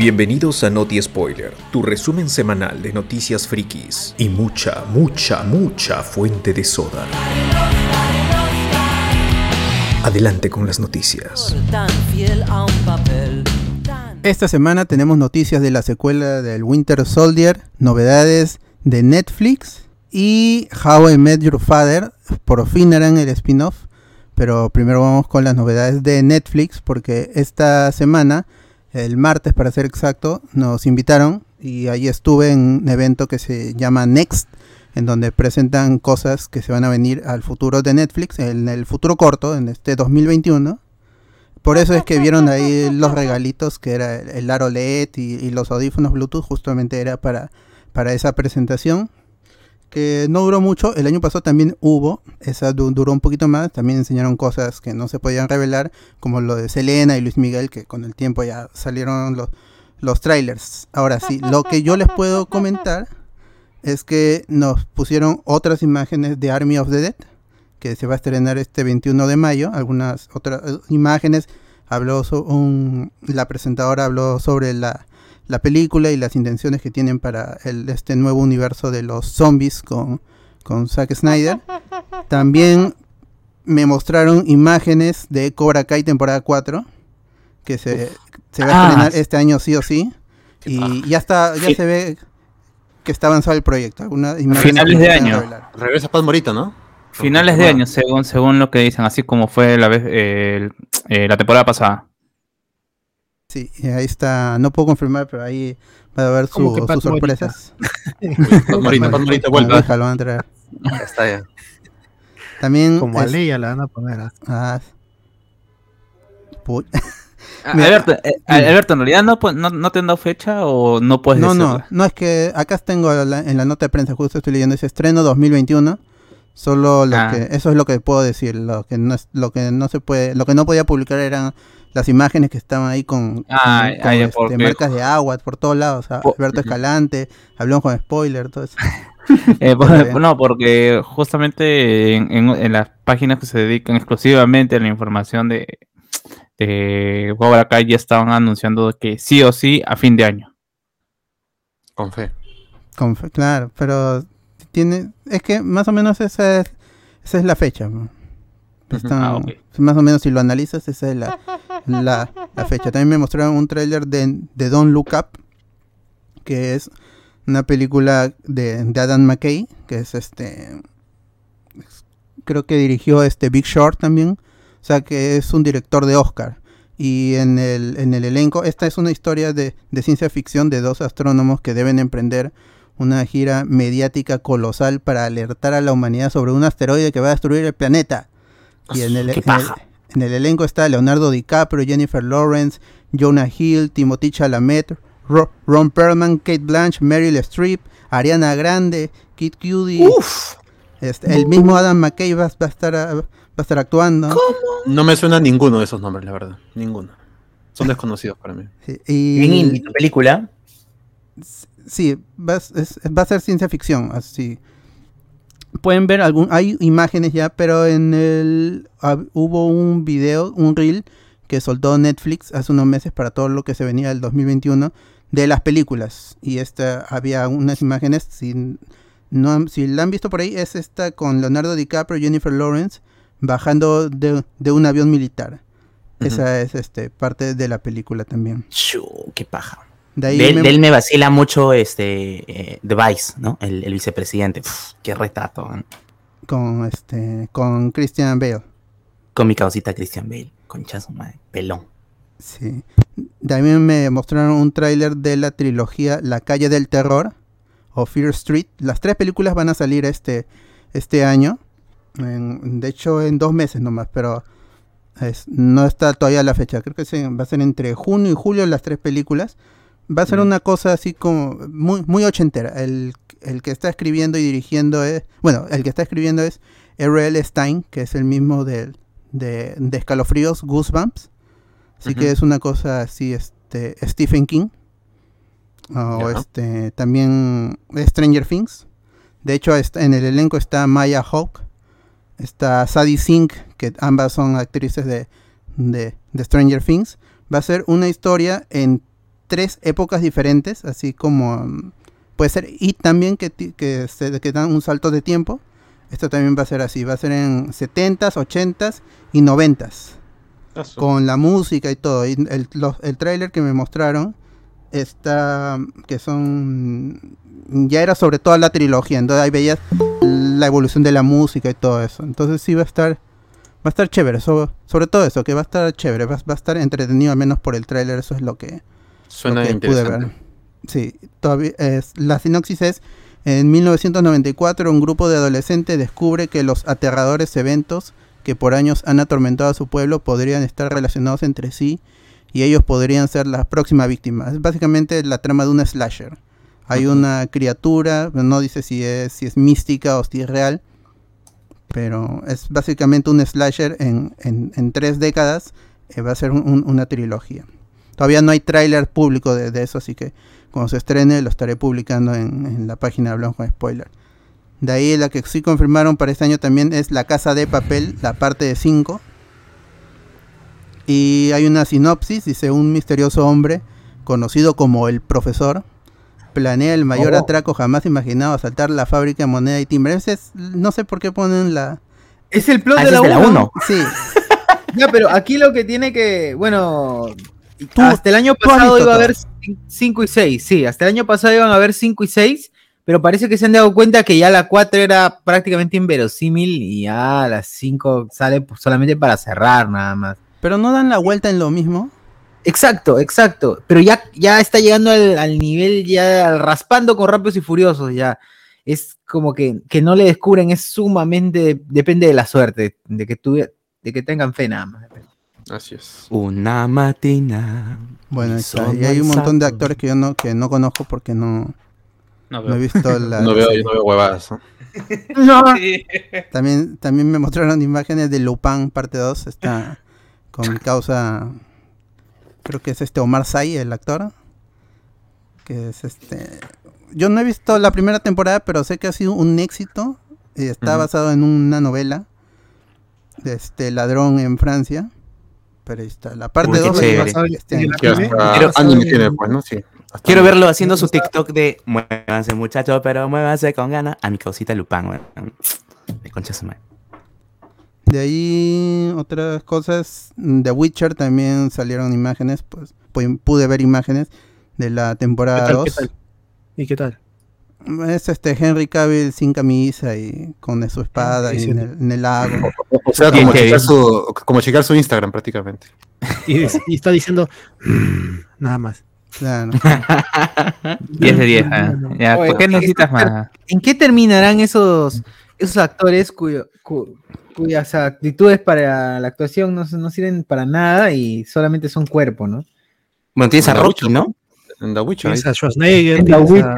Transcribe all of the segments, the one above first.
Bienvenidos a Noti Spoiler, tu resumen semanal de noticias frikis y mucha, mucha, mucha fuente de soda. Adelante con las noticias. Esta semana tenemos noticias de la secuela del Winter Soldier, novedades de Netflix y How I Met Your Father. Por fin harán el spin-off, pero primero vamos con las novedades de Netflix porque esta semana, el martes para ser exacto, nos invitaron y ahí estuve en un evento que se llama Next, en donde presentan cosas que se van a venir al futuro de Netflix, en el futuro corto, en este 2021. Por eso es que vieron ahí los regalitos, que era el aro LED y, y los audífonos Bluetooth, justamente era para, para esa presentación, que no duró mucho. El año pasado también hubo, esa du- duró un poquito más, también enseñaron cosas que no se podían revelar, como lo de Selena y Luis Miguel, que con el tiempo ya salieron los, los trailers. Ahora sí, lo que yo les puedo comentar es que nos pusieron otras imágenes de Army of the Dead, que se va a estrenar este 21 de mayo. Algunas otras eh, imágenes, habló un- la presentadora habló sobre la, la película y las intenciones que tienen para el, este nuevo universo de los zombies con, con Zack Snyder. También me mostraron imágenes de Cobra Kai temporada 4, que se, se va a Ah. estrenar este año sí o sí. Y ya está, ya Sí. se ve que está avanzado el proyecto. Algunas imágenes Finales de año. revelar. Regresa Paz Morita, ¿no? Finales de año, según, según lo que dicen, así como fue la vez eh, eh, la temporada pasada. Sí, y ahí está, no puedo confirmar, pero ahí va a haber su- ¿Cómo que Pat sus sorpresas. Morita, Morita Ah, vuelve. deja, lo van a traer. Ya está ya. También Como a es- Leia la van a poner. ¿ah? ah, Ah, Mira, Alberto, eh, Alberto, en realidad no, no, no te han dado fecha o no puedes no, no, decirla? no es que acá tengo la- en la nota de prensa, justo estoy leyendo ese estreno 2021. Solo lo Ah. que, eso es lo que puedo decir, lo que no es, lo que no se puede, lo que no podía publicar eran las imágenes que estaban ahí con, Ah, con, este, marcas de agua por todos lados, o sea, Po- Alberto. Escalante, hablamos con spoiler, todo eso. Eh, por- Está bien. no, porque justamente en, en- en las páginas que se dedican exclusivamente a la información de, de Cobra Kai ya estaban anunciando que sí o sí a fin de año. Con fe. Con fe- claro, pero tiene, es que más o menos esa es, esa es la fecha. ¿no? Están- Ah. Más o menos si lo analizas, esa es la, la, la fecha. También me mostraron un tráiler de, de Don't Look Up, que es una película de, de Adam McKay, que es este, es- creo que dirigió este Big Short también, o sea que es un director de Oscar. Y en el, en el elenco, esta es una historia de, de ciencia ficción de dos astrónomos que deben emprender una gira mediática colosal para alertar a la humanidad sobre un asteroide que va a destruir el planeta. Y en el, ¡Qué en el- en el elenco está Leonardo DiCaprio, Jennifer Lawrence, Jonah Hill, Timothy Chalamet, Ro- Ron Perlman, Kate Blanche, Meryl Streep, Ariana Grande, Kid Cudi. Este, el mismo Adam McKay va, va a estar va a estar actuando. No me suena ninguno de esos nombres, la verdad. Ninguno. Son desconocidos para mí. Sí, y- tu película. Sí, va, es- va a ser ciencia ficción, así. Pueden ver algún, hay imágenes ya, pero en el hubo un video, un reel que soltó Netflix hace unos meses para todo lo que se venía del 2021 de las películas y esta había unas imágenes si no si la han visto por ahí es esta con Leonardo DiCaprio y Jennifer Lawrence bajando de, de un avión militar. Esa es este parte de la película también. Shoo, qué paja. De ahí De, él- me- de él me vacila mucho este eh, The Vice, ¿no? El, el vicepresidente. Uf, qué retrato. con este con Christian Bale. Con mi causita Christian Bale. Conchazo, madre. Pelón. Sí. También me mostraron un tráiler de la trilogía La calle del terror o Fear Street. Las tres películas van a salir este, este año. En- de hecho, en dos meses nomás, pero es- no está todavía la fecha. Creo que se- va a ser entre junio y julio las tres películas. Va a ser una cosa así como muy, muy ochentera. El, el que está escribiendo y dirigiendo es... Bueno, el que está escribiendo es R.L. Stein, que es el mismo del- de, de Escalofríos, Goosebumps. Así que es una cosa así, este, Stephen King. O este, también Stranger Things. De hecho, en el elenco está Maya Hawke, está Sadie Sink, que ambas son actrices de, de, de Stranger Things. Va a ser una historia en tres épocas diferentes, así como mm, puede ser y también que, que, se, que dan un salto de tiempo. Esto también va a ser así, va a ser en 70s, 80s y 90s, con la música y todo. Y el, los- el tráiler que me mostraron está, que son, ya era sobre toda la trilogía, entonces ahí veías la evolución de la música y todo eso. Entonces sí va a estar, va a estar chévere, so- sobre todo eso, que va a estar chévere, va, va a estar entretenido al menos por el tráiler, eso es lo que, Suena que pude interesante. ver. Sí, todavía es, la sinopsis es, en 1994 un grupo de adolescentes descubre que los aterradores eventos que por años han atormentado a su pueblo podrían estar relacionados entre sí y ellos podrían ser las próximas víctimas. Es básicamente la trama de un slasher. Hay una criatura, no dice si es, si es mística o si es real, pero es básicamente un slasher en, en- en tres décadas. eh, va a ser un- un- una trilogía. Todavía no hay tráiler público de, de eso, así que cuando se estrene lo estaré publicando en, en la página de Hablamos con Spoiler. De ahí la que sí confirmaron para este año también es La Casa de Papel, la parte de 5. Y hay una sinopsis, dice un misterioso hombre conocido como el profesor planea el mayor Oh. atraco jamás imaginado asaltar la fábrica de moneda y timbre. Ese es- no sé por qué ponen la... Es el plot Ah, de la es de la 1. 1. Sí, Ya, pero aquí lo que tiene que, bueno, Tú- hasta el año pasado iba a haber 5 y 6, sí, hasta el año pasado iban a haber 5 y 6, pero parece que se han dado cuenta que ya la 4 era prácticamente inverosímil y ya la 5 sale pues, solamente para cerrar nada más. pero no dan la vuelta en lo mismo. Exacto, exacto, pero ya, ya está llegando al, al nivel, ya raspando con Rápidos y Furiosos, ya. Es como que, que no le descubren, es sumamente, depende de la suerte, de que, tu, de que tengan fe nada más. Así es. Una matina. Bueno, está. y hay un montón de actores que yo no, que no conozco porque no, No no he visto la... No veo, yo no veo huevadas. ¿no? También, también me mostraron imágenes de Lupin parte 2. Está con causa. Creo que es este Omar Sy, el actor. Que es este. Yo no he visto la primera temporada, pero sé que ha sido un éxito. Y está basado en una novela de este ladrón en Francia. Pero ahí está. La parte Uy, qué 2 chévere. este pues, Quiero verlo haciendo su TikTok de muévanse muchachos, pero muévanse con ganas. A mi causita Lupán, weón. De concha su madre. De ahí otras cosas, The Witcher también salieron imágenes, pues pu- pude ver imágenes de la temporada ¿Qué tal, 2. qué tal? ¿Y qué tal? Es este Henry Cavill sin camisa y con su espada Sí, y sí. en el, en el lago. O sea, Bien como checar, su, como checar su Instagram prácticamente. Y, y está diciendo "Mm", nada más. Claro. 10 de 10. ah. Ya, Oye, ¿Por qué ¿qué- necesitas más? ¿En qué terminarán esos, esos actores cuyo- cu- cuyas actitudes para la actuación no, no sirven para nada y solamente son cuerpo, ¿no? Bueno, tienes a Rocky, Witcher, ¿no? En The Witcher. Tienes a Schwarzenegger. En The tienes a-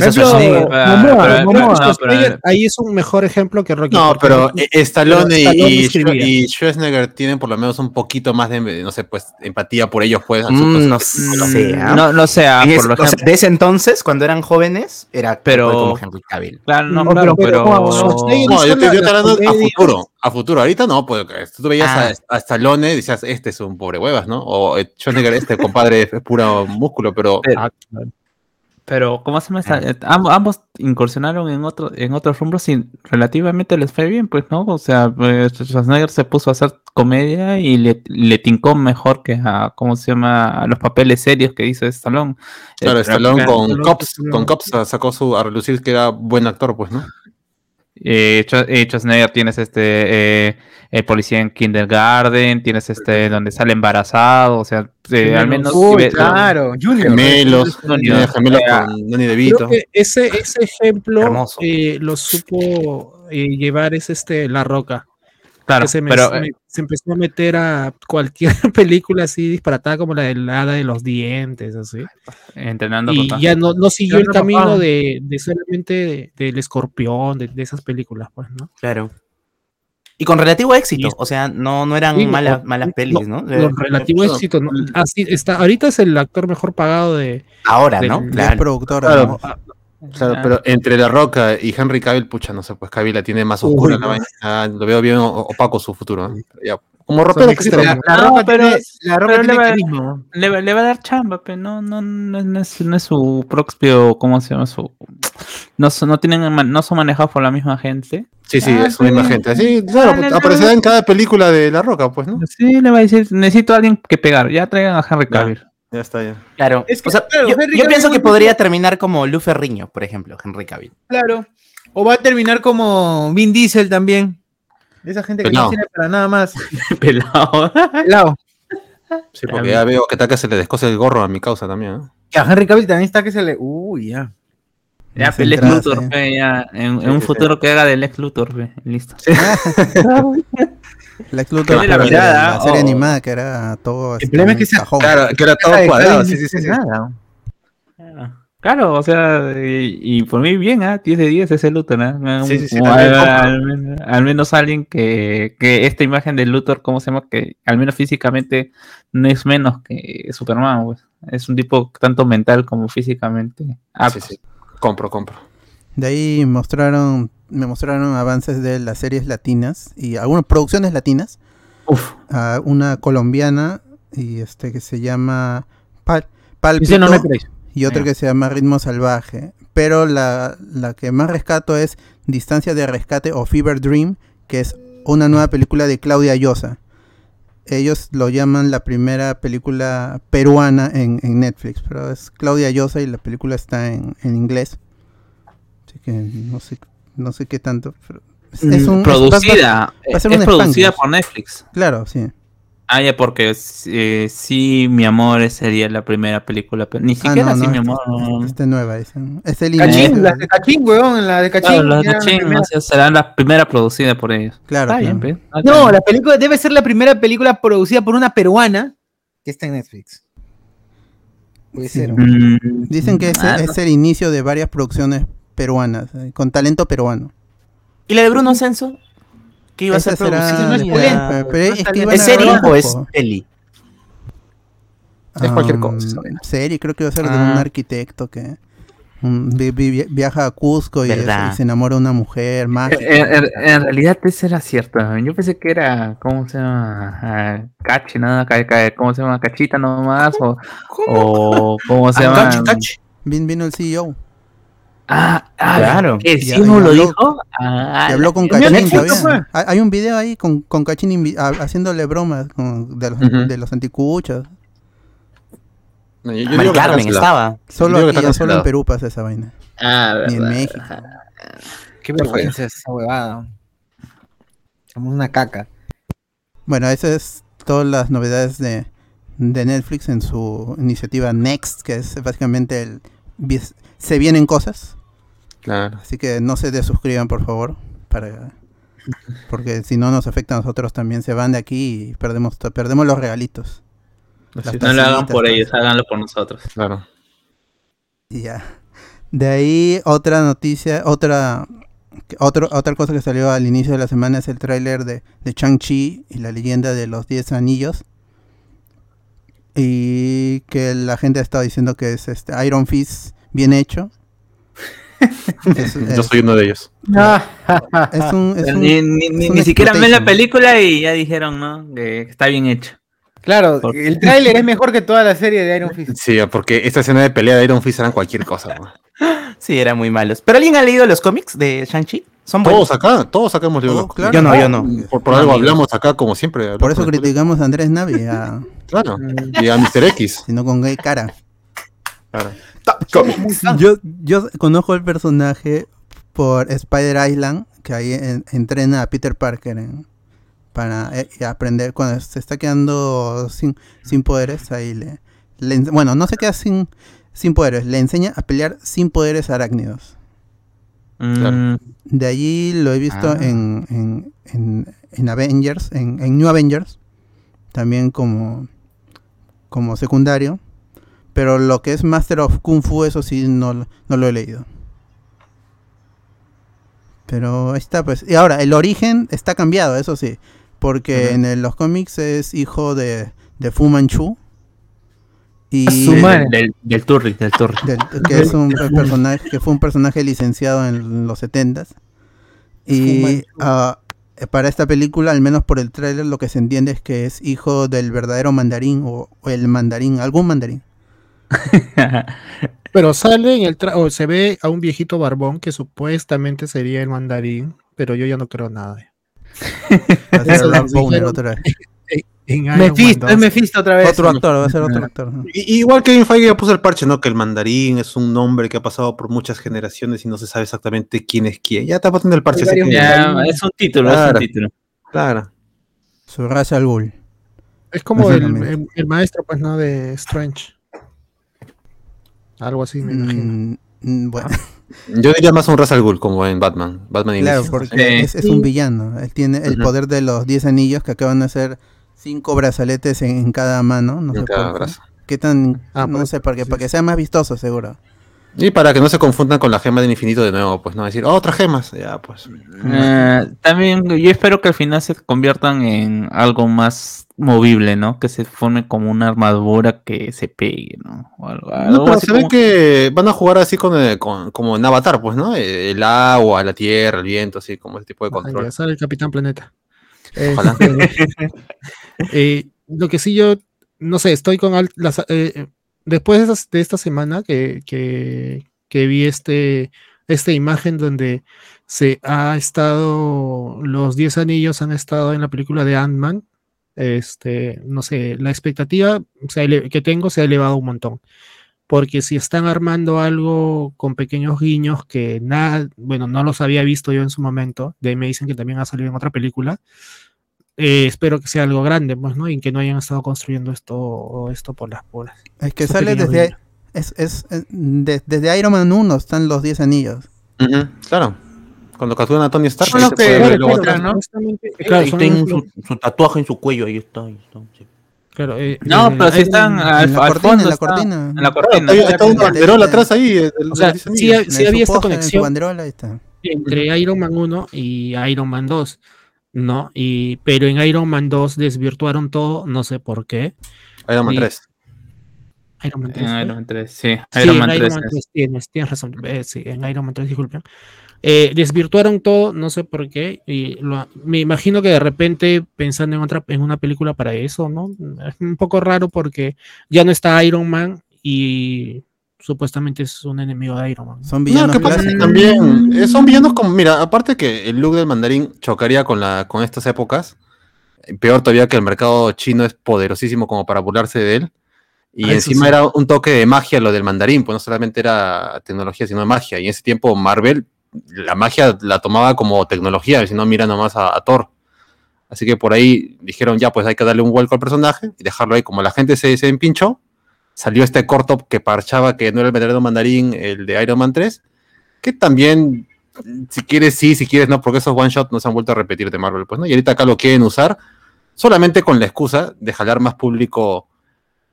Tienes a ejemplo, Schwarzenegger. Ah, Momoa, pero- Momoa, pero- no, pero- ahí es un mejor ejemplo que Rocky. No, porque pero eh, Stallone pero Stallone y, y Schwarzenegger tienen por lo menos un poquito más de, no sé, pues, empatía por ellos, pues. Mm, no sé. No, no sé, ah, por ese- lo o sea, ejemplo. de ese entonces, cuando eran jóvenes, era Pero- como Henry Cavill. Claro, no, No, claro, pero- pero. pero, Schwarzenegger No, yo te, yo te las hablando a futuro. A futuro. Ahorita no, pues tú veías Ah. a, a Stallone y decías, este es un pobre huevas, ¿no? O eh, Schwarzenegger, este compadre es puro músculo, pero Pero- Ah, claro. Pero, ¿cómo se me está? eh, Ambos, ambos incursionaron en otro, en otros rumbros y relativamente les fue bien, pues, ¿no? O sea, pues, Schwarzenegger se puso a hacer comedia y le, le tincó mejor que a, ¿cómo se llama? A los papeles serios que hizo Stallone. claro, Eh, Stallone con Cops, Stallone. con Cops sacó su, a relucir que era buen actor, pues, ¿no? Eh, eh, Schwarzenegger tienes este eh, el policía en Kindergarten, tienes este donde sale embarazado, o sea, eh, al menos si Uy, ves- claro, Junior. Gemelos, Junior. gemelos con Danny DeVito. Ese, ese ejemplo eh, lo supo eh, llevar es este La Roca. claro, me- pero me- se empezó a meter a cualquier película así disparatada como la de la hada de los dientes, así. entrenando Y papá. ya no, no siguió el camino papá. de, de solamente de- del escorpión, de, de esas películas, pues, ¿no? Claro. Y con relativo éxito. Y- O sea, no, no eran Sí, malas, malas pelis, ¿no? Con relativo no, éxito. ¿no? Así está, ahorita es el actor mejor pagado de. Ahora, ¿no? Claro. productor. Claro. Claro, Ah. pero entre La Roca y Henry Cavill, pucha, no sé, pues Cavill la tiene más Uy, oscura no. la vaina. Ah, lo veo bien opaco su futuro. Como ropero que la No, ropa pero- tiene, la ropa pero tiene le va- carisma. Le, va- le va a dar chamba, pero no, no, no, es- no es, no es su propio, ¿cómo se llama? Su, no, son- no tienen, no son manejados por la misma gente. Sí, sí, Ah, es una misma gente. Sí, claro, Ah, le- aparecerá en cada película de La Roca, pues, ¿no? Sí, le va a decir, necesito a alguien que pegar, ya traigan a Henry Cavill. Ya está, ya. Claro. Es que, o sea, claro, yo, pienso que podría terminar como Lu Ferriño, por ejemplo, Henry Cavill. Claro. O va a terminar como Vin Diesel también. Esa gente que Pelao. no tiene para nada más. Pelado. Pelao. Sí, porque ya veo que tal que se le descose el gorro a mi causa también, ¿no? Que a Henry Cavill también está que se le. Uy, ya. Ya, Las pues, Lex Luthor, eh. ya, en, Sí, en un sí, futuro que haga de Lex Luthor, listo. Lex Luthor, la mirada, la serie oh. animada que era todo El este, problema es un que se- cajón. Claro, que era todo cuadrado, sí, no sí, sí. dice nada. Claro, o sea, y, y por mí bien, ¿ah? 10 de 10 ese Luthor, ¿ah? Sí, sí, sí, al menos alguien que, que esta imagen de Luthor, ¿cómo se llama? Que al menos físicamente no es menos que Superman, pues. Es un tipo tanto mental como físicamente. Ah, Sí, sí. Compro, compro. De ahí mostraron, me mostraron avances de las series latinas y algunas producciones latinas. Uf. una colombiana y este que se llama Pal no crees. y otra que se llama Ritmo Salvaje. Pero la, la que más rescato es Distancia de Rescate o Fever Dream, que es una nueva película de Claudia Llosa. Ellos lo llaman la primera película peruana en, en Netflix, pero es Claudia Llosa y la película está en, en inglés. Así que no sé, no sé qué tanto. pero es, producida. va a ser es un producida Spanglish. por Netflix. claro, sí. Ah, ya, porque eh, sí, mi amor sería la primera película, pero ni Ah, siquiera no, sí, no, mi amor. esta- esta nueva, es, es el Cachín, inicio. las de Cachín, weón, la de Cachín. Claro, la que era la Cachín, primera. o sea, será la primera producida por ellos. Claro, Está claro. bien, pe. Ah, No, la película debe ser la primera película producida por una peruana que está en Netflix. Puede Sí. ser. bien. Mm, Dicen que es, ah, es el inicio de varias producciones peruanas, eh, con talento peruano. ¿Y la de Bruno Censo? Que iba a Esa ser será- producida. no es pero- no es es que iban ¿Es a serie o es peli? Es cualquier Ah, cosa, esa vaina. Serie, creo que va a ser de Ah. un arquitecto que vi- vi- viaja a Cusco y, se enamora de una mujer mágica. En, en- en realidad eso era cierto. Yo pensé que era, ¿cómo se llama? Ah, Cachi, ¿no? Ca- ca- ¿Cómo se llama? Cachita nomás. O, o ¿cómo se Ah, llama? Cachi, Cachi. Vin vino el CEO Ah, ah, Claro. ¿Que sí no lo habló- dijo? Ah, habló con Cachín Netflix, todavía. fue. Hay hay un video ahí con, con Cachín haciéndole bromas con- de, los, Ujú. de los anticuchos. No, yo- yo Mari Carmen cancelado. estaba. Solo digo que aquí, solo en. Perú pasa esa vaina. ah, Ni en verdad. México. Qué vergüenza esa huevada. Somos una caca. Bueno, esas es todas las novedades de, de Netflix en su iniciativa Next, que es básicamente el se vienen cosas, Claro. así que no se desuscriban por favor, para porque si no nos afecta a nosotros también se van de aquí y perdemos to- perdemos los regalitos. No lo hagan por todo ellos, háganlo por nosotros. Claro. Y ya. De ahí otra noticia, otra que- otro, otra cosa que salió al inicio de la semana es el tráiler de, de Chang-Chi y la leyenda de los 10 anillos. Y que la gente ha estado diciendo que es este Iron Fist bien hecho. Es, Yo soy uno de ellos. es un, es un- ni ni, ni, es un ni siquiera ven la película y ya dijeron, ¿no? Que está bien hecho. Claro, Por- el tráiler es mejor que toda la serie de Iron Fist. Sí, porque esta escena de pelea de Iron Fist eran cualquier cosa. ¿no? Sí, eran muy malos. ¿Pero alguien ha leído los cómics de Shang-Chi? Son buenos. Todos acá, todos acá hemos leído Oh, los- claro. Yo no, yo no. Por, por algo hablamos acá como siempre. por eso criticamos a Andrés Navi, a-. Claro. Y a Mr. X. sino con gay cara. Claro. Yo, yo conozco el personaje por Spider Island, que ahí en- entrena a Peter Parker en- para eh, aprender. Cuando se está quedando sin, sin poderes, ahí le, Bueno, no se queda sin, sin poderes, le enseña a pelear sin poderes arácnidos. Mm, De allí lo he visto Ah. en, en, en, en Avengers, en, en New Avengers, también como, como secundario. Pero lo que es Master of Kung Fu, eso sí, no, lo- no lo he leído. Pero ahí está, pues. Y ahora, el origen está cambiado, eso sí. Porque en el- los cómics es hijo de, de Fu Manchu. Y Su madre. del, del Turri, del Turri. del- que es un personaje que fue un personaje licenciado en los 70s y ah, eh, para esta película, al menos por el tráiler, lo que se entiende es que es hijo del verdadero mandarín o, o el mandarín, algún mandarín. Pero sale en el tra- o se ve a un viejito barbón que supuestamente sería el mandarín, pero yo ya no creo nada. Va a ser Eso otra vez. Mephisto, 2. es Mephisto otra vez. Otro actor, va a ser otro actor. Igual que en Feige ya puso el parche, ¿no? Que el mandarín es un nombre que ha pasado por muchas generaciones y no se sabe exactamente quién es quién. Ya está poniendo el parche. Hay así varios que- Ya, es un título, es Claro. un título. Claro. Su raza al Ghul. Es como el, Exactamente. el- el maestro, pues, ¿no? De Strange. Algo así, me imagino. Mm, mm, bueno, Yo diría más un Ra's al Ghul, como en Batman. Batman claro, Inicia. porque Sí. es, es un villano. Él tiene el poder de los 10 anillos que acaban de ser cinco brazaletes en, en cada mano. No En sé cada por qué. brazo. ¿Qué tan? Ah, no pues, sé, porque, sí, para que sea más vistoso, seguro. Y para que no se confundan con la gema del infinito de nuevo, pues no decir, oh, otras gemas. Ya, pues. Eh, también yo espero que al final se conviertan en algo más movible, ¿no? Que se forme como una armadura que se pegue, ¿no? O algo, No, pero así se ve como- que van a jugar así con, eh, con- como en Avatar, pues, ¿no? Eh, El agua, la tierra, el viento, así como ese tipo de control. ya sale el Capitán Planeta. Ojalá. Este, eh, lo que sí yo, no sé, estoy con las, eh, después de, esas- de esta semana que, que, que vi este, esta imagen donde se ha estado, los 10 anillos han estado en la película de Ant-Man, este, no sé, la expectativa que tengo se ha elevado un montón. Porque si están armando algo con pequeños guiños que nada, bueno, no los había visto yo en su momento, de ahí me dicen que también ha salido en otra película, eh, espero que sea algo grande, pues, ¿no? Y que no hayan estado construyendo esto, esto por las puras. Es que Esos sale desde, guiños. es, es, eh, de- desde Iron Man 1 están los 10 anillos. Claro. Cuando capturan a Tony Stark, claro, claro. ¿no? Justamente, Claro, y tienen los- su, su tatuaje en su cuello, ahí está. Ahí está sí. claro, eh, No, eh, pero si Iron están al, en la al cortina, fondo en la cortina. en la Claro, cortina. hay, hay está todo un bien. banderol atrás ahí. eh, O sea, sí, En había esta en conexión banderola, ahí está. entre Iron Man 1 y Iron Man 2, ¿no? Y, pero en Iron Man 2 desvirtuaron todo, no sé por qué. Iron Man Sí. 3. Iron Man 3. En ¿fue? Iron Man 3, sí. Sí, Iron en Man Iron 3 Man es. 3 tienes, tienes razón. eh, sí, en Iron Man 3, disculpen. Eh, desvirtuaron todo, no sé por qué. Y lo- me imagino que de repente pensando en otra, en una película para eso, ¿no? Es un poco raro porque ya no está Iron Man y supuestamente es un enemigo de Iron Man. Son No, villanos ¿qué pasa? clásicos. También eh, son villanos como, mira, aparte que el look del mandarín chocaría con, la, con estas épocas, peor todavía que el mercado chino es poderosísimo como para burlarse de él. Y Ah, encima sí. era un toque de magia lo del mandarín, pues no solamente era tecnología, sino magia. Y en ese tiempo Marvel, la magia la tomaba como tecnología, si no mira nomás a, Thor. Así que por ahí dijeron, ya, pues hay que darle un vuelco al personaje y dejarlo ahí. Como la gente se, se empinchó, salió este corto que parchaba que no era el verdadero mandarín, el de Iron Man 3, que también, si quieres sí, si quieres no, porque esos one shot no se han vuelto a repetir de Marvel, pues, ¿no? Y ahorita acá lo quieren usar solamente con la excusa de jalar más público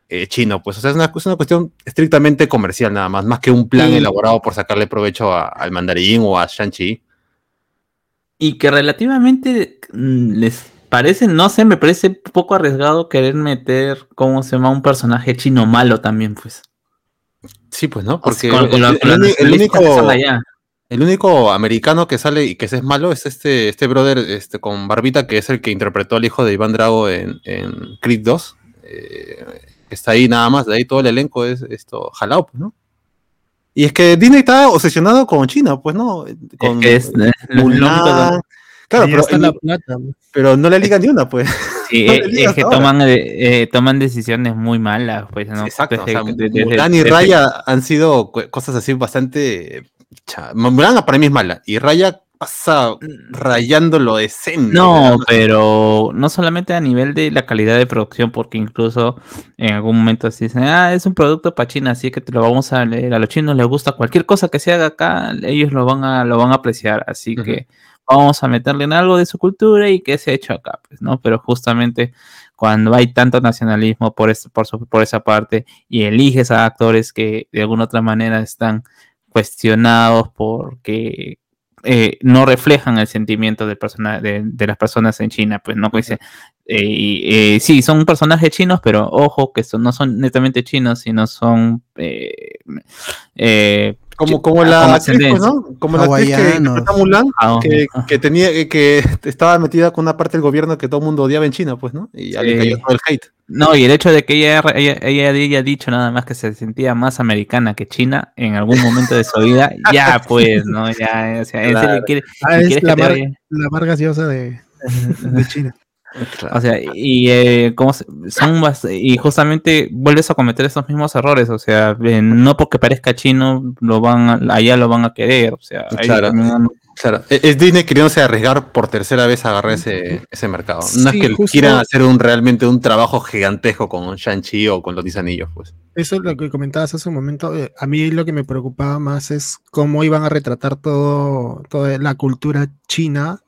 eh, chino, pues, o sea, es una, es una cuestión estrictamente comercial nada más, más que un plan elaborado por sacarle provecho a- al mandarín o a Shang-Chi. Y que relativamente mm, les parece, no sé, me parece poco arriesgado querer meter, ¿cómo se llama? Un personaje chino malo también, pues. Sí, pues, ¿no? O Porque sea, con- con el, único... El americano que sale y que es malo es este, este brother este, con barbita que es el que interpretó al hijo de Iván Drago en, en Creed 2. eh, está ahí nada más, de ahí todo el elenco es esto jalado, pues, ¿no? Y es que Disney está obsesionado con China, pues, ¿no? Con que es- es Mulan. Claro, pero, está la plata. ¿no? pero no le liga ni una, pues. Sí, No es que toman, eh, eh, toman decisiones muy malas, pues, ¿no? Exacto, o Desde- sea, de- de- Mulan de- y desde- Raya han sido cosas así bastante... Mulan para mí es mala, y Raya pasa rayando lo decente. No, pero no solamente a nivel de la calidad de producción, porque incluso en algún momento así dicen, ah, es un producto para China, así que te lo vamos a leer. A los chinos les gusta cualquier cosa que se haga acá, ellos lo van a, lo van a apreciar, así que vamos a meterle en algo de su cultura y que se ha hecho acá, pues, ¿no? Pero justamente cuando hay tanto nacionalismo por, por, su- por esa parte y eliges a actores que de alguna otra manera están cuestionados porque eh, no reflejan el sentimiento del persona- de, de las personas en China, pues no dice, eh, y, eh, sí, son personajes chinos, pero ojo que son, no son netamente chinos, sino son eh, eh, Como, como Ah, la con actriz, pues. ¿no? Como la actriz que Mulan, Ah, que, que tenía, que estaba metida con una parte del gobierno que todo el mundo odiaba en China, pues, ¿no? Y ya le Sí. cayó todo el hate. No, y el hecho de que ella, ella, ella haya dicho nada más que se sentía más americana que china en algún momento de su vida, ya pues, ¿no? Ya, o sea, en serio Claro. quiere, Ah, es la, mar gaseosa de, de China. O sea, y eh, ¿cómo se- son y justamente vuelves a cometer esos mismos errores, o sea, eh, no porque parezca chino lo van a- allá lo van a querer, o sea, Claro. también han- Claro, e- es Disney queriéndose arriesgar por tercera vez a agarrar ese, ese mercado. No es que justo- quieran hacer un realmente un trabajo gigantesco con Shang-Chi o con los 10 anillos, pues. Eso es lo que comentabas hace un momento. eh, A mí lo que me preocupaba más es cómo iban a retratar todo, toda la cultura china.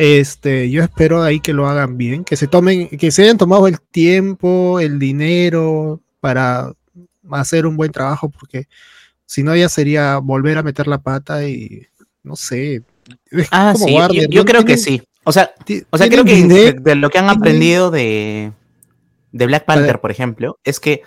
Este, yo espero ahí que lo hagan bien, que se tomen, que se hayan tomado el tiempo, el dinero para hacer un buen trabajo, porque si no ya sería volver a meter la pata y no sé. Ah, sí, yo- creo que sí. O sea, o sea creo que de, de lo que han aprendido de, de Black. Panther, por ejemplo, es que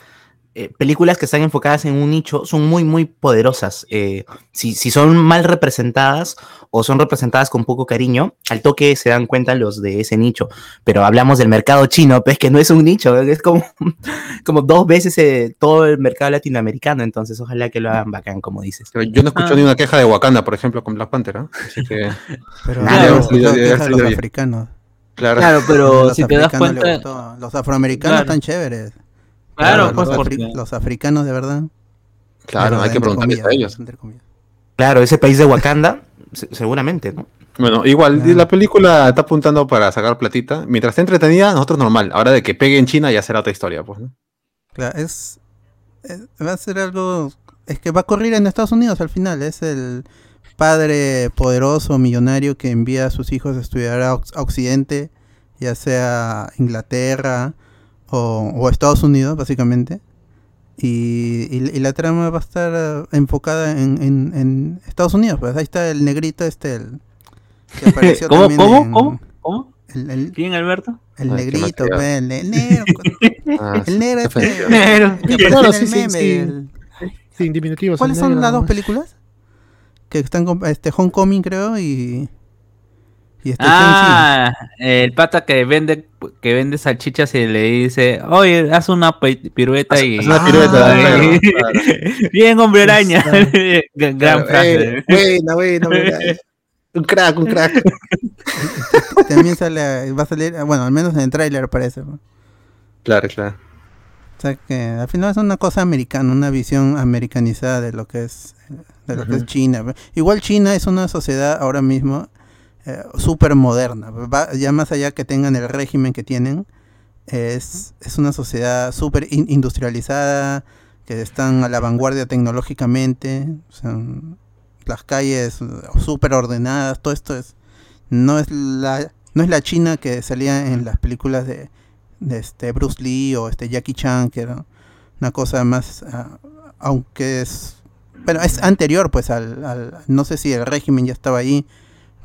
eh, películas que están enfocadas en un nicho son muy, muy poderosas. Eh, si, si son mal representadas o son representadas con poco cariño, al toque se dan cuenta los de ese nicho. Pero hablamos del mercado chino, pues que no es un nicho, es como, como dos veces eh, todo el mercado latinoamericano. Entonces, ojalá que lo hagan bacán, como dices. Pero yo no escucho Ah. ni una queja de Wakanda, por ejemplo, con Black Panther. Así que, Pero Claro, los africanos. claro. Pero Los si te das cuenta. Los afroamericanos Claro. están chéveres. Claro, pues los, porque afri- los africanos de verdad. Claro, hay que preguntarles a ellos. Claro, ese país de Wakanda, se- seguramente, ¿no? Bueno, igual, Claro. la película está apuntando para sacar platita. Mientras esté entretenida, nosotros normal. Ahora de que pegue en China ya será otra historia, pues, ¿no? Claro, es, es- va a ser algo es que va a correr en Estados Unidos al final, es el padre poderoso, millonario que envía a sus hijos a estudiar a Occidente, ya sea Inglaterra o, o Estados Unidos, básicamente. Y, y- y la trama va a estar eh, enfocada en, en- en Estados Unidos. Pues ahí está el negrito este, el que apareció ¿Cómo, también cómo, en- cómo, cómo? El, el- ¿Quién, Alberto? el Ay, qué negrito, pe, el, el negro, Ah, el negro este. Negro. que Claro, en el sí, meme, sí. el- Sí. ¿Cuáles son las dos películas? Que están con este Homecoming, creo, y. Y Ah, el pata que vende que vende salchichas y le dice, oye, haz una pi- pirueta Haz- y... haz una pirueta, claro, Bien, hombre araña. Gran gran Claro, frase. eh, buena, buena, buena. Un crack, un crack. También sale, va a salir, bueno, al menos en el tráiler parece. Claro, claro. O sea que al final es una cosa americana, una visión americanizada de lo que es, eh, de lo que es China. Igual China es una sociedad ahora mismo eh, súper moderna. Va- ya más allá que tengan el régimen que tienen, es, es una sociedad súper in- industrializada, que están a la vanguardia tecnológicamente. o sea, las calles eh, súper ordenadas, todo esto es no es la no es la China que salía en las películas de, de este Bruce Lee o este Jackie Chan que era una cosa más ah, aunque es bueno es anterior pues al, al- no sé si el régimen ya estaba ahí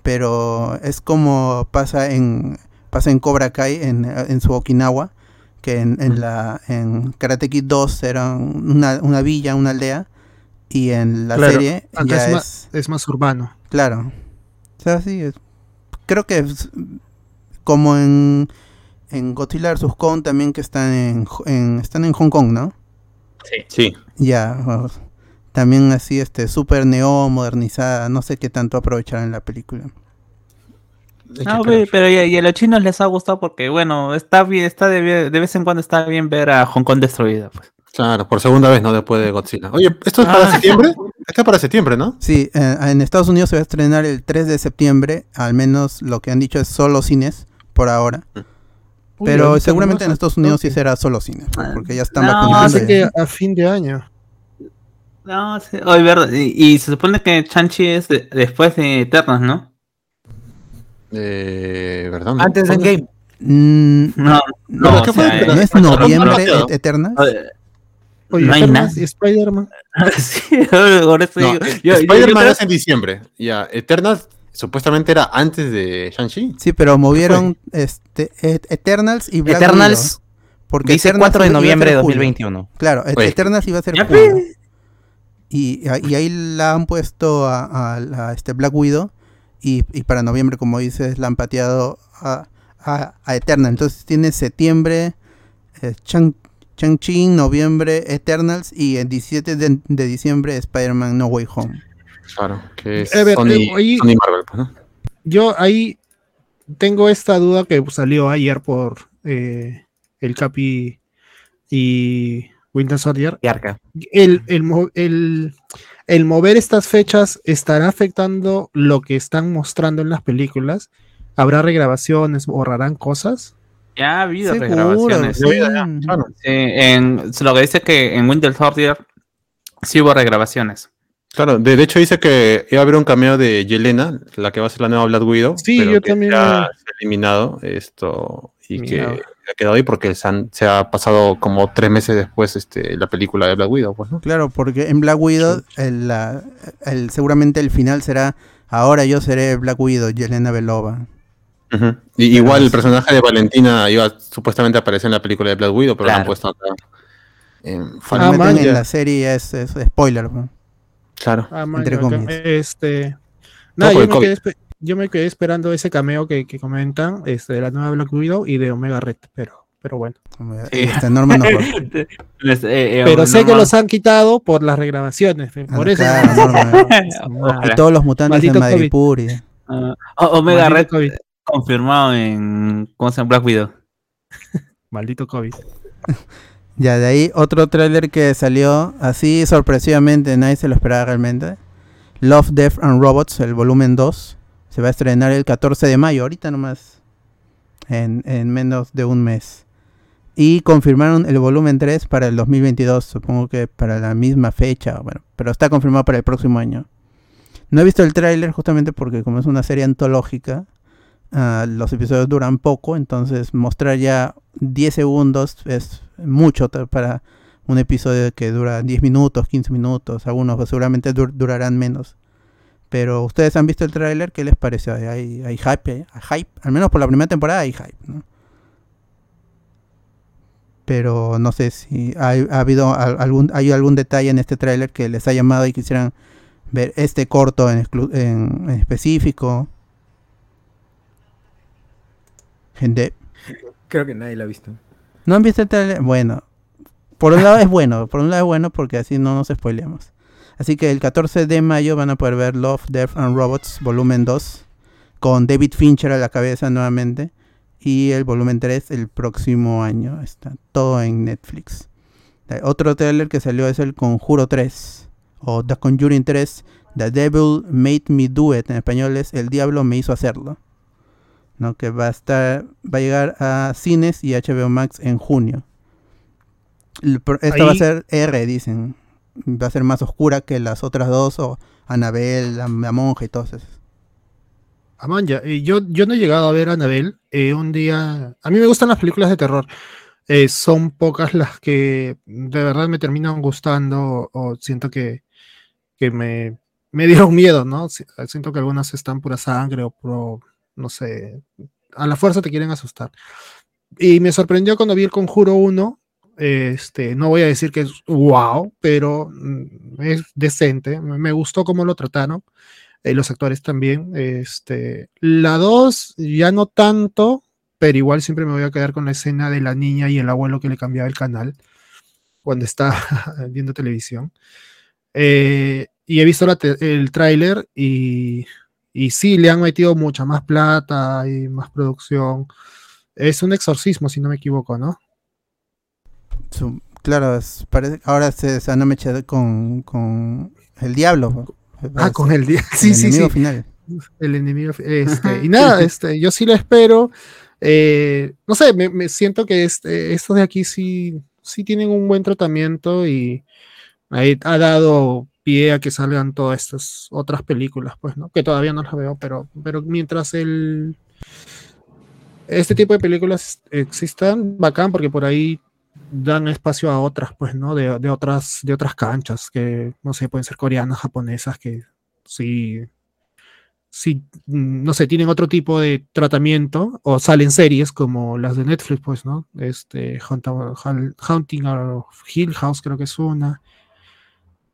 pero es como pasa en pasa en Cobra Kai en, en su Okinawa que en, en la en Karate Kid 2 era una, una villa una aldea y en la Claro, serie ya es, es, más, es más urbano. Claro. O sea, sí, es- creo que es como en, en Godzilla vs. Kong también que están en, en- están en Hong Kong, ¿no? Sí. Ya, o- también así este súper neo modernizada, no sé qué tanto aprovechar en la película. No, pe- pero y, y a los chinos les ha gustado porque, bueno, está bien, está de, de vez en cuando está bien ver a Hong Kong destruida. Pues. Claro, por segunda vez, ¿no? Después de Godzilla. Oye, ¿esto es para Ah. septiembre? Esto es para septiembre, ¿no? Sí, eh, en Estados Unidos se va a estrenar el 3 de septiembre, al menos lo que han dicho es solo cines por ahora, Uy, pero seguramente en Estados Unidos sí será solo cines, pues, porque ya están No, vacunando. Pensé ya. que a fin de año. No, sí, oye, verdad. Y, y se supone que Chanchi es de- después de Eternas, ¿no? Eh, ¿Verdad? Antes de. Endgame. Mm, No, No, no, ¿qué o fue? sea, ¿No es noviembre pero- et- Eternals? oye, Oye, No hay nada. y Spider-Man. sí, por eso No, digo, eh, yo- yo- yo Spider-Man es en diciembre. Ya, Eternals supuestamente era antes de Shang-Chi. Sí, pero movieron este Et- Eternals y Black Eternals Widow, porque dice Eternals 4 de noviembre de ser julio. 2021. Claro, Oye. Eternals iba a ser julio. Y, y ahí la han puesto a, este Black Widow. Y, y para noviembre, como dices, la han pateado a, a, a Eternal. Entonces tiene septiembre, eh, Chang, Chang-Chi, noviembre, Eternals. Y el 17 de, de diciembre, Spider-Man No Way Home. Claro, que es ver, Sony, eh, ahí- Sony Marvel, pues, ¿no? Yo ahí tengo esta duda que salió ayer por eh, el Capi y Winter Soldier. Y Arca. El, el, el- el mover estas fechas estará afectando lo que están mostrando en las películas. ¿Habrá regrabaciones? ¿Borrarán cosas? Ya ha habido Seguro, regrabaciones. sí. Claro. Sí, en, lo que dice que en Winter Soldier sí hubo regrabaciones. Claro, de, de hecho dice que iba a haber un cameo de Yelena, la que va a ser la nueva Black Widow. Sí, pero yo que también ya me- se ha eliminado esto y que Eliminado. ha quedado ahí porque se, han- se ha pasado como tres meses después este, la película de Black Widow, pues, ¿no? Claro, porque en Black Widow, el, la- el- seguramente el final será Ahora yo seré Black Widow, Yelena Belova. Y igual el personaje de Valentina iba supuestamente a aparecer en la película de Black Widow, pero lo han Claro. puesto acá. en Ah, man, en ya. la serie es, es spoiler. ¿no? Claro. Ah, man, Entre comillas. Este. Nada, por yo me, COVID. quedé, yo me quedé esperando ese cameo que, que comentan este, de la nueva Black Widow y de Omega Red, pero, pero bueno. Y Este Norman Osborn. Les- eh, eh, Pero sé que los han quitado por las regrabaciones, eh, por Ah, eso. claro, Norman. Ojalá. Y todos los mutantes Maldito de Madripoor. y- Ah, O- Omega Red COVID. confirmado en ¿cómo se llama? Black Widow. Maldito COVID. Ya, de ahí otro tráiler que salió así sorpresivamente, nadie se lo esperaba realmente. Love, Death and Robots, el volumen 2. Se va a estrenar el 14 de mayo, ahorita nomás. En, en menos de un mes. Y confirmaron el volumen 3 para el 2022, supongo que para la misma fecha, bueno, pero está confirmado para el próximo año. No he visto el tráiler justamente porque como es una serie antológica, ah, los episodios duran poco, entonces mostrar ya 10 segundos es mucho para un episodio que dura 10 minutos, 15 minutos, algunos seguramente dur- durarán menos. Pero ustedes han visto el tráiler, ¿qué les pareció? ¿Hay, hay hype, eh? ¿Hay hype? Al menos por la primera temporada hay hype, ¿no? Pero no sé si hay, ha habido al- algún, hay algún detalle en este tráiler que les ha llamado y quisieran ver este corto en, exclu- en- en específico. Gente, Creo que nadie lo ha visto. ¿no han visto el tráiler? Bueno, por un lado es bueno, por un lado es bueno porque así no nos spoileamos. Así que el 14 de mayo van a poder ver Love, Death and Robots volumen 2 con David Fincher a la cabeza nuevamente y el volumen 3 el próximo año. Está todo en Netflix. Eh, Otro trailer que salió es el Conjuro 3 o The Conjuring 3 The Devil Made Me Do It en español es El Diablo me hizo hacerlo. ¿no? Que va a estar va a llegar a cines y HBO Max en junio. Esta va a ser R, dicen. Va a ser más oscura que las otras dos, o Anabel, la, la monja y todas esas. Amanya, eh, yo, yo no he llegado a ver a Anabel. eh, un día. A mí me gustan las películas de terror. eh, son pocas las que de verdad me terminan gustando o siento que, que me, me dieron miedo, ¿no? Si- Siento que algunas están pura sangre o no sé, a la fuerza te quieren asustar. Y me sorprendió cuando vi el Conjuro 1. Este, no voy a decir que es wow, pero mm, es decente. Me gustó cómo lo trataron eh, los actores también. Este, la 2 ya no tanto, pero igual siempre me voy a quedar con la escena de la niña y el abuelo que le cambiaba el canal cuando está viendo televisión. Eh, y he visto el tráiler y, y sí, le han metido mucha más plata y más producción. Es un exorcismo, si no me equivoco, ¿no? Su- claro, es- parece, ahora se, se van a mechar con, con el diablo. Ah, con el día. el Sí, sí, enemigo sí. final. el enemigo. Este, y nada, este, yo sí lo espero. Eh, no sé, me, me siento que este, estos de aquí sí, sí tienen un buen tratamiento y ahí ha dado pie a que salgan todas estas otras películas, pues, ¿no? Que todavía no las veo, pero, pero mientras el este tipo de películas existan, bacán, porque por ahí dan espacio a otras, pues, ¿no? De, otras, de otras canchas, que no sé, pueden ser coreanas, japonesas, que sí si, mm, no sé, tienen otro tipo de tratamiento o salen series como las de Netflix, pues, ¿no? Este, Haunting of Hill House creo que es una.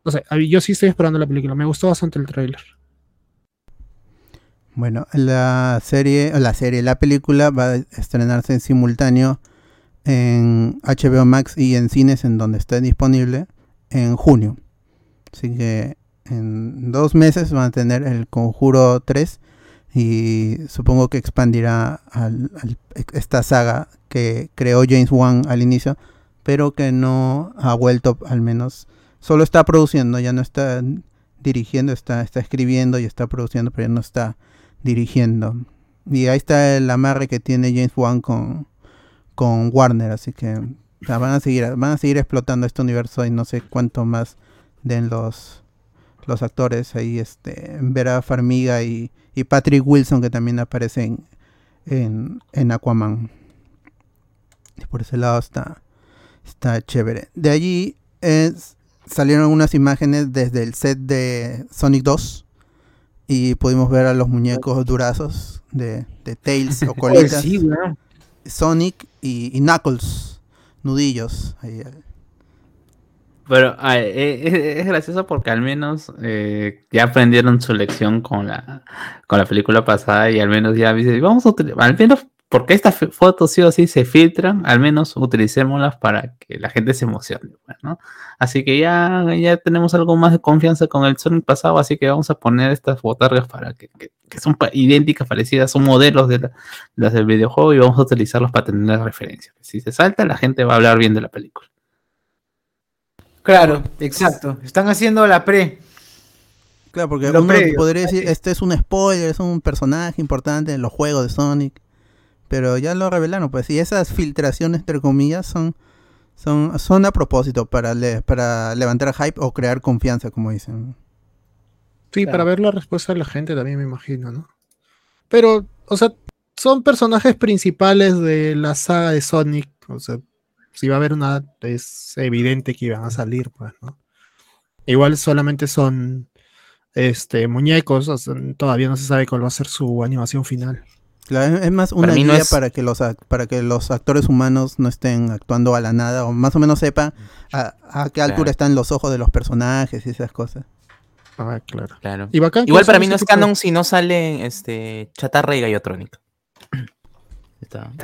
no sé, yo sí estoy esperando la película. Me gustó bastante el tráiler. Bueno, la serie, la serie, la película va a estrenarse en simultáneo en HBO Max y en cines en donde esté disponible en junio. Así que en dos meses van a tener el Conjuro 3 y supongo que expandirá al- esta saga que creó James Wan al inicio, pero que no ha vuelto al menos, solo está produciendo, ya no está dirigiendo, está, está escribiendo y está produciendo, pero ya no está dirigiendo. Y ahí está el amarre que tiene James Wan con, con Warner, así que o sea, van a seguir van a seguir explotando este universo y no sé cuánto más den los los actores ahí este Vera Farmiga y, y Patrick Wilson que también aparecen en, en Aquaman. Y por ese lado está está chévere. De allí es, salieron unas imágenes desde el set de Sonic 2 y pudimos ver a los muñecos durazos de, de Tails o colitas. sí. Sonic y, Knuckles, nudillos. Eh. Pero ah, eh, es, gracioso porque al menos eh, ya aprendieron su lección con la, con la película pasada y al menos ya dicen, vamos a al menos porque estas fotos sí o sí se filtran, al menos utilicémoslas para que la gente se emocione, pues, ¿no? Así que ya, ya tenemos algo más de confianza con el Sonic pasado, así que vamos a poner estas botargas para que, que- que son pa- idénticas, parecidas, son modelos de la- las del videojuego y vamos a utilizarlos para tener referencias. Si se salta, la gente va a hablar bien de la película. Claro, exacto. Están haciendo la pre. Claro, porque Lo uno previo, podría decir, este es un spoiler, es un personaje importante en los juegos de Sonic. Pero ya lo revelaron, pues, y esas filtraciones, entre comillas, son, son, son a propósito para, le- para levantar hype o crear confianza, como dicen. Sí, Claro. para ver la respuesta de la gente también me imagino, ¿no? Pero, o sea, son personajes principales de la saga de Sonic. O sea, si va a haber una, es evidente que iban a salir, pues, ¿no? Igual solamente son este muñecos, o sea, todavía no se sabe cuál va a ser su animación final. Claro, es- más una Para no es- para, que los, ac- para que los actores humanos no estén actuando a la nada, o más o menos sepan a, a qué altura Claro. están los ojos de los personajes y esas cosas. Ah, claro. Claro. Y bacán que Igual para mí no es canon si no sale este Chatarra y Gallotronic.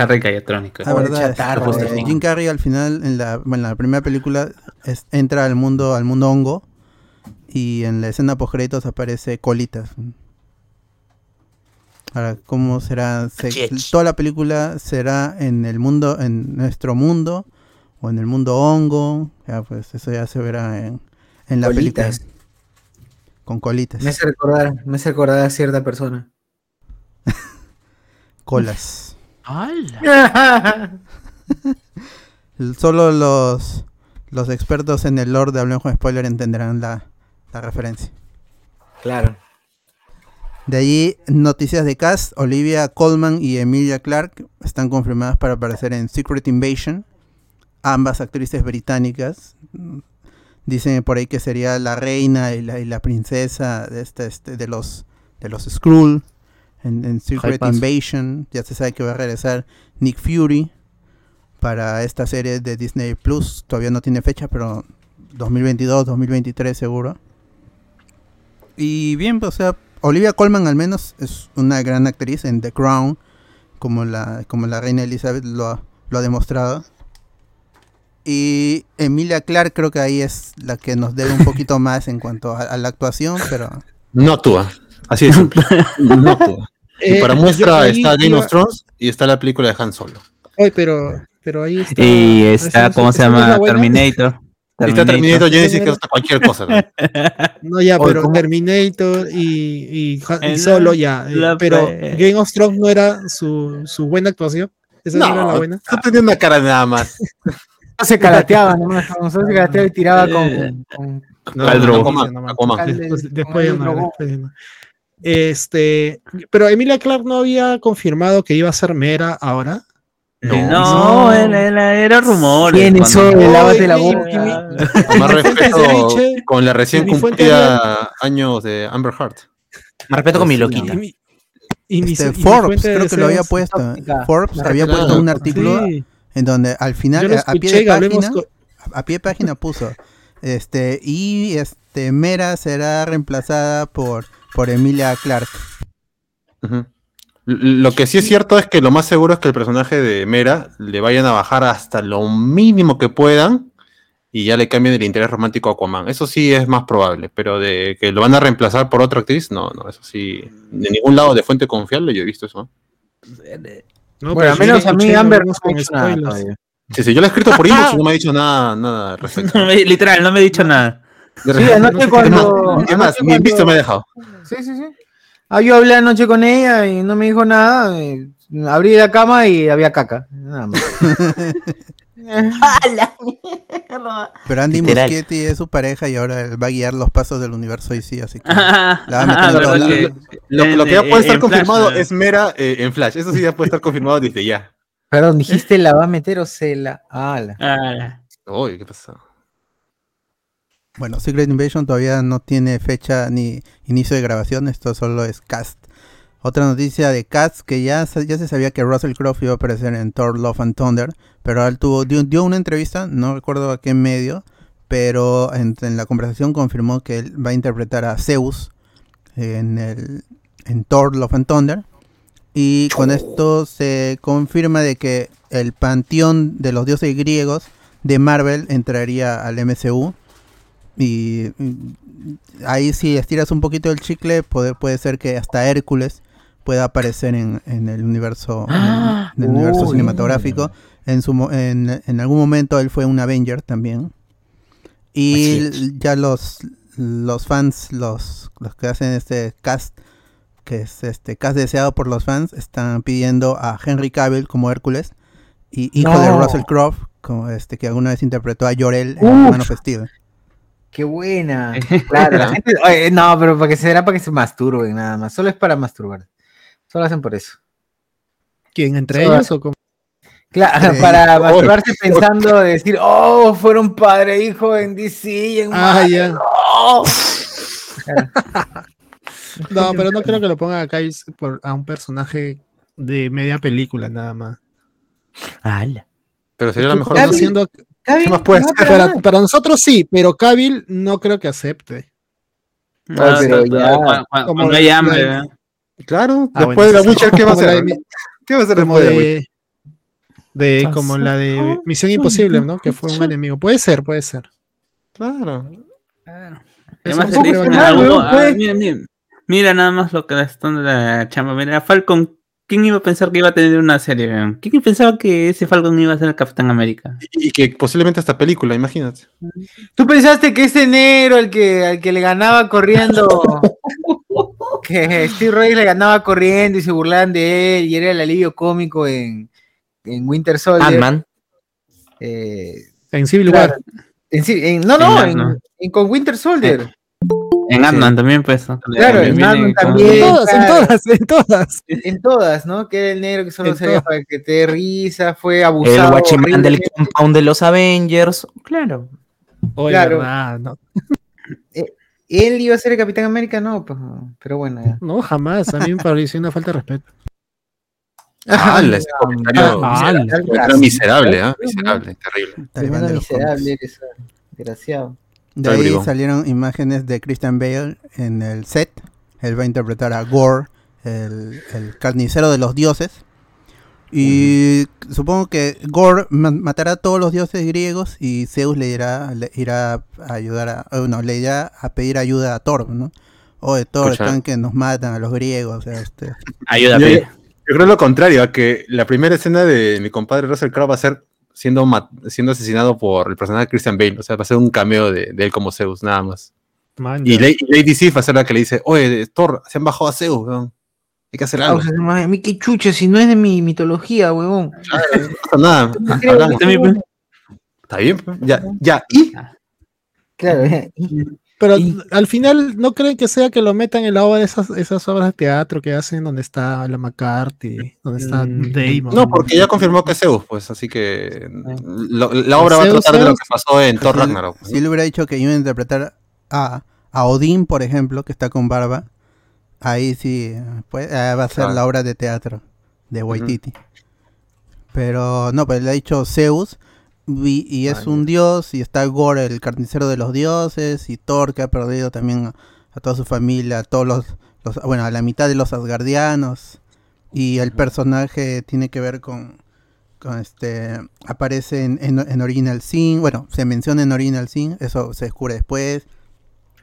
Rica y electrónica. La Pobre verdad, chatarra, este, weón. Jim Carrey al final, en la, bueno, en la primera película, es- entra al mundo, al mundo hongo y en la escena post créditos aparece Colitas. Ahora, ¿cómo será? Se- toda la película será en el mundo, en nuestro mundo o en el mundo hongo. Ya, pues eso ya se verá en, en la Colitas. película. Con colitas, Me hace recordar, me hace recordar a cierta persona. colas. Solo los, los expertos en el lore de Hablemos con Spoiler entenderán la, la referencia. claro. De allí, noticias de cast. Olivia Colman y Emilia Clarke están confirmadas para aparecer en Secret Invasion. Ambas actrices británicas. Mm, Dicen por ahí que sería la reina y la, y la princesa de, este, este, de los de los Skrull en, en Secret. Invasion. Ya se sabe que va a regresar Nick Fury para esta serie de Disney Plus. Todavía no tiene fecha, pero 2022, 2023 seguro. Y bien, pues, o sea, Olivia Colman al menos es una gran actriz en The Crown, como la, como la reina Elizabeth lo ha, lo ha demostrado. Y Emilia Clarke creo que ahí es la que nos debe un poquito más en cuanto a, a la actuación, pero No actúa. Así de simple. No actúa. Y Eh, para muestra está Game iba- of Thrones y está la película de Han Solo. Oye, pero, pero ahí está. Y está, ¿cómo se es llama? la buena. Terminator. Está Terminator Genesis que hasta cualquier cosa. ¿no? No, ya, pero ¿cómo? Terminator y, y, Ha- y solo ya. eh, la pero pe- Game of Thrones no era su, su buena actuación. Esa no, era la No, buena. está teniendo una cara nada más. Se calateaba nomás, como se calateaba y tiraba con, Eh. con- No, ¿Cuál no, no, no, no, Después, con después no, después no. Este, pero Emilia Clark no había confirmado que iba a ser Mera ahora. No, No. era, era, era rumores. ¿Quién? Lávate la boca. y- Con más respeto con la recién cumplida años de Amber Heart. Me respeto con mi Y loquita. mi- y mi- este, Forbes creo que lo había puesto. tóxica. Forbes había puesto un artículo Sí, en donde al final, lo a, pie de página, con- a pie de página puso Este, y este Mera será reemplazada por, por Emilia Clark. L- Lo que sí es cierto es que lo más seguro es que el personaje de Mera le vayan a bajar hasta lo mínimo que puedan y ya le cambien el interés romántico a Aquaman. Eso sí es más probable, pero de que lo van a reemplazar por otra actriz, no, no, eso sí. De ningún lado de fuente confiable yo he visto eso. No, bueno, al pero menos a mí Amber no me ha dicho nada todavía. Sí, sí, yo lo he escrito por inbox y no me ha dicho nada, nada al respecto. Literal, no me he dicho nada. Sí, anoche cuando... Es más, ni en visto me ha dejado. Sí, sí, sí. Ah, yo hablé anoche con ella y no me dijo nada. eh, abrí la cama y había caca. Nada más. ¡A la mierda! Pero Andy Literal. Muschietti es su pareja y ahora él va a guiar los pasos del universo DC, así que Ah, la va a meter en que- lados. Lo, lo que ya en- puede estar en confirmado es Mera eh, en Flash. Eso sí ya puede estar confirmado desde ya. Perdón, dijiste la va a meter o se la. Ah, la. Ah, Uy, ¿qué pasó? Bueno, Secret Invasion todavía no tiene fecha ni inicio de grabación, esto solo es cast. Otra noticia de cast que ya, ya se sabía que Russell Crowe iba a aparecer en Thor Love and Thunder, pero él tuvo, dio, dio una entrevista, no recuerdo a qué medio, pero en, en la conversación confirmó que él va a interpretar a Zeus en, el, en Thor Love and Thunder. Y con esto se confirma de que el panteón de los dioses griegos de Marvel entraría al MCU. Y ahí si estiras un poquito el chicle, puede, puede ser que hasta Hércules pueda aparecer en, en el universo, en el- en el universo cinematográfico. En, su, en, en algún momento él fue un Avenger también. Y ya los, los fans, los, los que hacen este cast, que es este cast deseado por los fans, están pidiendo a Henry Cavill como Hércules y hijo de. Russell Crowe, como este que alguna vez interpretó a Jorel en. Man of Steel. Qué buena. Claro, la gente- oye, no, pero para que será para que se masturben nada más. Solo es para masturbar. Solo hacen por eso. ¿Quién? ¿Entre Solo- ellos o cómo? Claro, Sí. para masturbarse pensando, decir, oh, fueron padre e hijo en DC y en Ah, Marvel, ya. no". No, pero no creo que lo pongan acá por, a un personaje de media película nada más. ¡Hala! Pero sería la mejor Cavill- más puede no, ser? para, para nosotros sí, pero Cavill no creo que acepte. Ah, pero ya- cuando- hay la- hambre, la- ¿eh? Claro, Ah, después bueno, de The Witcher, ¿qué va a la hacer? de- ¿Qué va a hacer como después de de, de como la de Misión Imposible, ¿no? Que fue un enemigo. Puede ser, puede ser. Claro. Además, no weón, ah, mira, mira, mira nada más lo que están de la chamba. Mira, Falcon, ¿quién iba a pensar que iba a tener una serie? weón? ¿Quién pensaba que ese Falcon iba a ser el Capitán América? Y, que posiblemente esta película, imagínate. ¿Tú pensaste que ese negro, al que, al que le ganaba corriendo, que Steve Rogers le ganaba corriendo y se burlaban de él y era el alivio cómico en, en Winter Soldier? Ant-Man. eh, En Civil. War. en sí- en- no, no, En en, Ant-Man. en- con Winter Soldier. En Ant-Man también, pues. Claro, en Ant-Man también. En todas, en todas, en todas. En todas, ¿no? Que era el negro que solo servía para que te risa, fue El abusado. Watchman del horriblemente. compound de los Avengers. Claro. Oye, Claro. verdad, no. Él iba a ser el Capitán América, no, pues, pero bueno. ya. No, jamás. A mí me pareció una falta de respeto. Ah, ese comentario Ah, miserable, era miserable, ¿ah? Miserable, terrible. Tremendo miserable eres, ah, desgraciado. De ahí bribón. salieron imágenes de Christian Bale en el set. Él va a interpretar a Gore, el, el carnicero de los dioses. Y supongo que Gore ma- matará a todos los dioses griegos y Zeus le irá, le irá a ayudar a, eh, no, le irá a pedir ayuda a Thor, ¿no? Oye, Thor, Escucha. están que nos matan a los griegos, o sea, este, Ayúdame. Yo, yo creo lo contrario, a que la primera escena de mi compadre Russell Crowe va a ser siendo, siendo asesinado por el personaje de Christian Bale. O sea, va a ser un cameo de, de él como Zeus, nada más. Man, Y. Lady, Lady Sif va a ser la que le dice, oye, Thor, se han bajado a Zeus, weón. Hay que hacer Ah, algo. a mí qué chucha, si no es de mi mitología, huevón. No pasa nada. Pues. Está bien, pues. ya, ya. ¿Y? Claro, eh, Pero y- al final, ¿no creen que sea que lo metan en la obra de esas, esas obras de teatro que hacen donde está la McCarthy, donde está Mm, Damon? No, porque ya confirmó que es Zeus, pues, así que lo- la obra va a Zeus, tratar de lo que pasó en Thor si, Ragnarok. si él hubiera dicho que iba a interpretar a, a Odín, por ejemplo, que está con barba, ahí sí pues, eh, va a ser Claro. la obra de teatro de Waititi. Pero no, pues le ha dicho Zeus. Y, y es un dios, y está Gore, el carnicero de los dioses, y Thor, que ha perdido también a, a toda su familia, a todos los, los- bueno, a la mitad de los asgardianos. Y el personaje tiene que ver con, con este, aparece en, en, en Original Sin, bueno, se menciona en Original Sin, eso se descubre después.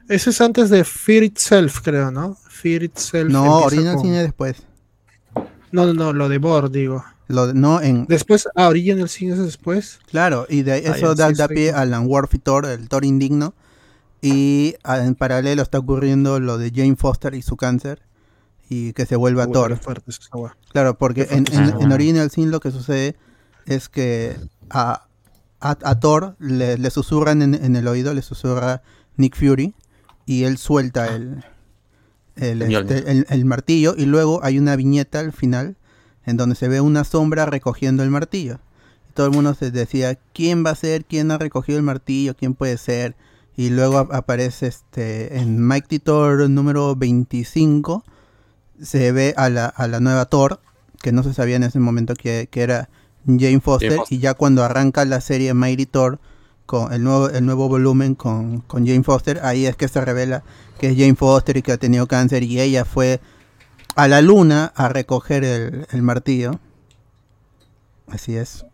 Ese es antes de Fear Itself, creo, ¿no? Fear Itself. No, Original con- Sin es después. No, no, no, lo de Bor, digo. Lo, de- no, en, Después, ah, Original Sin es después. Claro, y de eso da, sí, da sí. pie a Alan Worf y Thor, el Thor indigno. Y en paralelo está ocurriendo lo de Jane Foster y su cáncer. Y que se vuelva Uy, Thor. fuerte. Claro, porque en, en, en Original Sin lo que sucede es que a, a, a Thor le, le susurran en, en el oído, le susurra Nick Fury. Y él suelta el, el, este, el- el martillo. Y luego hay una viñeta al final en donde se ve una sombra recogiendo el martillo. Y todo el mundo se decía, ¿quién va a ser? ¿Quién ha recogido el martillo? ¿Quién puede ser? Y luego ap- aparece este en Mighty Thor número 25 se ve a la, a la nueva Thor, que no se sabía en ese momento que, que era Jane Foster, Jane Foster. y ya cuando arranca la serie Mighty Thor, con el nuevo, el nuevo volumen con, con Jane Foster, ahí es que se revela que es Jane Foster y que ha tenido cáncer y ella fue a la luna a recoger el, el martillo. Así es.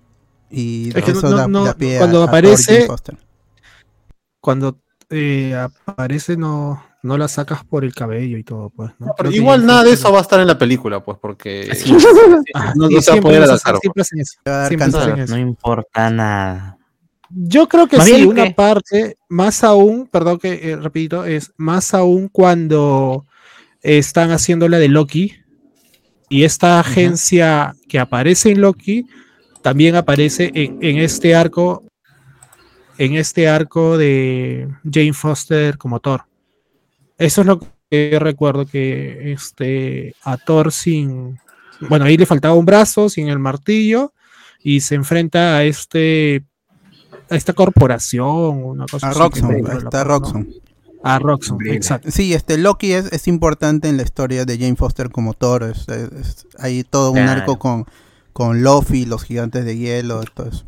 Y Es eso no- da, no- da pie a- cuando a aparece-. Cuando eh, aparece, no, no la sacas por el cabello y todo, pues. igual nada de eso va a estar en la película, pues, porque Así no, se va a poder importa nada. Yo creo que sí, una parte, más aún, perdón que eh, repito, es más aún cuando están haciendo la de Loki y esta agencia que aparece en Loki también aparece en, en este arco, en este arco de Jane Foster como Thor. Eso es lo que recuerdo que este a Thor sin, bueno, ahí le faltaba un brazo, sin el martillo y se enfrenta a este a esta corporación, una cosa A Roxxon, está Roxxon. A Roxxon, exacto. Sí, este Loki es, es importante en la historia de Jane Foster como Thor. es- es- hay todo un Claro. arco con, con Luffy, los gigantes de hielo, todo eso.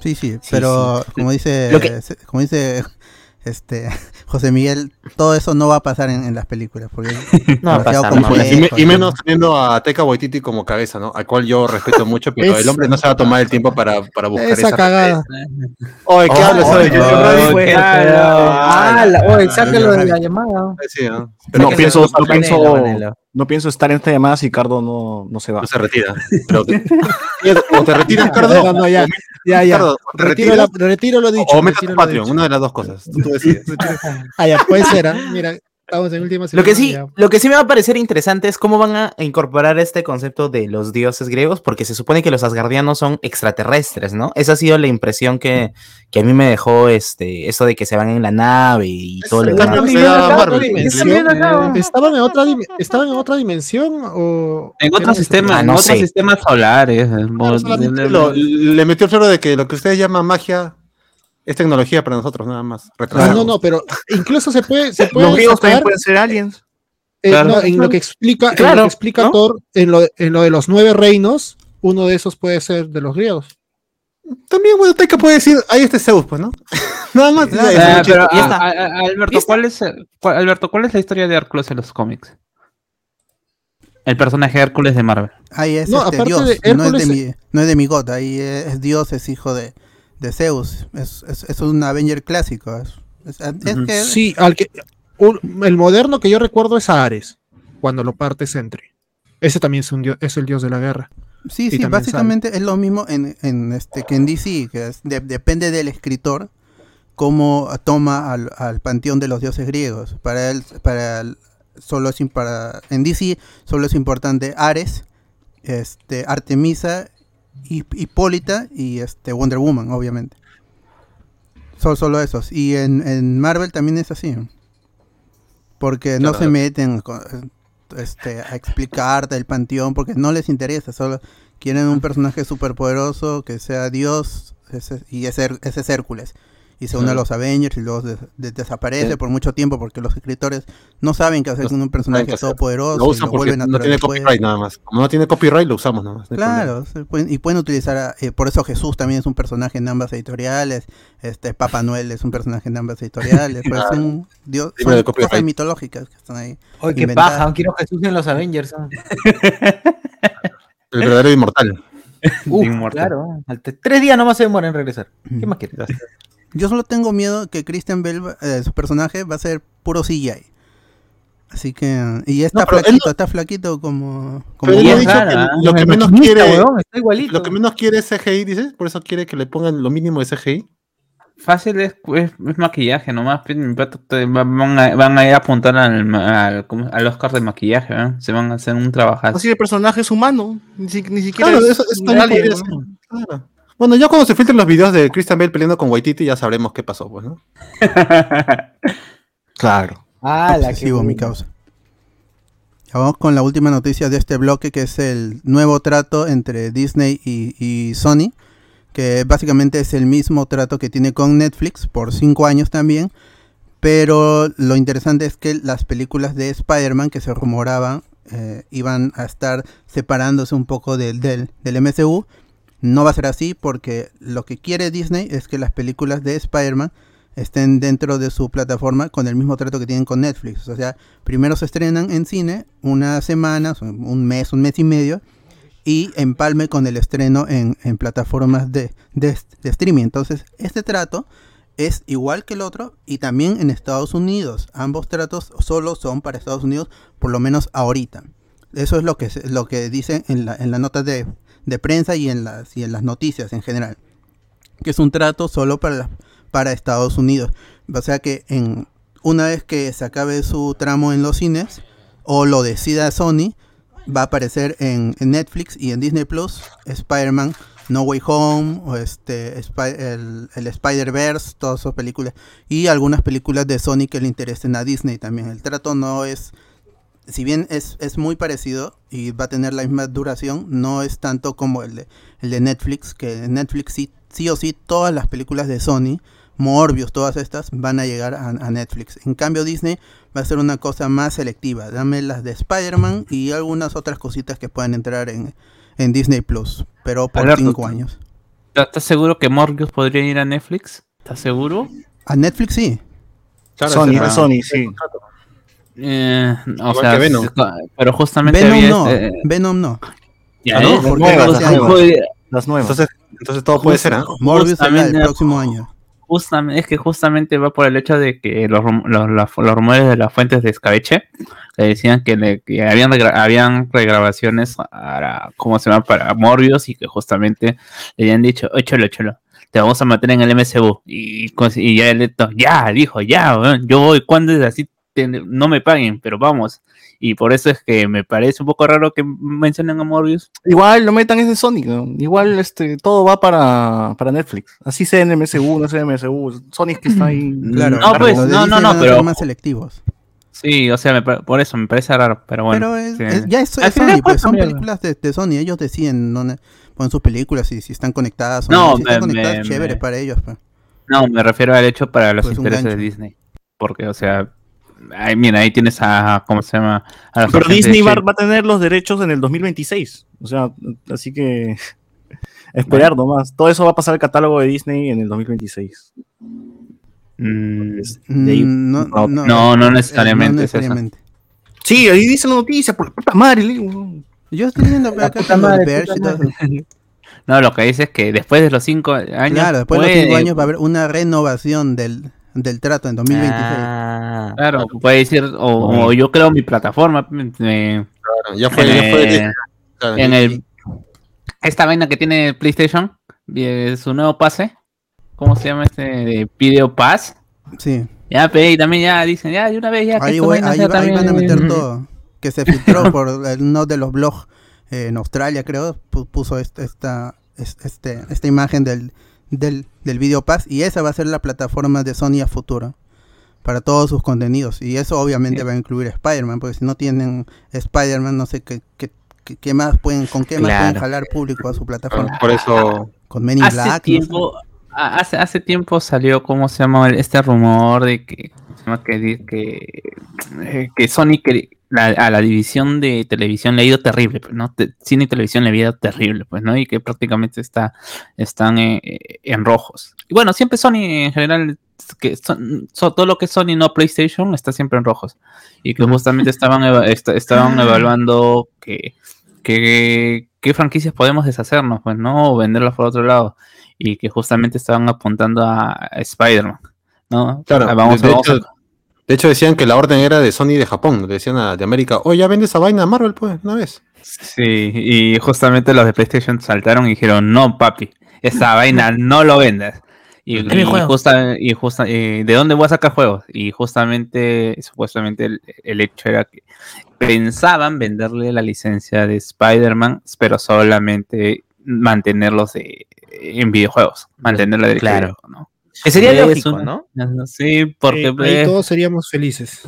Sí, sí, pero como dice que- como dice este José Miguel, todo eso no va a pasar en, en las películas. Porque No va a pasar, no Y, me- y ¿no? menos teniendo a Teca Waititi como cabeza, ¿no? Al cual yo respeto mucho, pero Es- el hombre no se va a tomar el tiempo para, para buscar Esa esa cagada. Oye, ¿qué Oh, hablas? ¿sabes? oh, Yo- yo- oh, yo- qué Ah, la- oye, sácalo de la llamada. Sí, ¿no? Pienso, no, pienso. No pienso estar en esta llamada si Cardo no, no se va. No se retira. Pero te- o te retiras, Cardo, No, no, ya, ya, ya. Cardo, te Retiro, retiras, la- retiro lo dicho. o metes Patreon, una de las dos cosas. Tú, tú decides. Ah, ya, puede ser, ¿ah? Mira, estamos en última Lo que sí, ya. lo que sí me va a parecer interesante es cómo van a incorporar este concepto de los dioses griegos, porque se supone que los asgardianos son extraterrestres, ¿no? Esa ha sido la impresión que, que a mí me dejó este, eso de que se van en la nave y todo lo demás. ¿Estaban en otra, ¿Estaban en otra dimensión o...? En eran otros sistemas, Ah, en no otros sé. sistemas solares. eh, Lo- le metió el floro de que lo que ustedes llaman magia es tecnología para nosotros, nada más. Ah, Retrasado. no, no, pero incluso se puede, se puede Los griegos también pueden ser aliens. eh, Claro. no, en lo que explica, en lo Claro, que explica ¿no? Thor, en lo, en lo de los nueve reinos, uno de esos puede ser de los griegos. También, bueno, Taika puede decir, ahí este Zeus, pues, ¿no? nada más. Claro. Ah, pero, está. ah, ah, Alberto. ¿cuál es, cuál- Alberto, ¿cuál es la historia de Hércules en los cómics? El personaje Hércules de Marvel. Ahí es No, este aparte Dios, de no, es de mi, no es de mi gota, ahí es, es Dios, es hijo de, de Zeus. Es, es, es un Avenger clásico. Es, es- es Ujú. que- Sí, al que, un- el moderno que yo recuerdo es a Ares, cuando lo parte Sentry. Ese también es, un dios, es el dios de la guerra. Sí, Y sí, básicamente es lo mismo en, en este que en DC, que es- de- depende del escritor cómo toma al, al panteón de los dioses griegos. Para él, para él solo es para en DC solo es importante Ares, este Artemisa, Hipólita y este Wonder Woman, obviamente. Son solo esos. Y en, en Marvel también es así. Porque no se meten con- este, a explicarte el panteón porque no les interesa, solo quieren un personaje superpoderoso que sea Dios ese- y ese, ese es Hércules. Y se une a los Avengers y luego de- de- desaparece Sí. por mucho tiempo porque los escritores no saben qué hacer con un personaje todopoderoso Lo y usan lo porque vuelven a no tiene después. copyright nada más. Como no tiene copyright, lo usamos nada más. no. Claro, pueden- y pueden utilizar, a- eh, por eso Jesús también es un personaje en ambas editoriales, este Papá Noel es un personaje en ambas editoriales, pues Claro. son, dios, son cosas copyright. mitológicas que están ahí. Oye, qué paja, quiero Jesús en los Avengers. El verdadero inmortal. Uf, Inmortal. claro. Tres días nomás se demora en regresar. ¿Qué más quieres? Yo solo tengo miedo que Christian Bell, va- eh, su personaje, va a ser puro CGI. Así que, y está No, flaquito, no- está flaquito como... como Pero él es dicho rara, que ¿ah? lo que El menos quiere, weón, está igualito. lo que menos quiere es CGI, dices, por eso quiere que le pongan lo mínimo de CGI. Fácil es, es- es maquillaje nomás. pues, van, a, van a ir a apuntar al, al, al Oscar de maquillaje, ¿eh? Se van a hacer un trabajazo. Así el personaje es humano. Ni, si- ni siquiera Claro, es eso, ¿no? ser. Claro. Bueno, ya cuando se filtren los videos de Christian Bale peleando con Waititi, ya sabremos qué pasó, pues, ¿no? Claro. Ah, la que mi causa. Ya Vamos con la última noticia de este bloque, que es el nuevo trato entre Disney y, y Sony, que básicamente es el mismo trato que tiene con Netflix por cinco años también, pero lo interesante es que las películas de Spider-Man que se rumoraban eh, iban a estar separándose un poco del, del, del MCU. No va a ser así porque lo que quiere Disney es que las películas de Spider-Man estén dentro de su plataforma con el mismo trato que tienen con Netflix. O sea, primero se estrenan en cine unas semanas, un mes, un mes y medio, y empalme con el estreno en, plataformas de, streaming. Entonces, este trato es igual que el otro y también en Estados Unidos. Ambos tratos solo son para Estados Unidos, por lo menos ahorita. Eso es lo que, lo que dicen en la, en la nota de, de prensa y en, las, y en las noticias en general. Que es un trato solo para, para Estados Unidos. O sea que en, una vez que se acabe su tramo en los cines, o lo decida Sony, va a aparecer en, Netflix y en Disney Plus Spider-Man No Way Home o este el, el Spider-Verse, todas esas películas y algunas películas de Sony que le interesen a Disney también. El trato no es si bien es, es muy parecido y va a tener la misma duración, no es tanto como el de, el de Netflix, que en Netflix sí, sí o sí todas las películas de Sony, Morbius, todas estas, van a llegar a, a Netflix. En cambio Disney va a ser una cosa más selectiva. Dame las de Spider-Man y algunas otras cositas que puedan entrar en, en Disney Plus, pero por Alberto, cinco años. ¿Estás seguro que Morbius podría ir a Netflix? ¿Estás seguro? A Netflix sí. Claro, Sony, es Sony, sí. Eh, o Igual sea, Venom. pero justamente Venom había no, este- Venom no. ya, Ah, ¿no? ¿eh? Porque nuevas, no las nuevas. Las. Entonces, entonces todo puede ser, ¿ah? Morbius será el próximo año. Justamente, es que justamente va por el hecho de que los, los, los rumores de las fuentes de escabeche le decían que, le- que habían, regra- habían regrabaciones para, ¿cómo se llama? Para Morbius y que justamente le habían dicho, "Oye, cholo, cholo, te vamos a meter en el MCU. Y, y ya el ya, dijo, ya, yo voy, cuando es así? No me paguen, pero vamos. Y por eso es que me parece un poco raro que mencionen a Morbius. Igual lo metan ese Sonic, ¿no? igual este todo va para, para Netflix. Así sea en MSU, no sea en MSU. Sonic que está ahí. Claro, No, pues, los de no, Disney no, no, pero- más selectivos. Sí, o sea, me por eso me parece raro, pero bueno. Pero es- sí. es- ya es, Sony, pues son películas de, de Sony, ellos deciden dónde ponen sus películas y si están conectadas o No, no. Si están conectadas, me- chévere me- para ellos. pues. No, me refiero al hecho para los Pues intereses de. Disney. Porque, o sea, ay, mira, ahí tienes a, ¿cómo se llama? A la Pero Disney va, a tener los derechos en el 2026. O sea, así que esperar nomás. Todo eso va a pasar al catálogo de Disney en el 2026. Mm, Mm, no, no, no, no, no eh, necesariamente. Sí, ahí dice la noticia, por puta madre. Yo estoy viendo acá. No, lo que dice es que después de los cinco años. Claro, después de los cinco años va a haber una renovación del, del trato en 2026. Ah, Claro, puede decir, o, o yo creo mi plataforma. eh, Claro, ya fue, ya fue. claro, en y- el. Esta vaina que tiene PlayStation, su nuevo pase. ¿Cómo se llama este? De Video Pass. Sí, Ya, pe, y también ya dicen, ya, de una vez ya. que ahí, esta voy- van a meter todo. Que se filtró por uno de los blogs eh, en Australia, creo, pu- puso este- esta, es- este, esta imagen del, del, del Video Pass y esa va a ser la plataforma de Sony a futuro para todos sus contenidos. Y eso obviamente Sí. va a incluir Spider-Man, porque si no tienen Spider-Man, no sé qué, qué, qué- qué más pueden, con qué más pueden jalar público a su plataforma. Por eso, Con Men in Black. no sé. Tiempo, a- hace, hace tiempo salió, ¿cómo se llama? Este rumor de que, ¿cómo se llama? que, que, eh, que Sony que la- a la división de televisión le ha ido terrible, ¿no? Te- cine y televisión le ha ido terrible, pues, ¿no? Y que prácticamente está, están eh, eh, en rojos. Y bueno, siempre Sony en general, que son- so- todo lo que es Sony no PlayStation está siempre en rojos. Y que justamente estaban, eva- esta- estaban evaluando que, que, qué franquicias podemos deshacernos, pues, ¿no? O venderlas por otro lado. Y que justamente estaban apuntando a, Spider-Man, ¿no? Claro, Ah, vamos, de, de vamos a- hecho, de hecho decían que la orden era de Sony de Japón, le decían a, de América, oye, ya vende esa vaina a Marvel, pues, una vez. Sí, y justamente los de PlayStation saltaron y dijeron, no, papi, esa vaina no lo vendas. Y, y justa- y justa- ¿de dónde voy a sacar juegos? Y justamente, supuestamente, el, el hecho era que pensaban venderle la licencia de Spider-Man, pero solamente mantenerlos de- en videojuegos, mantener la de Claro. ¿no? Que sería Es lógico, una- ¿no? Sí, porque Eh, ahí eh, todos seríamos felices.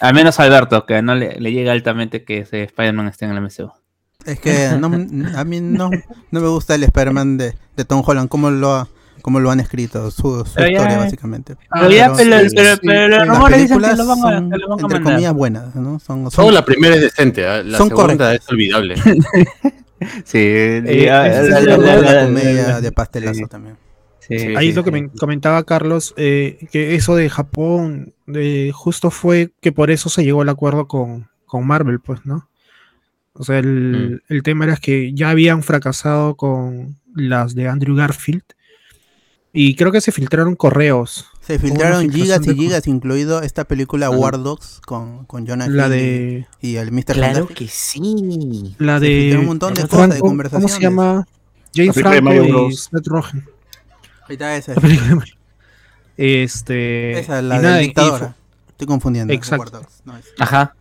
al menos Alberto, que no le, le llega altamente que ese Spider-Man esté en el MCU. Es que no, a mí no, no me gusta el Spider-Man de, de Tom Holland, como lo, ha- cómo lo han escrito, su, su Pero ya- historia básicamente. Pero ya, pero- sí, pero, sí. los Las rumores dicen que películas lo van a, son, que lo van a entre mandar. comillas, buenas, ¿no? Son, son- Solo la primera es decente, ¿ah? la Son segunda correctas. es olvidable. Sí, Eh, ya- es la- la la- buena la- la- comedia de pastelazo sí. también. sí, Sí, Ahí sí, lo que sí. me comentaba Carlos, eh, que eso de Japón, de, justo fue que por eso se llegó al acuerdo con, con Marvel, pues, ¿no? O sea, el, el tema era que ya habían fracasado con las de Andrew Garfield y creo que se filtraron correos. Se filtraron gigas y de- gigas, incluido esta película. War Dogs con, con Jonah La Hill de y, el Mr. Claro Fantastic. que sí. la de un montón de Franco- cosas, de ¿cómo conversaciones. se llama? James de Franco y. Seth Rogen. Ahí está esa, La película de Mario. Este esa, la y dictadora. Estoy confundiendo. Exacto. War Dogs, no es. Ajá.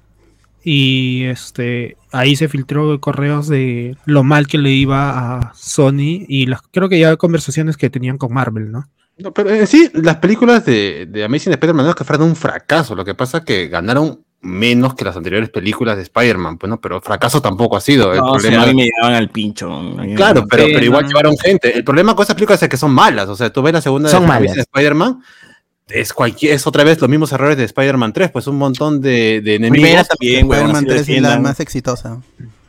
Y este ahí se filtró correos de lo mal que le iba a Sony y las creo que ya conversaciones que tenían con Marvel, ¿no? No, pero en sí, las películas de, de Amazing Spider-Man no es que fueran un fracaso, lo que pasa es que ganaron menos que las anteriores películas de Spider-Man, pues no, pero fracaso tampoco ha sido. El No, o sea, problema a mí me llevaban al pincho. Claro, pero, pero igual llevaron gente. El problema con esas películas es que son malas. O sea, tú ves la segunda Son de malas. Amazing Spider-Man, es, cualquier, es otra vez los mismos errores de Spider-Man 3, pues un montón de, de enemigos. Primera también, Spider-Man así 3 es la más exitosa.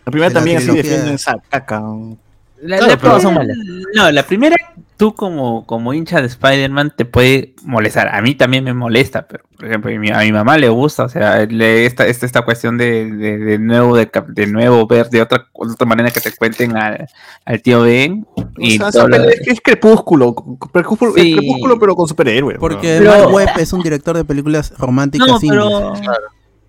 La primera la también así defienden esa caca. La, Claro, la pero- primera- no, la primera, tú como, como hincha de Spider-Man te puede molestar. A mí también me molesta, pero por ejemplo, a mi, a mi mamá le gusta, o sea, le, esta, esta, esta cuestión de, de, de nuevo, de, nuevo ver de otra, de otra manera que te cuenten al, al tío Ben. Y o sea, es, es crepúsculo, crepúsculo, es Sí. crepúsculo, pero con superhéroes. Porque Pero- Mark Webb es un director de películas románticas no, pero,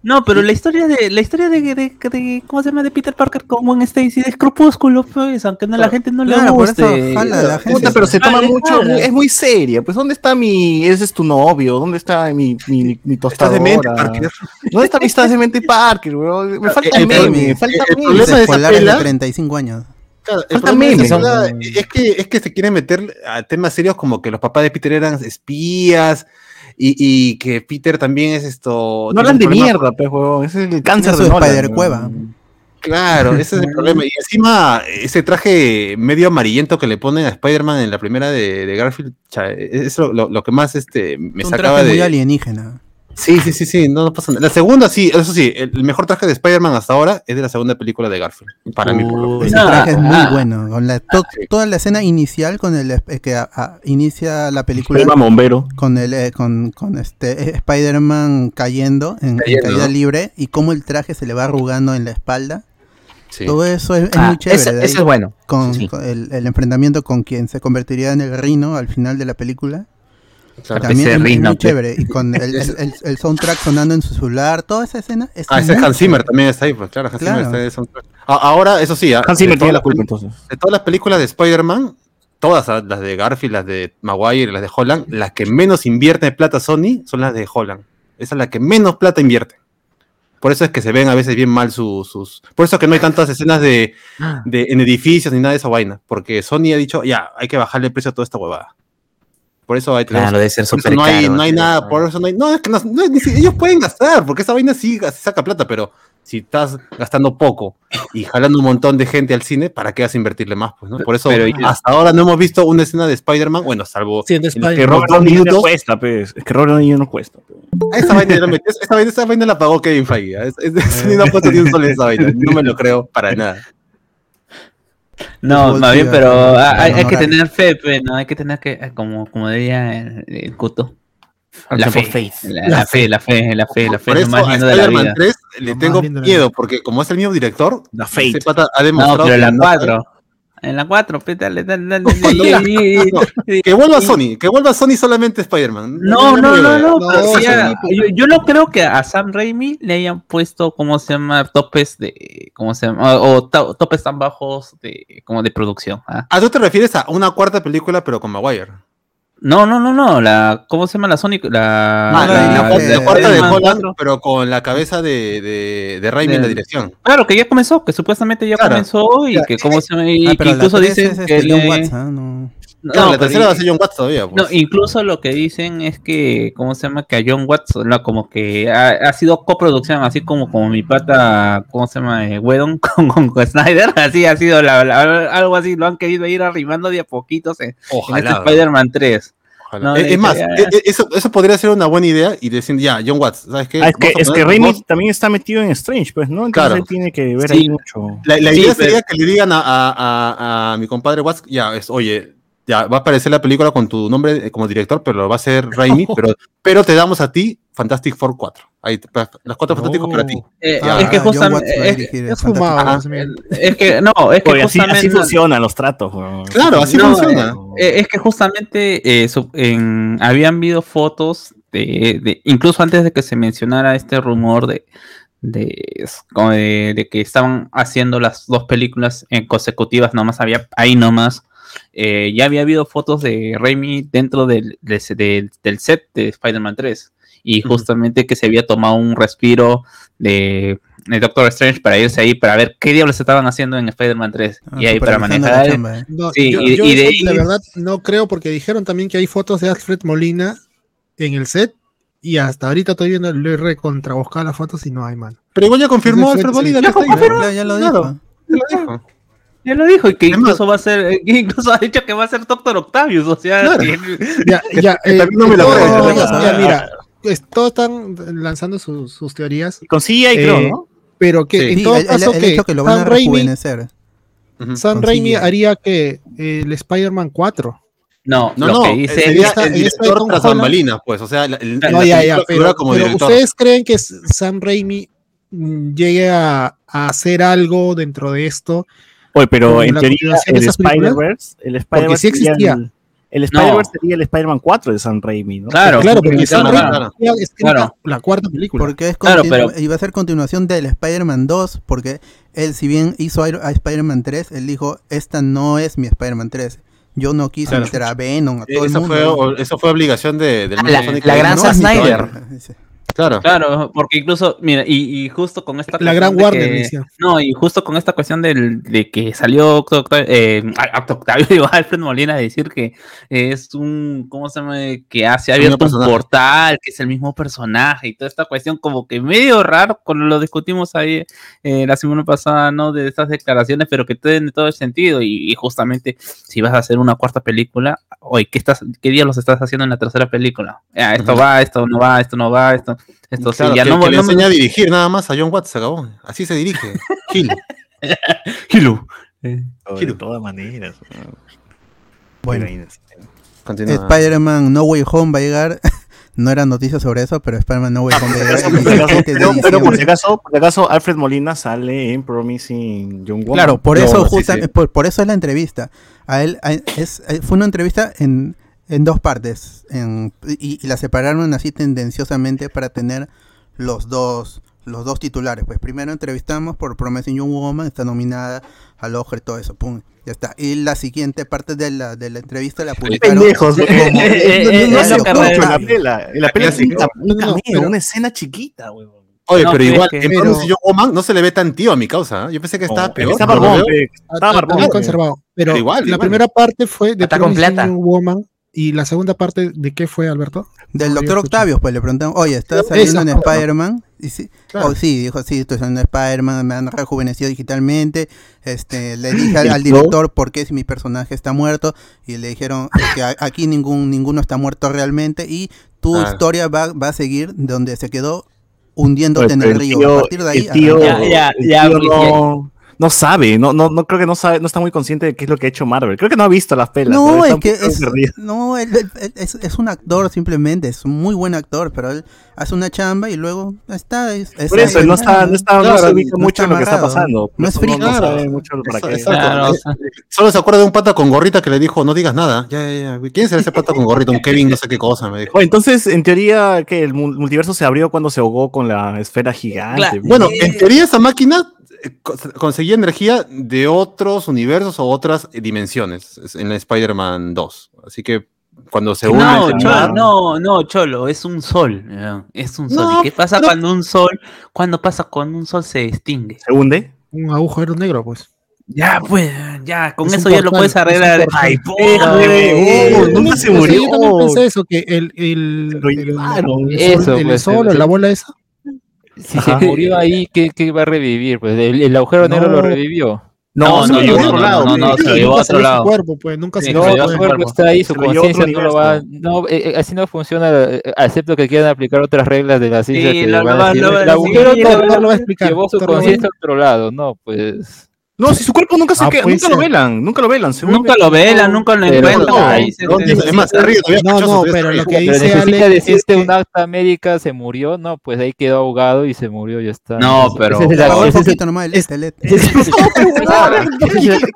no, pero la historia de la historia de, de, de- ¿cómo se llama? de Peter Parker con Gwen Stacy de Crepúsculo, pues, aunque no, la gente no Claro, le por guste. eso jala a la gente. Puta, pero se toma mucho, jala. es muy seria. Pues, ¿dónde está mi, ese es tu novio? ¿Dónde está mi, mi, mi Estás tostadora? demente, Parker. ¿Dónde está mi estás de mente Parker, weón? Me falta el- meme, el- me falta el meme. problema de esa Escolares de pela- 35 años. Claro, el problema de película es que, es que se quieren meter a temas serios como que los papás de Peter eran espías y, y que Peter también es esto. No tiene hablan un de mierda, pues. Ese es el cáncer de Nolan, Spider. Cueva. Claro, ese es el problema. Y encima, ese traje medio amarillento que le ponen a Spider-Man en la primera de, de Garfield, es lo, lo- lo que más este, me Es un sacaba traje muy de. alienígena. Sí, sí, sí, sí, no, no pasa nada. La segunda, sí, eso sí, el, mejor traje de Spider-Man hasta ahora es de la segunda película de Garfield. Para mí, por lo menos. Ese traje es muy ah. bueno. Con la, to- sí. Toda la escena inicial con el eh, que a- a- inicia la película bombero. con el eh, con, con este eh, Spider-Man cayendo en, caída libre y cómo el traje se le va arrugando en la espalda. Sí. Todo eso es, es Ah, muy chévere. ese es bueno. con, sí. con el, el enfrentamiento con quien se convertiría en el Rino al final de la película. Claro. También es, es muy chévere. Y con el, el- el- el soundtrack sonando en su celular, toda esa escena. Es Ah, ese es Hans Zimmer también está ahí, pues claro, Hans Claro. Zimmer está en el soundtrack. Ah, Ahora, eso sí, ah, Hans de Zimmer tiene todas la las culpa, entonces. De todas las películas de Spider-Man, todas, ah, las de Garfield, las de Maguire, las de Holland, las que menos invierte plata Sony son las de Holland. Esa es la que menos plata invierte. Por eso es que se ven a veces bien mal su- sus... Por eso que no hay tantas escenas de, de- en edificios ni nada de esa vaina. Porque Sony ha dicho, ya, hay que bajarle el precio a toda esta huevada. Por eso hay Claro, debe ser por eso súper no hay, caro, no hay nada, por eso no hay, no, es que no, no, ellos pueden gastar, porque esa vaina sí saca plata, pero si estás gastando poco y jalando un montón de gente al cine, ¿para qué vas a invertirle más? Pues, ¿no? Por eso Pero- hasta ahora no hemos visto una escena de Spider-Man, bueno, salvo Sí, de el que. Robert Downey minutos. cuesta, pues. Es que Robert Downey no cuesta. pues. Esa vaina, la metió- esa, vaina, esa vaina la pagó Kevin Feige. ¿ah? Es, es, es- no ha puesto ni un solo en esa vaina. No me lo creo para nada. No, más bien, pero hay, hay que tener fe, pues, ¿no? Hay que tener que, eh, como, como diría el, el Cuto, la fe, Faith. la, la fe, la fe, la fe, la fe, Por eso más a lindo de la Spider-Man vida. 3 le tengo miedo, porque como es el mismo director, La ha No, pero la no 4, en la 4, pues, dale, dale, Que vuelva Sony, que vuelva Sony solamente Spider-Man. No, no, no, no, a- yo, yo no creo que a Sam Raimi le hayan puesto, ¿cómo se llama? Topes de, ¿cómo se llama? O, o to- topes tan bajos de, como de producción. ¿ah? ¿A tú te refieres a una cuarta película, pero con Maguire? No, no, no, no, la, ¿cómo se llama la Sonic? La, Ah, la, la la- cuarta- la eh, cuarta de Holland, 4. pero con la cabeza de, de, de Raimi en la dirección. Claro, que ya comenzó, que supuestamente ya Claro. comenzó y que, ¿cómo se llama? Y Ah, que incluso dicen es que este le- Watts. No. No, Claro, la tercera y- va a ser John Watts todavía. pues. No, incluso lo que dicen es que, ¿cómo se llama? Que a John Watts, la- como que ha, ha sido coproducción, así como, como mi pata, ¿cómo se llama? Eh, Whedon con, con, con Snyder, así ha sido la- la- algo así, lo han querido ir arrimando de a poquitos en, en este. Spider-Man 3. ojalá. no, es, más, que ya- e- e- eso, eso podría ser una buena idea y decir, ya, John Watts, ¿sabes qué? Ah, es que, es que Raimi vos- también está metido en Strange, pues, ¿no? Entonces Claro. tiene que ver Sí. ahí mucho. La, la Sí, idea pero- sería que le digan a, a- a- a mi compadre Watts, ya, es, oye, ya va a aparecer la película con tu nombre eh, como director, pero lo va a hacer Raimi, pero, pero te damos a ti Fantastic Four 4. Ahí, los cuatro fantásticos para ti. Eh, Ah, es que justamente, es, dirigir Es más bien. es que, no, es que Oye, así, así funcionan los tratos. Claro, así No, funciona. Eh, es que justamente eh, su- en- habían habido fotos de, de- incluso antes de que se mencionara este rumor de, de, como de, de que estaban haciendo las dos películas en consecutivas, nomás había ahí nomás. Eh, ya había habido fotos de Raimi dentro del, de del- set de Spider-Man 3 y justamente que se había tomado un respiro de, de Doctor Strange para irse ahí para ver qué diablos estaban haciendo en Spider-Man 3 Ah, y ahí para manejar chamba, eh. No, Sí, yo, y- yo y de la verdad no creo porque dijeron también que hay fotos de Alfred Molina en el set y hasta ahorita estoy viendo lo he recontrabuscado las fotos y no hay mano. Pero igual ya confirmó Alfred sí, Molina. Ya, ya lo Claro. dijo. Ya lo dijo. Ya lo dijo, y que incluso va a ser, eh, que incluso ha dicho que va a ser Doctor Octavius, o sea, Claro. que- Ya, ya, que eh, también no me lo creo, ya, mira, pues, todos están lanzando sus, sus teorías, Y con creo, Eh, ¿no? pero que Sí. en Sí, todo el, el- caso el que hecho que lo van a Sam Raimi, rejuvenecer. Ujú. Sam Raimi haría que eh, el Spider-Man 4. no, No, lo no, que dice sería esta- el director tras bambalinas, pues, o sea, el, el- No, ya, ya, pero, como pero director. ¿ustedes creen que Sam Raimi llegue a, a hacer algo dentro de esto? Oye, pero en la teoría, el? Spider-Verse, el Spider-Verse sí sería existía. el, el Spider-Verse sería el Spider-Man 4 de Sam Raimi, ¿no? Claro, claro, porque porque Sam claro, Raimi la cuarta película. Porque es Claro, pero- iba a ser continuación del Spider-Man 2, porque él, si bien hizo a Spider-Man 3, él dijo, esta no es mi Spider-Man 3. Yo no quise Claro. meter a Venom, a todo el Eso mundo. fue, eso fue obligación de, del Ah, la- la Team, gran ¿no? Es Snyder. Claro. Claro, porque incluso, mira, y, y justo con esta la gran Warner que- decía. No, y justo con esta cuestión del, de que salió Octo- Octavio, eh, Octo- Octavio, digo, Alfred Molina a decir que es un, ¿cómo se llama? Que hace abierto un personaje. portal, que es el mismo personaje y toda esta cuestión como que medio raro cuando lo discutimos ahí eh, la semana pasada, ¿no? De estas declaraciones, pero que tienen todo el sentido y, y justamente si vas a hacer una cuarta película, oye, ¿qué, estás, ¿qué día los estás haciendo en la tercera película? Ah, esto va, esto no va, esto no va, esto, esto sí, Claro, ya que, no, que le no me- a dirigir nada más a John Watts, se acabó. Así se dirige. Gil. Hilo. De Giro. todas maneras. Bueno. Spider-Man No Way Home va a llegar. no era noticia sobre eso, pero Spider-Man No Way Home va a llegar el Por si acaso, 17 de pero, pero por si acaso, por si acaso, Alfred Molina sale en Promising Young Woman. Claro, por No, eso sí, justa- sí. Por, por eso es la entrevista. A él a- es, eh, fue una entrevista en, en dos partes en- y, y la separaron así tendenciosamente para tener los dos los dos titulares. Pues primero entrevistamos por Promising Young Woman, está nominada al Oscar y todo eso, pum, ya está. Y la siguiente parte de la, de la entrevista la publicaron pendejos, como- ¿no? eh, no eh, eh, mucho eh, en la pela. En la pela no, no, una escena chiquita, huevón. Oye, No, pero igual, que- en pero- Promising Young Woman no se le ve tan tío a mi causa. ¿eh? Yo pensé que estaba peor. Está pero lo barbón, Está, barbón. conservado. Pero, Pero igual, la igual. primera parte fue de Promising Woman ¿Y la segunda parte de qué fue, Alberto? Del No doctor. Octavius, pues le preguntaron, oye, ¿estás saliendo en. Spider-Man? Y sí, Claro. oh, sí, dijo, sí, estoy saliendo en Spider-Man, me han rejuvenecido digitalmente. Este, le dije al, director por qué si mi personaje está muerto. Y le dijeron "Es que aquí ningún, ninguno está muerto realmente. Y tu Claro. historia va, va a seguir donde se quedó hundiéndote en el el río. tío- a partir de ahí, el tío, arrancó. Ya, ya, el ya, tío pues, no, no sabe, no, no, no creo que no sabe, no está muy consciente de qué es lo que ha hecho Marvel. Creo que no ha visto las pelas. No, es que es, no, él- él- él es, es un actor simplemente, es un muy buen actor, pero él hace una chamba y luego está. Es, es Por eso, él no está, no está, no Claro, se ubica no mucho en lo que está pasando. No es No, Claro. sabe mucho para qué. exacto. Claro, o sea, Solo se acuerda de un pata con gorrita que le dijo, no digas nada. Ya, ya, ya. ¿Quién será ese pata con gorrita? Un Kevin, no sé qué cosa, me dijo. Entonces, en teoría, que el mul- multiverso se abrió cuando se ahogó con la esfera gigante. Claro. Bueno, en teoría esa máquina conseguía energía de otros universos o otras dimensiones es- en la Spider-Man 2. Así que cuando se une... No, se Cholo, no, no, Cholo, es un sol. Es un sol. No, ¿Y qué pasa pero- cuando un sol, cuando pasa cuando un sol se extingue? se hunde. Un agujero negro, pues. Ya, pues, ya, con Es eso ya lo puedes arreglar. Ay, Eh, pobre. oh, nunca se Sí, murió. Yo también pensé eso, que el, el, el- el Eso, sol, el pues, sol, el- la bola esa. Si Ajá. se murió ahí, ¿qué, qué va a revivir? Pues el, el agujero negro No. lo revivió. No, se no, lo llevó no, a otro no, lado. no, no, se lo llevó a otro salió su lado. cuerpo, pues, nunca Sí, se se No, lo el llevó a su cuerpo cuerpo. está ahí, su conciencia no lo va. No, eh, eh, así no funciona, eh, excepto que quieran aplicar otras reglas de la ciencia. Sí, que lo- van a decir, el agujero negro Doctor lo va a explicar. llevó su conciencia a otro lado. No, pues. No, si su cuerpo nunca se Ah, queda, nunca lo velan, nunca lo velan. Nunca lo velan, nunca lo encuentran. no, ahí se- No, es más, arriba, No, no, pero lo que arriba. Pero dice necesita Ale es decirte que- un acta médica, se murió. No, pues ahí quedó ahogado y se murió, ya está. No, pero- ese es el-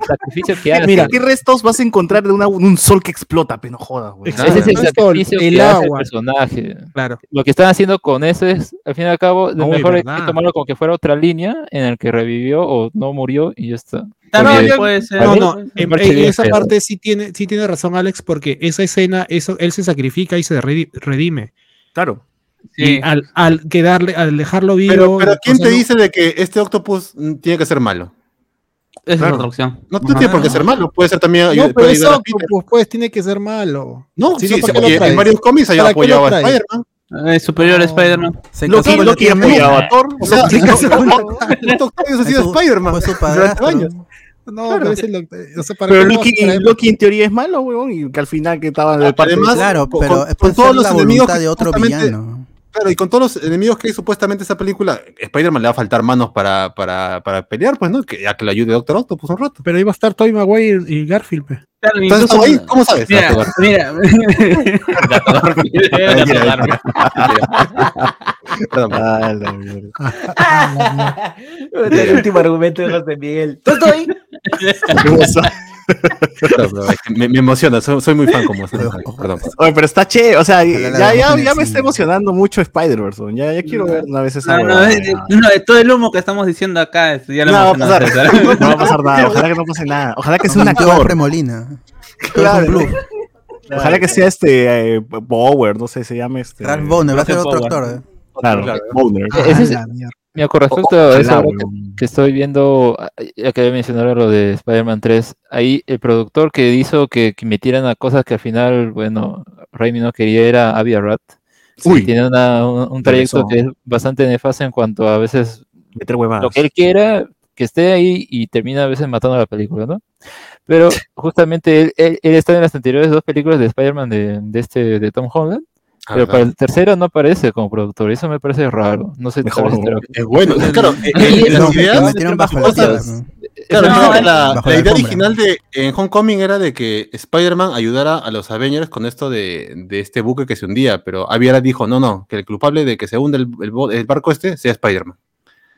sacrificio que. Mira, ¿qué restos vas a encontrar de un sol que explota? Pero no jodas, güey. Exacto. Ese es el sacrificio el que hace el agua. personaje. Claro. Lo que están haciendo con eso es, al fin y al cabo, lo mejor es tomarlo como que fuera otra línea en el que revivió o no murió y ya está. Porque- puede ser. No, no, en, esa feo. parte sí tiene, sí tiene razón Alex, porque esa escena, eso, él se sacrifica y se redi- redime. Claro. Sí. Y al, al quedarle, al dejarlo vivo. Pero, ¿quién te no- dice de que este octopus tiene que ser malo? Esa es Claro. otra opción. No, no tiene por qué ser malo, puede ser también No, ayud- pero es. Octopus, pues tiene que ser malo. No, sí, sí, ¿para qué lo oye, en varios cómics haya ¿Para qué lo apoyado a? Spider-Man. Es superior a. Spider-Man. Se Loki, casó con Loki la tía May. apoyaba a Thor. O sea, Se casó con la- ¿Cuántos octavios ha sido Spider-Man? Fue su padrastro. No, pero es el doc- o sea, ¿para Pero Loki? Loki en teoría es malo, weón, y que al final que estaba de parte Además, Claro, pero con- es con por todos ser los la enemigos de otro justamente- villano. Claro, y con todos los enemigos que hay supuestamente en esa película, Spider-Man le va a faltar manos para, para, para pelear, pues, ¿no? Que ya que le ayude Doctor Octopus un rato. Pero iba a estar Tobey Maguire y Garfield. pe. Claro, Entonces, incluso- ahí, ¿cómo sabes? Mira, mira. Ah, el último argumento de José Miguel. ¿Tú estoy? Perdón, perdón, es que me, me emociona, soy, soy muy fan como fan, Perdón. Oye, pero está che, o sea, ya, ya, ya, me está emocionando mucho Spider-Verse, ya, ya quiero ver una vez esa No, no, es- es- no, de todo el humo que estamos diciendo acá, ya lo No va a pasar, no va a pasar nada, ojalá que no pase nada, ojalá que sea un Mintió actor, Alfred Molina. Claro. Todo es un bluff. ojalá que sea este eh, Bower, no sé, se llame este. Ralph Bonner va a ser otro actor. ¿eh? Claro, Claro. Es- Ah, la mierda. Mira, con respecto O- a eso que, que estoy viendo, ya que había mencionado lo de Spider-Man 3, ahí el productor que hizo que, que metieran a cosas que al final, bueno, Raimi no quería era Avi Arad. Sí, Uy. tiene una- un, un trayecto que es bastante nefasto en cuanto a veces Meter huevadas. lo que él quiera que esté ahí y termina a veces matando la película, ¿no? Pero justamente él, él, él está en las anteriores dos películas de Spider-Man de, de este de Tom Holland, pero Ajá. para el tercero no aparece como productor, eso me parece raro. No sé, Mejor, Es bueno, es claro, las ideas, la es- idea original de en Homecoming era de que Spider-Man ayudara a los Avengers con esto de, de este buque que se hundía, pero Aviara dijo, no, no, que el culpable de que se hunde el, el barco este sea Spider-Man.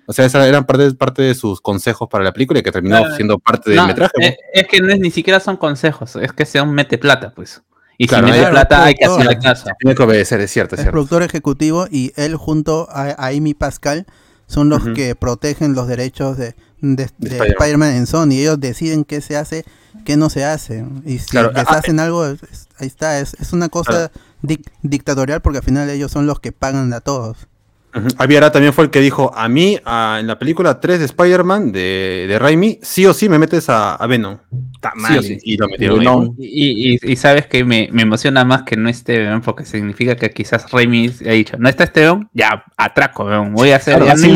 O sea, esa eran parte, parte de sus consejos para la película y que terminó Claro. siendo parte del No, metraje. ¿no? eh, es que no es, ni siquiera son consejos, es que sea un mete plata, pues. Y Claro, si mete claro, plata hay que productor. hacerle caso. Tiene que obedecer, es cierto, es Es cierto. productor ejecutivo y él junto a, a Amy Pascal son los Ujú. que protegen los derechos de, de- de Spider-Man. Spider-Man en Sony. Ellos deciden qué se hace, qué no se hace. Y si Claro, les ah, hacen algo, es- ahí está. Es, es una cosa dic- dictatorial porque al final ellos son los que pagan a todos. Avi Arad también fue el que dijo, a mí, a- en la película 3 de Spider-Man de, de Raimi, sí o sí me metes a, a Venom. Sí o sí. Y lo metieron ahí. No. Y, y- y sabes que me, me emociona más que no esté Venom, porque significa que quizás Raimi ha dicho, no está este Venom, ya atraco, Venom, voy a hacer Claro, ya así.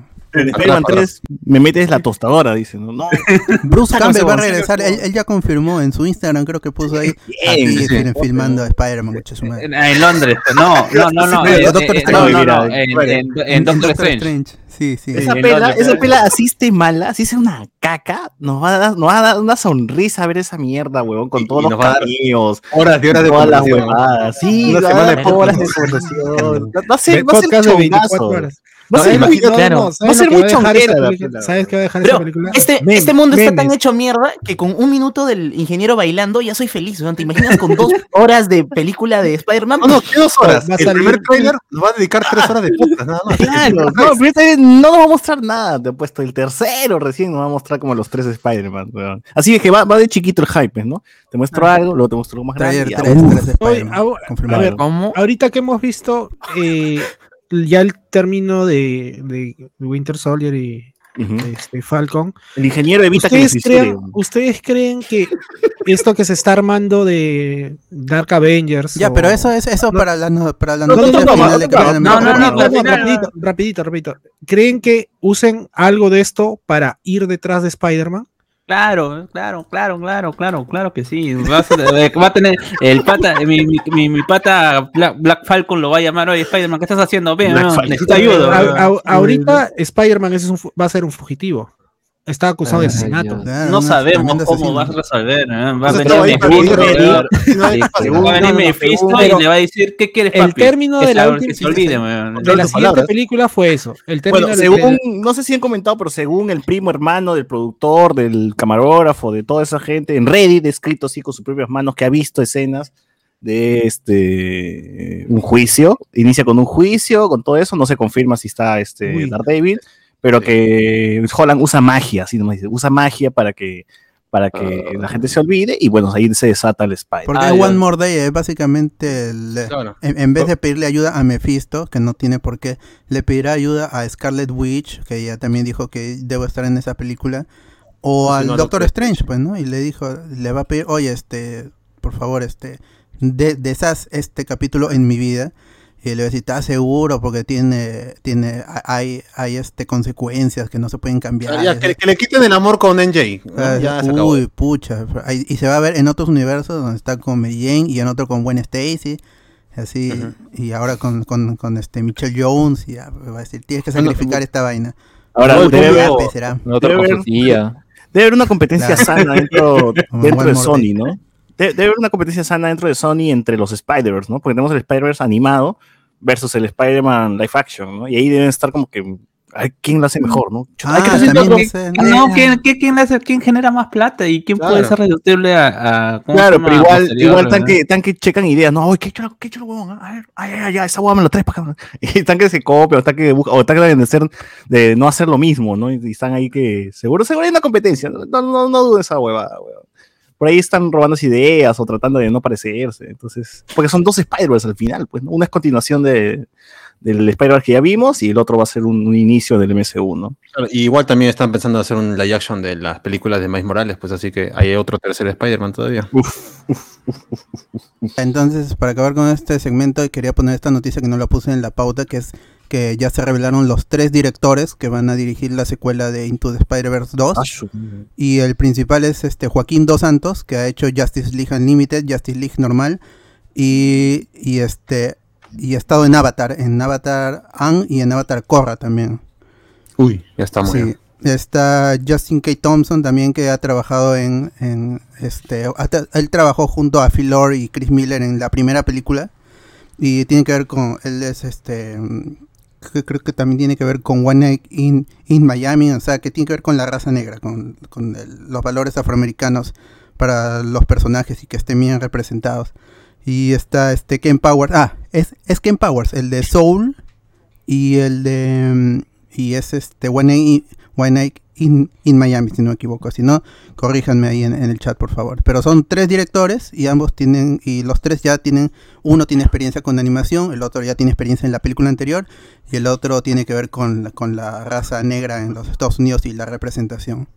en Spider-Man 3 me metes la tostadora, dice. No, no. Bruce Campbell va a regresar. Él, él ya confirmó en su Instagram, creo que puso ahí. Bien, Aquí sí. fil- filmando a Spider-Man. En, en Londres, no, no, no, no, eh, Doctor eh, Strange. no, no, no, en, bueno. en- en Doctor Strange. Sí, sí. Esa pela, esa pela así esté mala, así sea una caca, nos va a dar, nos va a dar una sonrisa ver esa mierda, huevón, con todos y los cameos, Horas y horas de todas las huevadas. Sí, Una semana de horas de conversación. Podcast de 24 chongazo. horas. Va a ser muy, claro, no, va a ¿sabes ser muy. ¿Sabes qué va a dejar Pero esa película? este, Mem- este mundo está tan hecho mierda que con un minuto del ingeniero bailando ya soy feliz. ¿no? ¿Te imaginas con dos horas de película de Spider-Man? No, no, ¿qué dos horas? Va a el primer trailer nos va a dedicar tres horas de nada más. Claro, no, pero este no nos va a mostrar nada, te he puesto el tercero recién, nos va a mostrar como los tres Spider-Man, weón. Así que va, va de chiquito el hype, ¿no? Te muestro algo, luego te muestro algo más grande. Y ya, tres, uf. tres de Oye, Spider-Man. a- ver, ¿Cómo? ahorita que hemos visto eh, ya el término de, de Winter Soldier y este, Falcon, El ingeniero evita que ¿ustedes les creen. ¿ustedes creen que esto que se está armando de Dark Avengers... Ya, o- pero eso es eso No. para la, no- para la No, no, noticia no, no, final no, de no, Capitán rapidito, rapidito. ¿Creen que usen algo de esto para ir detrás de Spider-Man? Claro, claro, claro, claro, claro, claro que sí. Va a, ser- va a tener el pata, mi, mi, mi, mi pata Black, Black Falcon lo va a llamar, oye Spider-Man, ¿qué estás haciendo? Ven, no, necesito ayuda. A- a- ahorita Spider-Man es un fu- va a ser un fugitivo. Está acusado de asesinato. Dios. claro, No sabemos cómo vas a resolver. ¿eh? Va a venir Mephisto, va a- venir Mephisto y le va a decir, ¿qué quieres, el término de la última- que se olvide, weón. De la tus siguiente palabras. película fue eso. El término Bueno, según, no sé si han comentado, pero según el primo hermano del productor, del camarógrafo, de toda esa gente, en Reddit, escrito así con sus propias manos, que ha visto escenas de este un juicio, inicia con un juicio, con todo eso, no se confirma si está este Uy. Daredevil, pero que Holland usa magia, así nomás dice, usa magia para que para que la gente se olvide y bueno, ahí se desata el Spider. Porque Ah. One More Day es básicamente el- en, en vez de pedirle ayuda a Mephisto, que no tiene por qué, le pedirá ayuda a Scarlet Witch, que ella también dijo que debo estar en esa película, o Sí, al no, no, Doctor Strange, pues, ¿no? Y le dijo, le va a pedir, oye, este, por favor, este, de, deshaz este capítulo en mi vida. Y le va a decir, ¿estás seguro? Porque tiene, tiene, hay, hay este consecuencias que no se pueden cambiar. Ya, que, que le quiten el amor con NJ. ¿no? Ah, Ya se acabó. Uy, pucha. Y se va a ver en otros universos donde está con Mary Jane y en otro con Gwen Stacy. Así, y ahora con, con, con este Michelle Jones, y ya va a decir, tienes que sacrificar esta vaina. Ahora, debe, será. Debe haber- una competencia Claro. sana dentro, de Sony. ¿no? Debe, debe haber una competencia sana dentro de Sony entre los Spider-Verse, ¿no? Porque tenemos el Spider-Verse animado versus el Spider-Man live action, ¿no? Y ahí deben estar como que, a ver, ¿quién lo hace mejor, no? Ah, Hay que hacer también otro- ese- No, ¿quién, quién, hace- quién genera más plata y quién puede ser reductible a. a- ¿cómo se Claro, pero igual, Posterior, igual están ¿no? que, están que checan ideas, no, oye, qué chulo, qué chulo, huevón, a ver, ay, ay, ay, esa hueá me lo traes para acá. Y están que se copian, o están que buscan, o están que deben de, ser, de no hacer lo mismo, ¿no? Y, y están ahí que, seguro, seguro hay una competencia, no, no, no, no dudes esa huevada, huevón. Por ahí están robando ideas o tratando de no parecerse, entonces, porque son dos Spider-Verse al final, pues, ¿no? Una es continuación de, del Spider-Verse que ya vimos y el otro va a ser un, un inicio del MCU, ¿no? Claro, y igual también están pensando hacer un live action de las películas de Miles Morales, pues así que hay otro tercer Spider-Man todavía. Entonces, para acabar con este segmento, quería poner esta noticia que no la puse en la pauta, que es que ya se revelaron los tres directores que van a dirigir la secuela de Into the Spider-Verse 2. Ah, Y el principal es este Joaquín Dos Santos, que ha hecho Justice League Unlimited, Justice League normal, y, y este y ha estado en Avatar, en Avatar Ang y en Avatar Korra también. Uy, ya estamos. Sí. Está Justin K. Thompson también que ha trabajado en, en, este ha tra- él trabajó junto a Phil Lord y Chris Miller en la primera película y tiene que ver con él es este que- creo que también tiene que ver con One Night in, Miami, o sea, que tiene que ver con la raza negra, con, los valores afroamericanos para los personajes y que estén bien representados. Y está este Ken Powers, ah, es, es Ken Powers, el de Soul y el de mm, y es este One Night, One Night In, Miami, si no me equivoco. Si no, corríjanme ahí en, en el chat, por favor. Pero son tres directores y ambos tienen, y los tres ya tienen, uno tiene experiencia con animación, el otro ya tiene experiencia en la película anterior y el otro tiene que ver con, la- con la raza negra en los Estados Unidos y la representación.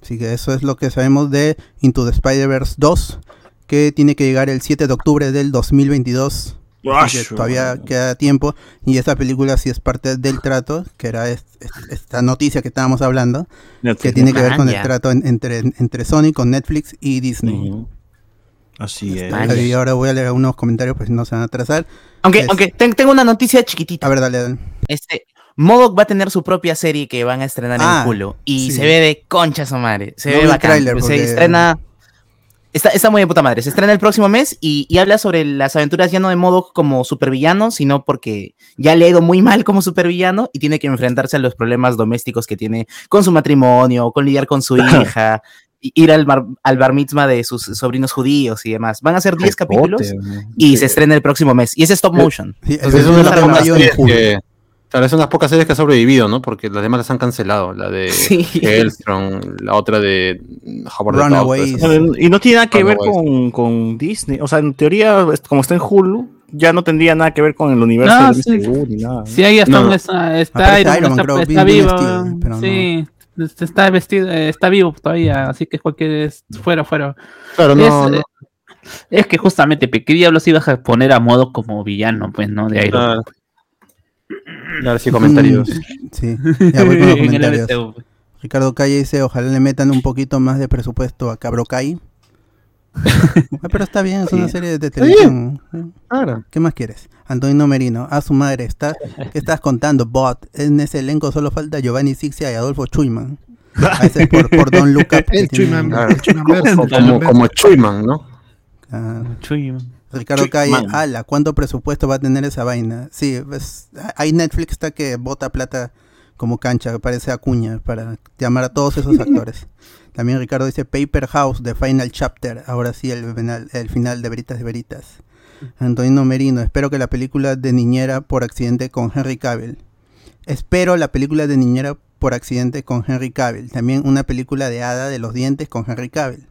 Así que eso es lo que sabemos de Into the Spider-Verse 2, que tiene que llegar el 7 de octubre del 2022. Así que todavía queda tiempo. Y esa película sí es parte del trato, que era es- es- esta noticia que estábamos hablando, que tiene que ver con el trato en- entre, entre Sony, con Netflix y Disney. Ujú. Así es. Y ahora voy a leer unos comentarios, pues si no se van a atrasar. Aunque, Es- aunque ten- tengo una noticia chiquitita. A ver, dale, dale. Este, Modoc va a tener su propia serie que van a estrenar Ah, en Hulu. Y sí. se ve de concha su madre. Se No ve bacán. tráiler se porque- estrena. Está, está muy de puta madre. Se estrena el próximo mes y, y habla sobre las aventuras ya no de Modoc como supervillano, sino porque ya le ha ido muy mal como supervillano y tiene que enfrentarse a los problemas domésticos que tiene con su matrimonio, con lidiar con su hija, ir al, bar- al bar mitzvah de sus sobrinos judíos y demás. Van a ser 10 capítulos y se estrena el próximo mes. Y es stop motion. Sí, Entonces, es una de claro, de las pocas series que ha sobrevivido, ¿no? Porque las demás las han cancelado. La de Sí. Hellstrom, la otra de Howard Runaways. Y no tiene nada que ver con, con Disney. O sea, en teoría, como está en Hulu, ya no tendría nada que ver con el universo No, del sí. MCU ni nada. ¿no? Sí, ahí está, No. está, está Iron Man, Iron Man, está, creo, está bien- bien vivo. vestido, pero no. sí, este, está vestido, eh, está vivo todavía, así que cualquier es fuera, fuera. Claro, no, es, no. eh, es que justamente, ¿qué diablos ibas a poner a modo como villano, pues, no? De Iron Man. Claro. Ahora sí, comentarios. Mm, Sí, ya voy con los comentarios. MCU. Ricardo Calle dice, ojalá le metan un poquito más de presupuesto a Cabro Kai. Ah, pero está bien, es una serie de televisión. Claro. ¿Qué más quieres? Antonio Merino, a su madre, está, ¿qué estás contando? Bot, en ese elenco solo falta Giovanni Sixia y Adolfo Chuyman. A ese por, por Don que El tiene- Chuyman, claro. Chuyman Como, Chuyman como Chuyman, ¿no? Ah, Chuy. Ricardo Calle, ala, ¿cuánto presupuesto va a tener esa vaina? Sí, pues, hay Netflix está que bota plata como cancha, parece Acuña, para llamar a todos esos actores. También Ricardo dice Paper House, The Final Chapter, ahora sí el final, el final de Veritas de Veritas. Antonino Merino, espero que la película de Niñera por accidente con Henry Cavill. Espero la película de Niñera por accidente con Henry Cavill. También una película de Hada de los Dientes con Henry Cavill.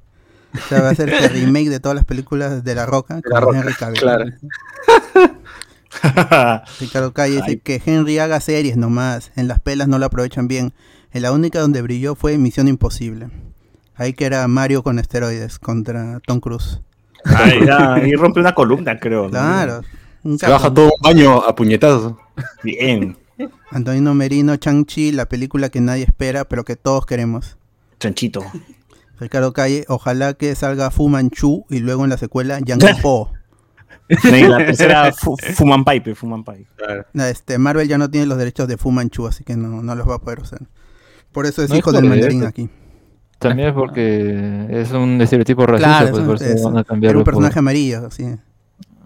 O sea, va a ser el remake de todas las películas de La Roca con La Roca, Henry Cavill. claro. Ricardo Calle dice que Henry haga series nomás. En las pelas no lo aprovechan bien. En la única donde brilló fue Misión Imposible. Ahí que era Mario con esteroides contra Tom Cruise. Ay, y rompe una columna, creo. Claro. Se baja todo un baño a puñetazos. Bien. Antonino Merino, Chang-Chi, la película que nadie espera, pero que todos queremos. Chanchito. Ricardo Calle, ojalá que salga Fu Manchu y luego en la secuela Yang Po. Y la tercera, fu- Fuman Pipe, Fuman Pipe. Este, Marvel ya no tiene los derechos de Fu Manchu, así que no, no los va a poder usar. Por eso es No es hijo por del mandarín eso. aquí. También es porque es un estereotipo racista, Claro, pues es por un, eso es- van a un personaje por- amarillo, así.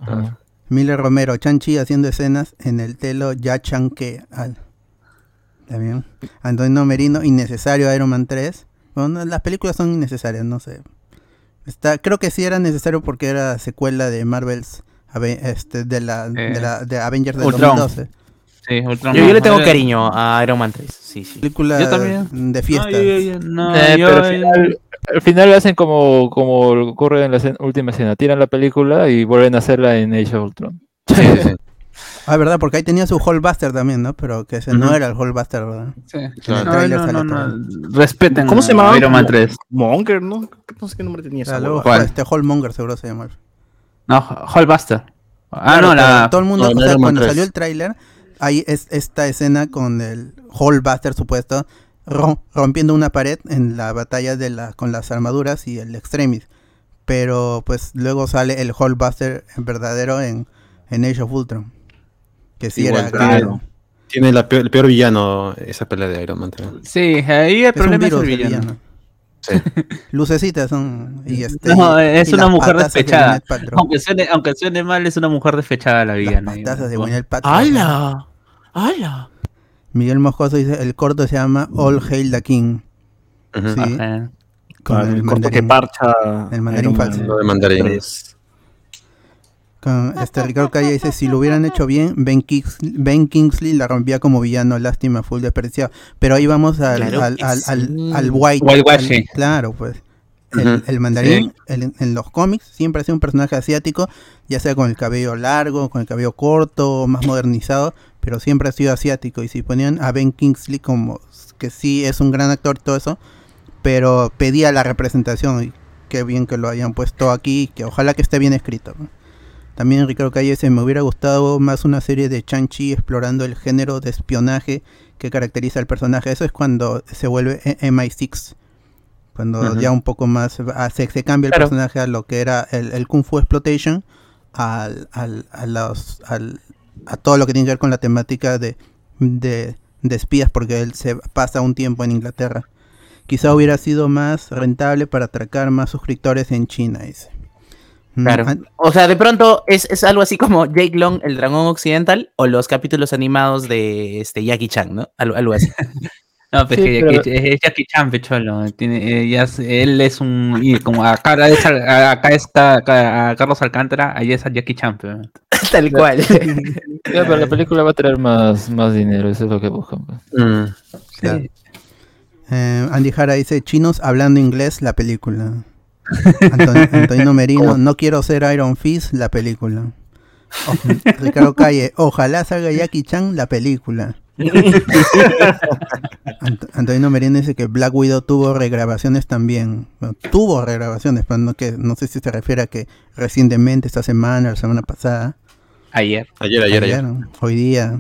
Ajá. Miller Romero, Chanchi haciendo escenas en el telo ya chanque al. ¿Está bien? Antonio Merino, innecesario Iron Man 3. Bueno, las películas son innecesarias, no sé. Está, creo que sí era necesario porque era secuela de Marvel's este, de la, de Eh, la de Avengers del Ultron. 2012. Sí, Ultron, Yo, yo no, le tengo eh, cariño a Iron Man 3. Sí, sí. Película Yo también. de No, fiestas. yo- yo- no, Eh, yo, pero al eh, final, al final hacen como, como ocurre en la escena- última escena, tiran la película y vuelven a hacerla en Age of Ultron. Sí, sí, sí. Ah, verdad, porque ahí tenía su Hallbuster también, ¿no? Pero que ese no era el Hallbuster, ¿verdad? sí. el No, no, no, Respeten ¿Cómo se llamaba? Iron Man 3. Monger, ¿no? No sé qué nombre tenía este Hallmonger seguro se llama. No, Hallbuster. Ah, Claro, no, la. todo el mundo, no, o sea, cuando 3. salió el tráiler, hay es, esta escena con el Hallbuster supuesto rom- rompiendo una pared en la batalla de la con las armaduras y el Extremis. Pero pues luego sale el Hallbuster verdadero en, en Age of Ultron. Que sí Igual, era claro. Tiene la peor- el peor villano esa pelea de Iron Man. también. Sí, ahí el Es problema es virus el el villano. villano. Sí. Lucecitas son. Y este, No, y- es y una las mujer despechada. Aunque suene, aunque suene mal, es una mujer despechada la Las villana. patazas de. Gwyneth Paltrow. ¡Hala! ¡Hala! Miguel Moscoso dice, el corto se llama All Hail the King. Sí, con Ah, el el corto que parcha. El mandarín falso. Lo de mandarín. 3. Con este Ricardo Calle dice, si lo hubieran hecho bien, Ben, Kings- Ben Kingsley la rompía como villano, lástima, full desperdiciado. Pero ahí vamos al, Claro al, al, al- sí. al white. Al- claro, pues. El, el mandarín el- en los cómics siempre ha sido un personaje asiático, ya sea con el cabello largo, con el cabello corto, más modernizado, pero siempre ha sido asiático. Y si ponían a Ben Kingsley como que sí es un gran actor y todo eso, pero pedía la representación y qué bien que lo hayan puesto aquí, que ojalá que esté bien escrito. ¿no? También Ricardo Calle se me hubiera gustado más una serie de Chanchi explorando el género de espionaje que caracteriza al personaje. Eso es cuando se vuelve E- MI6. Cuando ya un poco más ah, se, se cambia el Claro. personaje a lo que era el, el Kung Fu Exploitation, al, al- a, los, al- a todo lo que tiene que ver con la temática de, de, de espías, porque él se pasa un tiempo en Inglaterra. Quizá hubiera sido más rentable para atracar más suscriptores en China, dice. Mm, Claro. an- O sea, de pronto es, es algo así como Jake Long, el dragón occidental, o los capítulos animados de este Jackie Chan, ¿no? Algo, algo así. No, pues Sí, que pero- Jackie- es Jackie Chan, pecholo. Tiene, eh, ya es- él es un. Y como acá es, está acá- a Carlos Alcántara, allá es a Jackie Chan. pero- Tal cual. Ya, pero la película va a traer más, más dinero, eso es lo que buscan. Mm. claro. Eh, Andy Jara dice, chinos hablando inglés, la película. Anton- Antonino Merino, no quiero ser Iron Fist, la película. Ricardo Calle, ojalá salga Jackie Chan, la película. Ant- Antonino Merino dice que Black Widow tuvo regrabaciones también. Bueno, tuvo regrabaciones, pero no, que, no sé si se refiere a que recientemente, esta semana, la semana pasada, Ayer. Ayer, ayer, ayer. ayer, hoy día,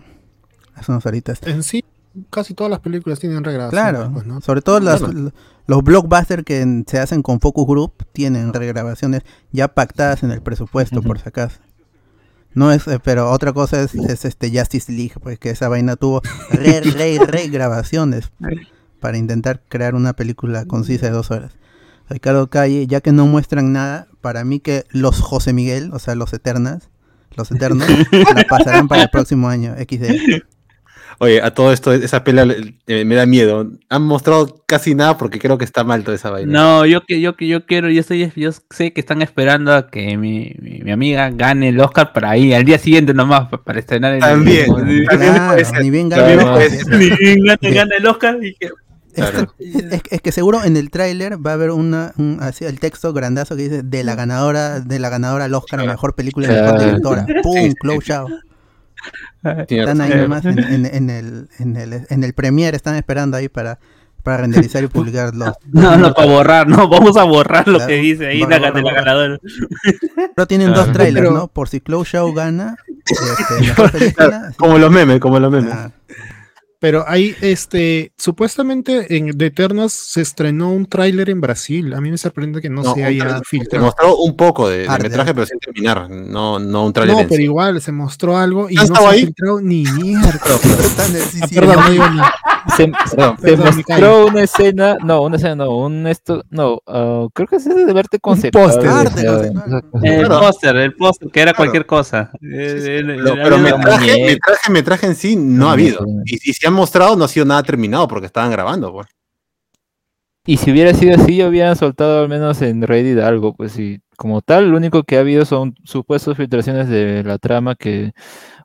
hace unas horitas. En sí, casi todas las películas tienen regrabaciones. Claro, ¿no? sobre todo las- Bueno. los blockbusters que se hacen con Focus Group tienen regrabaciones ya pactadas en el presupuesto, por si acaso. No es, eh, pero otra cosa es, es este Justice League, pues que esa vaina tuvo re, re, regrabaciones para intentar crear una película concisa de dos horas. Ricardo Calle, ya que no muestran nada, para mí que los José Miguel, o sea, los Eternas, los Eternos, la pasarán para el próximo año, XD. Oye, a todo esto, esa pelea eh, me da miedo. Han mostrado casi nada porque creo que está mal toda esa vaina. No, yo que yo que yo quiero, yo estoy, yo sé que están esperando a que mi, mi, mi amiga gane el Oscar para ahí, al día siguiente nomás, pa- para estrenar el También, también Claro, ni bien no, ser. Ni bien gane, gane el Oscar y que- Es, Claro. es- es que seguro en el tráiler va a haber una un- así el texto grandazo que dice de la ganadora de la ganadora al Oscar a mejor película y mejor Claro. directora. ¡Pum! Sí, sí, close out. Tiene Están ahí nomás en, en- en el en el en el Premiere están esperando ahí para para renderizar y publicar los No, no, para borrar, no, vamos a borrar lo Claro. que dice ahí la, la ganadora. pero tienen dos trailers, ¿no? Por si Close Show gana este, película. Como los memes, como los memes. Ah, Pero hay, este, supuestamente en The Eternals se estrenó un tráiler en Brasil. A mí me sorprende que no, No, se haya trailer- Se filtrado. mostró un poco de, de metraje, pero sin terminar. No, no un trailer No, pero sí. igual se mostró algo y ¿Has no se ha filtrado ni mierda. Ah, perdón, no digo nada. Se, se mostró una escena, no, una escena, no, un esto, no, ah, creo que es ese de verte póster. conceptual. Arte conceptual. El Claro. póster, el póster, que era Claro. cualquier cosa. Eh, eh, Pero, en sí no ha habido. Y, y si han mostrado, no ha sido nada terminado porque estaban grabando. Pues. Y si hubiera sido así, hubieran soltado al menos en Reddit algo, pues y como tal, lo único que ha habido son supuestas filtraciones de la trama que,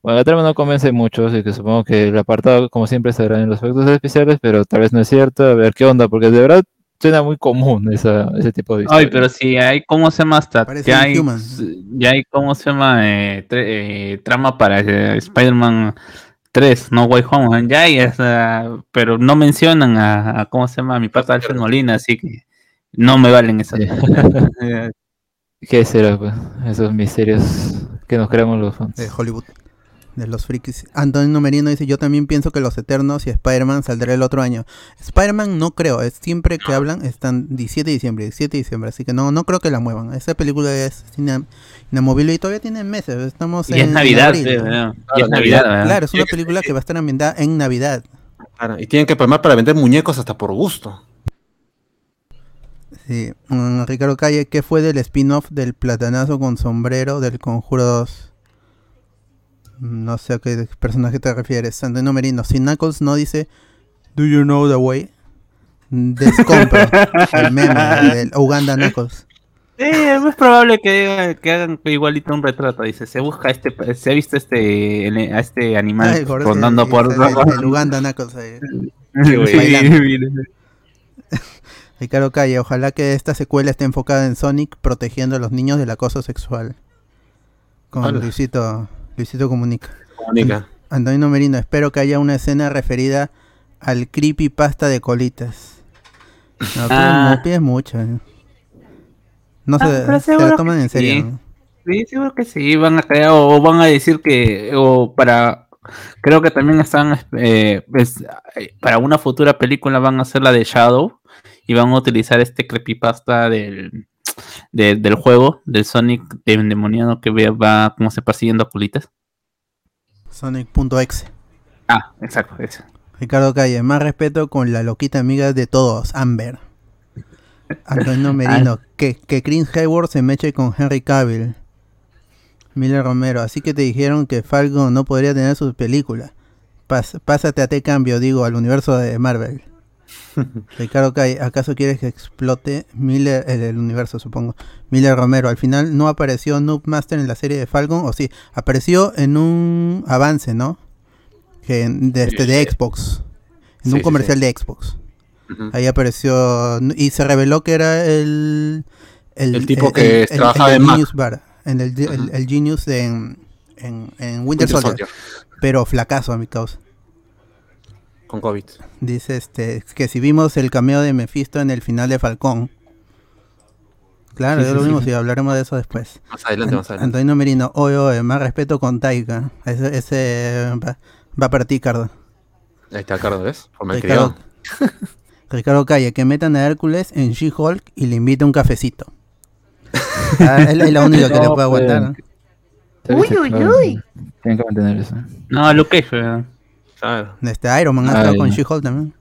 bueno, la trama no convence mucho, así que supongo que el apartado, como siempre, estará en los efectos especiales, pero tal vez no es cierto, a ver qué onda, porque de verdad suena muy común esa, ese tipo de Ay, historia. pero si hay, ¿cómo se llama hasta? Parece Ya hay, ya hay, ¿cómo se llama? Eh, tre- eh, trama para eh, Spider-Man 3, No Way Home. Ya hay, esa, pero no mencionan a, a, ¿cómo se llama? A mi pata Alfred Molina, así que no me valen esas. Eh, ¿Qué será, pues? Esos misterios que nos creamos los fans. de Hollywood. De los frikis. Antonio Merino dice, yo también pienso que los Eternos y Spider-Man saldrá el otro año. Spider-Man no creo, es siempre que hablan están 17 de diciembre, 17 de diciembre, así que no, no creo que la muevan. Esa película es ina- inamovible y todavía tiene meses, estamos y en es Navidad, abril, sí, ¿no? ¿verdad? Y Claro, es Navidad, ¿verdad? Claro, es una película que va a estar ambientada en Navidad. Claro, y tienen que palmar para vender muñecos hasta por gusto. Sí. Mm, Ricardo Calle, ¿qué fue del spin-off del platanazo con sombrero del Conjuro 2? Mm, No sé a qué personaje te refieres. Antonio Merino. Si Knuckles no dice Do you know the way? Descompro. el meme del Uganda Knuckles. Eh, es probable que, hagan- que hagan igualito un retrato. Dice, se busca este, se ha visto este, el- a este animal rondando por. el- el- el Uganda, cosa ahí. Sí. Ricardo Calle, ojalá que esta secuela esté enfocada en Sonic protegiendo a los niños del acoso sexual. Con Hola. Luisito, Luisito Comunica. Comunica. Antonio Merino, espero que haya una escena referida al creepypasta de colitas. No, pides, Ah. no pides mucho. eh. No Ah, se, pero se seguro lo toman en serio. sí. ¿no? Sí, seguro que sí, van a crear, o van a decir que, o para, creo que también están, eh, pues, eh, para una futura película van a hacer la de Shadow y van a utilizar este creepypasta del, de- del juego, del Sonic endemoniado que va como se persiguiendo a culitas. Sonic.exe. Ah, exacto, ese. Ricardo Calle, más respeto con la loquita amiga de todos, Amber. Antonio Merino, que, que Chris Hayward se meche con Henry Cavill. Miller Romero, así que te dijeron que Falcon no podría tener sus películas. Pas- pásate a te cambio, digo, al universo de Marvel. Ricardo Calle, ¿acaso quieres que explote Miller, el, el universo, supongo? Miller Romero, al final no apareció Noob Master en la serie de Falcon, o sí, apareció en un avance, ¿no? Que de, este, de Xbox, en Sí, un comercial sí. de Xbox. Ahí apareció y se reveló que era el El tipo que trabajaba el en Mac. Genius Bar, en el, el, Ujú. el Genius de en, en, en Winter, Winter Soldier, Soldier, pero flacazo a mi causa. Con COVID. Dice este que si vimos el cameo de Mephisto en el final de Falcón. Claro, Sí, ya sí, lo sí. vimos y hablaremos de eso después. Más adelante, An- más adelante. Antonio Merino, oye, oye, más respeto con Taika. Ese, ese va, va para ti, Cardo. Ahí está, Carlos, ¿ves? Por Ricardo. Ricardo Calle, que metan a Hércules en She-Hulk y le invite un cafecito. Ah, es, es la única que le No, puede pues. aguantar. ¿no? Se Uy, uy, uy. Tienen que mantener eso. No, Luke Cage, ¿verdad? Claro. Este Iron Man ha estado con She-Hulk también.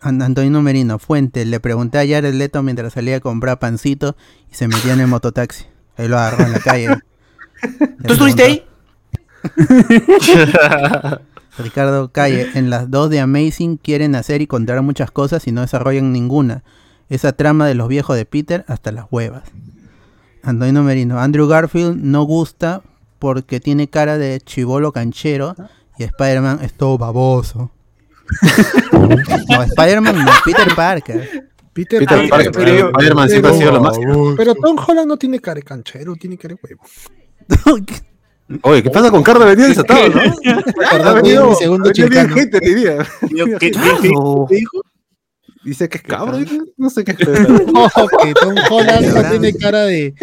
An- Antonio Merino, Fuente, le pregunté a Jared Leto mientras salía a comprar pancito y se metía en el mototaxi. Ahí lo agarró en la calle. ¿Tú estuviste ahí? Ricardo Calle, en las dos de Amazing quieren hacer y contar muchas cosas y no desarrollan ninguna. Esa trama de los viejos de Peter hasta las huevas. Antonio Merino, Andrew Garfield no gusta porque tiene cara de chivolo canchero y Spider-Man es todo baboso. no, Spider-Man no, Peter Parker. Peter, Peter Parker, Parker, pero- Spider-Man siempre ha sido lo más. Pero Tom Holland no tiene cara de canchero, tiene cara de huevo. Oye, ¿qué pasa con Carlos? Venido desatado, ¿no? Perdón, venido, mi segundo chilcano. gente, diría. ¿Qué- qué- ¿Qué dijo? Dice que es cabro, no sé qué es. No, que Tom Holland no tiene cara de.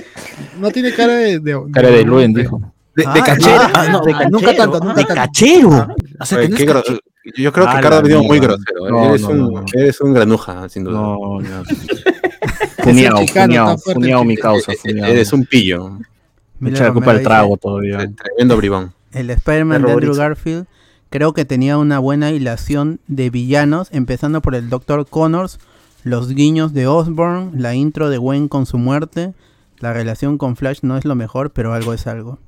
No tiene cara de. de- Cara de Luen, dijo. De, de Ah, cachero. ah, no, de nunca cachero, tanto, ah, nunca de tanto. cachero. O sea, Oye, que no qué es gro- cachero. Yo creo que Ah, Carlos la ha venido muy mierda. grosero. No, eres, no, un, no. eres un granuja, sin duda. No, no. Chicano, fuerte mi causa, Eh, funeado. Eres un pillo. Me echa la culpa del trago todavía. Tremendo bribón. El Spider-Man de. Andrew Garfield creo que tenía una buena hilación de villanos, empezando por el Dr. Connors, los guiños de Osborn, la intro de Gwen con su muerte. La relación con Flash no es lo mejor, pero algo es algo.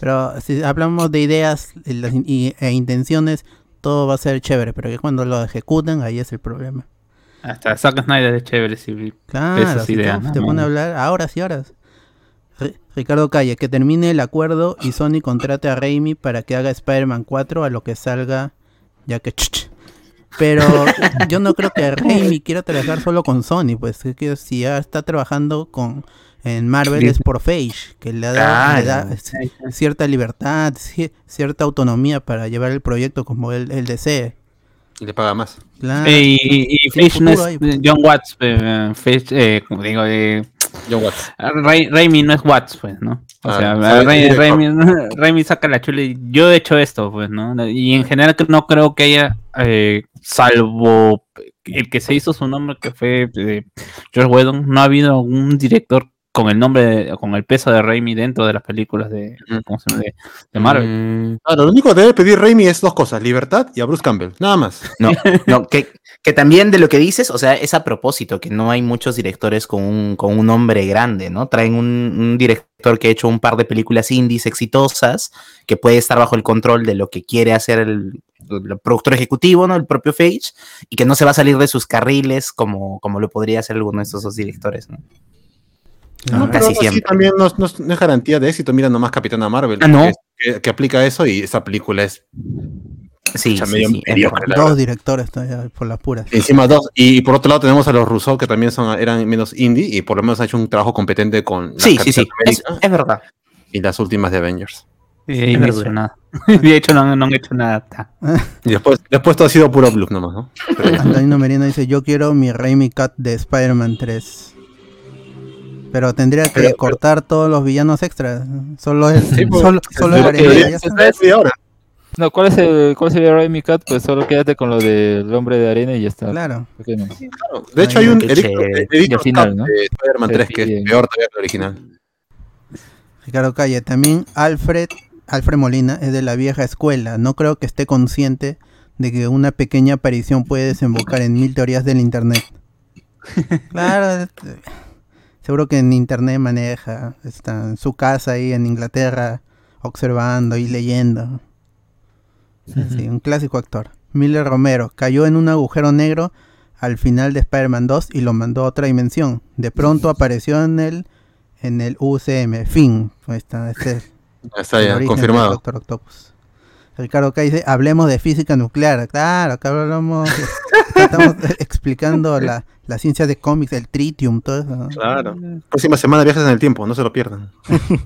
Pero si hablamos de ideas e intenciones, todo va a ser chévere, pero que cuando lo ejecutan, ahí es el problema. Hasta Zack Snyder es chévere. Sí. Claro, Esas si ideas, te, ¿no? te pone a hablar a horas y horas. Ri- Ricardo Calle, que termine el acuerdo y Sony contrate a Raimi para que haga Spider-Man 4 a lo que salga, ya que... Pero yo no creo que Raimi quiera trabajar solo con Sony, pues es que si ya está trabajando con en Marvel es por Phage, que le da, le da cierta libertad, ci- cierta autonomía para llevar el proyecto como él, él desee. Y le paga más. Claro. Eh, y, y, y Tiene Fish no es ahí. John Watts, eh, Fish, eh, como digo, eh, John Watts. Ray- Raimi no es Watts, pues, ¿no? O Ah, sea, director. Raimi, Raimi saca la chula y yo he hecho esto, pues, ¿no? Y en general que no creo que haya, eh, salvo el que se hizo su nombre, que fue eh, George Whedon, no ha habido un director con el nombre, de- con el peso de Raimi dentro de las películas de. ¿cómo se llama? de, de Marvel. Mm, Claro, lo único que debe pedir Raimi es dos cosas: libertad y a Bruce Campbell. Nada más. No, no, que, que también de lo que dices, o sea, es a propósito, que no hay muchos directores con un, con un nombre grande, ¿no? Traen un, un director que ha hecho un par de películas indies exitosas, que puede estar bajo el control de lo que quiere hacer el, el productor ejecutivo, ¿no? El propio Phage, y que no se va a salir de sus carriles como, como lo podría hacer alguno de estos dos directores, ¿no? No, Casi pero siempre. también no, no es- no es garantía de éxito. Mira nomás Capitana Marvel. Ah, ¿no? Que, aplica eso y esa película es Sí, sí, medio sí, es mediocre, Dos verdad. directores todavía por las puras. Encima dos. Y, por otro lado tenemos a los Russo que también son, eran menos indie y por lo menos han hecho un trabajo competente con las Sí, sí, sí. Es, es verdad. y las últimas de Avengers. Y no he hecho nada. De hecho, no, no han hecho nada. Y después, después todo ha sido puro bluff nomás, ¿no? Antonio Merino dice, yo quiero mi Raimi Cut de Spider-Man 3. Pero tendría que Pero- cortar todos los villanos extras. Solo el, Sí, pues, solo, solo el ahora. No, ¿cuál es el cuál sería Raimi Cut? Pues solo quédate con lo del hombre de arena y ya está. Claro. De hecho, hay un al final, ¿no? de Spider-Man Se 3 que es peor todavía que el original. Ricardo Calle, también Alfred, Alfred Molina es de la vieja escuela. No creo que esté consciente de que una pequeña aparición puede desembocar en mil teorías del internet. Claro, este, seguro que en internet maneja, está en su casa ahí en Inglaterra, observando y leyendo. Sí, un clásico actor. Miller Romero cayó en un agujero negro al final de Spider-Man 2 y lo mandó a otra dimensión. De pronto apareció en el en el UCM. Fin. Está, este Está ya, confirmado. Doctor Octopus. Ricardo acá dice, hablemos de física nuclear. Claro, acá hablamos, estamos explicando la, la ciencia de cómics, el tritium, todo eso. ¿no? Claro. Próxima semana viajes en el tiempo, no se lo pierdan.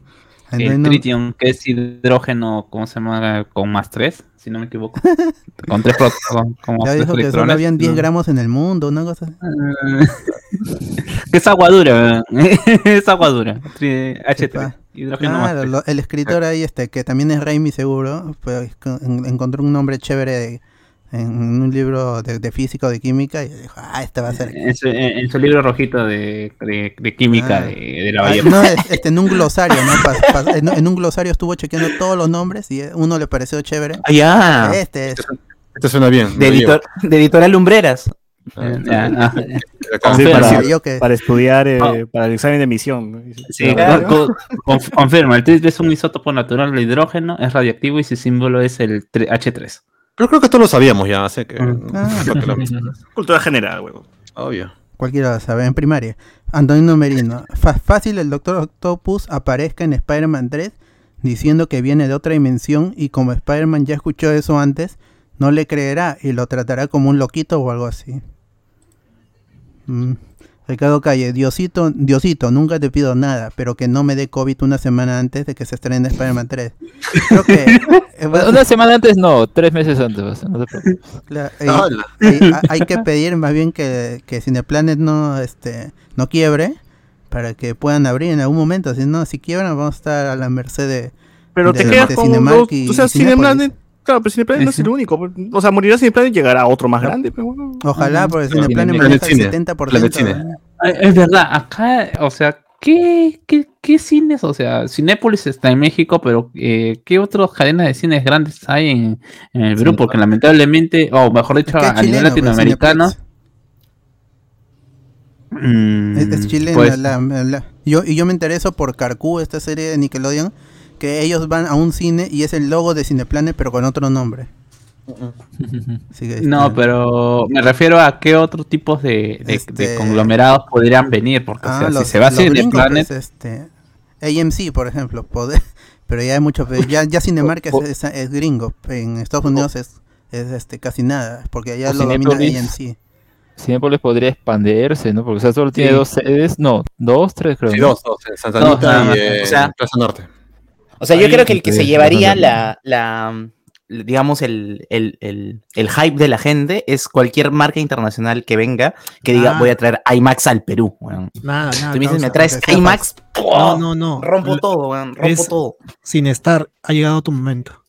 El tritium, que es hidrógeno, ¿cómo se llama? Con más 3, si no me equivoco. con 3 con, como ya tres dijo que solo habían 10 ¿no? gramos en el mundo, una cosa así. que es agua dura, es agua dura. Tri- H3. Sepa. Hidrógeno más Claro, tres. lo- el escritor ahí, este, que también es Raimi seguro, pues, en- encontró un nombre chévere de- en un libro de, de física o de química y dijo, ah, este va a ser... En su, en- en su libro rojito de, de, de química Ah. de, de la Ah, Bahía. no, es- este, en un glosario, ¿no? En, en un glosario estuvo chequeando todos los nombres y uno le pareció chévere. Ah, ya. Este es. Esto suena bien. De, editor, de editorial Lumbreras. Eh, ah, Acá. Sí, confirma. para, estudiar, eh, Ah. para el examen de emisión. ¿no? Sí, Claro. con- con- conf- confirma, el tritium es un isótopo natural de hidrógeno, es radiactivo y su símbolo es el tre- H3. Pero creo que esto lo sabíamos ya, así que. Ah. para que lo- Cultura general, huevo. Obvio. Cualquiera lo sabe, en primaria. Antonio Merino. Fácil el Doctor Octopus aparezca en Spider-Man 3 diciendo que viene de otra dimensión y como Spider-Man ya escuchó eso antes, no le creerá y lo tratará como un loquito o algo así. Mm. Ricardo Calle, Diosito, Diosito, nunca te pido nada, pero que no me dé COVID una semana antes de que se estrene Spider-Man 3. Creo que... eh, Una semana antes no, tres meses antes. No eh, Hola. hay, hay que pedir más bien que, que Cineplanet no este no quiebre para que puedan abrir en algún momento si no si quiebran vamos a estar a la merced de Pero de- te quedas de con Cinemark dos, y- o sea, y Cinépolis. Cineplanet, claro, pero Cineplanet no es el único. pues, O sea, morirá Cineplanet y llegará a otro más grande, pero bueno. ojalá porque Planet Cineplanet Cine. maneja el Planet 70% Planet Cine. ¿no? Ah, Es verdad, acá, o sea, ¿qué, qué, qué cines? O sea, Cinépolis está en México, pero eh, ¿qué otras cadenas de cines grandes hay en, en el Perú? Porque lamentablemente, o mejor dicho, Es que es a nivel chileno, pues, latinoamericano. Mm, es, es chilena pues, la- la- yo y yo me intereso por Carcú esta serie de Nickelodeon que ellos van a un cine y es el logo de Cineplanet pero con otro nombre Así que, No, este, pero me refiero a qué otros tipos de, de- de Este- conglomerados podrían venir, porque o Ah, sea, los, si se va a Cineplanet, pues, este, AMC, por ejemplo, poder, pero ya hay mucho, pues, ya, ya Cinemark es, O- es- es gringo, en Estados Unidos es, es este casi nada, porque allá o lo domina. AMC. Cinépolis podría expandirse, ¿no? Porque o sea, solo tiene Sí. dos sedes, no, dos, tres creo. Sí, ¿no? dos, dos. En Santa Dos, Anita nada y eh, O sea- Plaza Norte. O sea, yo creo que el que se llevaría la, la, digamos, el, el, el, el hype de la gente es cualquier marca internacional que venga que diga, Ah. voy a traer IMAX al Perú. weón. Nada, nada. Tú me dices, causa. me traes IMAX, No, no, no. rompo todo, weón, rompo es- todo. Sin estar, ha llegado tu momento.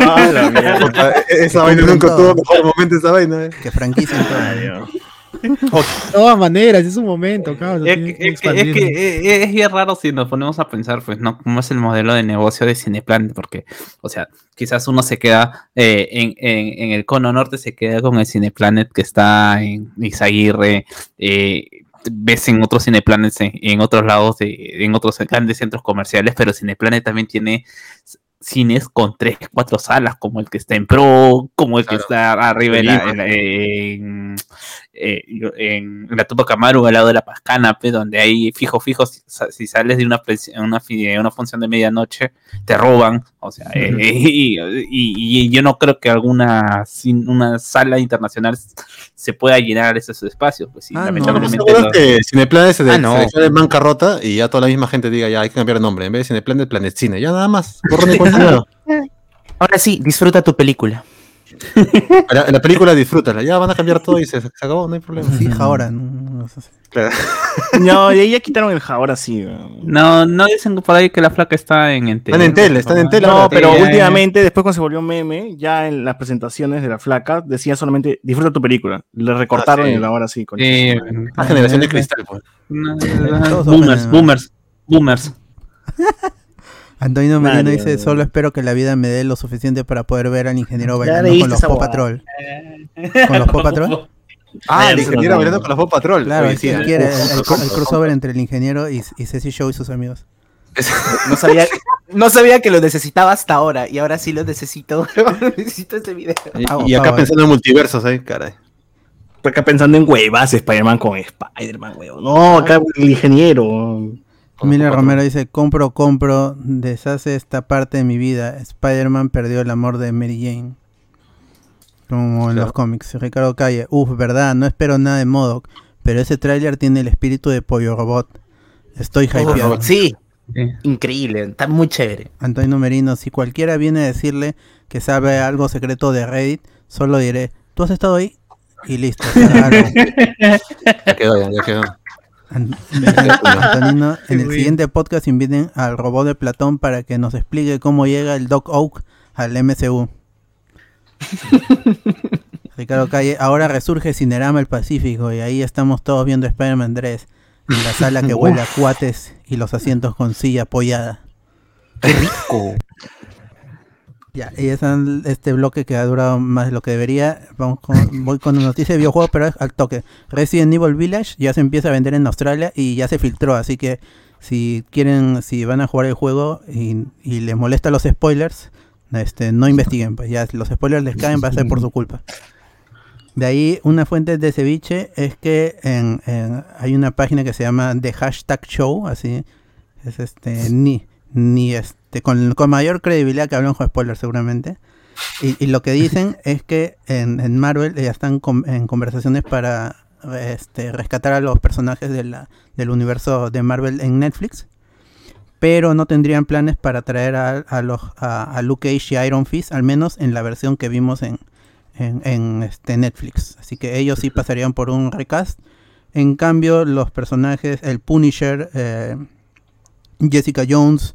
Ah, la mierda. Esa vaina nunca tuvo mejor momento esa vaina. eh. Que franquicia en todo. De todas maneras, es un momento, cabrón. Es que, es, que, es, expandirse. que, eh, es bien raro si nos ponemos a pensar, pues, ¿no? ¿Cómo es el modelo de negocio de Cineplan? Porque, o sea, quizás uno se queda eh, en, en, en el cono norte, se queda con el Cineplanet que está en Izaguirre, eh, ves en otros Cineplanes en, en otros lados, de, en otros grandes centros comerciales, pero Cineplanet también tiene cines con tres, cuatro salas, como el que está en Pro, como el que está arriba en, la- Lima. en la- en- eh, yo- en la Tupac Amaru al lado de la Pascana, pe, donde ahí fijo, fijo, si, sa- si sales de una, una, fi- una función de medianoche, te roban. O sea, eh, y, y- y yo no creo que alguna sin una sala internacional se pueda llenar esos espacios. Pues sí, Ah, no. lamentablemente. Seguro no. que Cineplanet se, de- Ah, no. se bancarrota y ya toda la misma gente diga, ya hay que cambiar el nombre. En vez de Cineplanet, Planet Cine. Ya nada más. Ahora sí, disfruta tu película. La, la película disfrútala. Ya van a cambiar todo y se, se acabó, no hay problema. Fija ahora. no- no sé. Claro. No, y ahí ya quitaron el ja, ahora sí. No, no dicen por ahí que la flaca está en Entel. Están en tele, están en tele. No, ahora. pero últimamente, después cuando se volvió meme, ya en las presentaciones de la flaca decía solamente disfruta tu película. Le recortaron Ah, sí. y ahora sí. concha Eh, su madre. La generación de cristal, pues. no, Todos boomers, boomers, boomers. Antonio Merino dice, solo espero que la vida me dé lo suficiente para poder ver al ingeniero Ya bailando leíste con los huevada. Patrol. ¿Con los Paw Patrol? Ah, el ingeniero bailando con la Paw Patrol. Claro, sí, quiere, ¿eh? el, el- el crossover entre el ingeniero y, y Ceci Show y sus amigos. No sabía, no sabía que lo necesitaba hasta ahora y ahora sí lo necesito. necesito este video. Y, Ah, y acá pensando en multiversos, ¿eh? Caray. Estoy acá pensando en huevas, Spider-Man con Spider-Man, huevo. No, acá el ingeniero. Miller Romero dice, compro, compro, deshace esta parte de mi vida. Spider-Man perdió el amor de Mary Jane. Como en los cómics. Ricardo Calle, uff, verdad, no espero nada de Modoc, pero ese tráiler tiene el espíritu de Pollo Robot. Estoy hypeado. Sí, Sí. increíble, está muy chévere. Antonio Merino, si cualquiera viene a decirle que sabe algo secreto de Reddit, solo diré, ¿tú has estado ahí? Y listo. Ya quedó, ya, ya quedó. Antonino, en el siguiente podcast inviten al robot de Platón para que nos explique cómo llega el Doc Oak al MCU. Ricardo Calle, ahora resurge Cinerama el Pacífico y ahí estamos todos viendo Spider-Man 3 en la sala que huele a cuates y los asientos con silla apoyada. ¡Qué rico! Ya, y es este bloque que ha durado más de lo que debería. Vamos voy con noticias de videojuegos, pero es al toque. Resident Evil Village ya se empieza a vender en Australia y ya se filtró, así que si quieren, si van a jugar el juego y, les molesta los spoilers, este, no investiguen, pues ya los spoilers les caen va a ser por su culpa. De ahí, una fuente de ceviche es que hay una página que se llama The Hashtag Show, así es este ni ni este con, con mayor credibilidad que hablan con spoilers seguramente. Y, y lo que dicen es que en, en Marvel ya están con- en conversaciones para este, rescatar a los personajes de la, del universo de Marvel en Netflix. Pero no tendrían planes para traer a, a los, a, a Luke Cage y Iron Fist, al menos en la versión que vimos en, en, en, este Netflix. Así que ellos sí pasarían por un recast. En cambio, los personajes, el Punisher, eh, Jessica Jones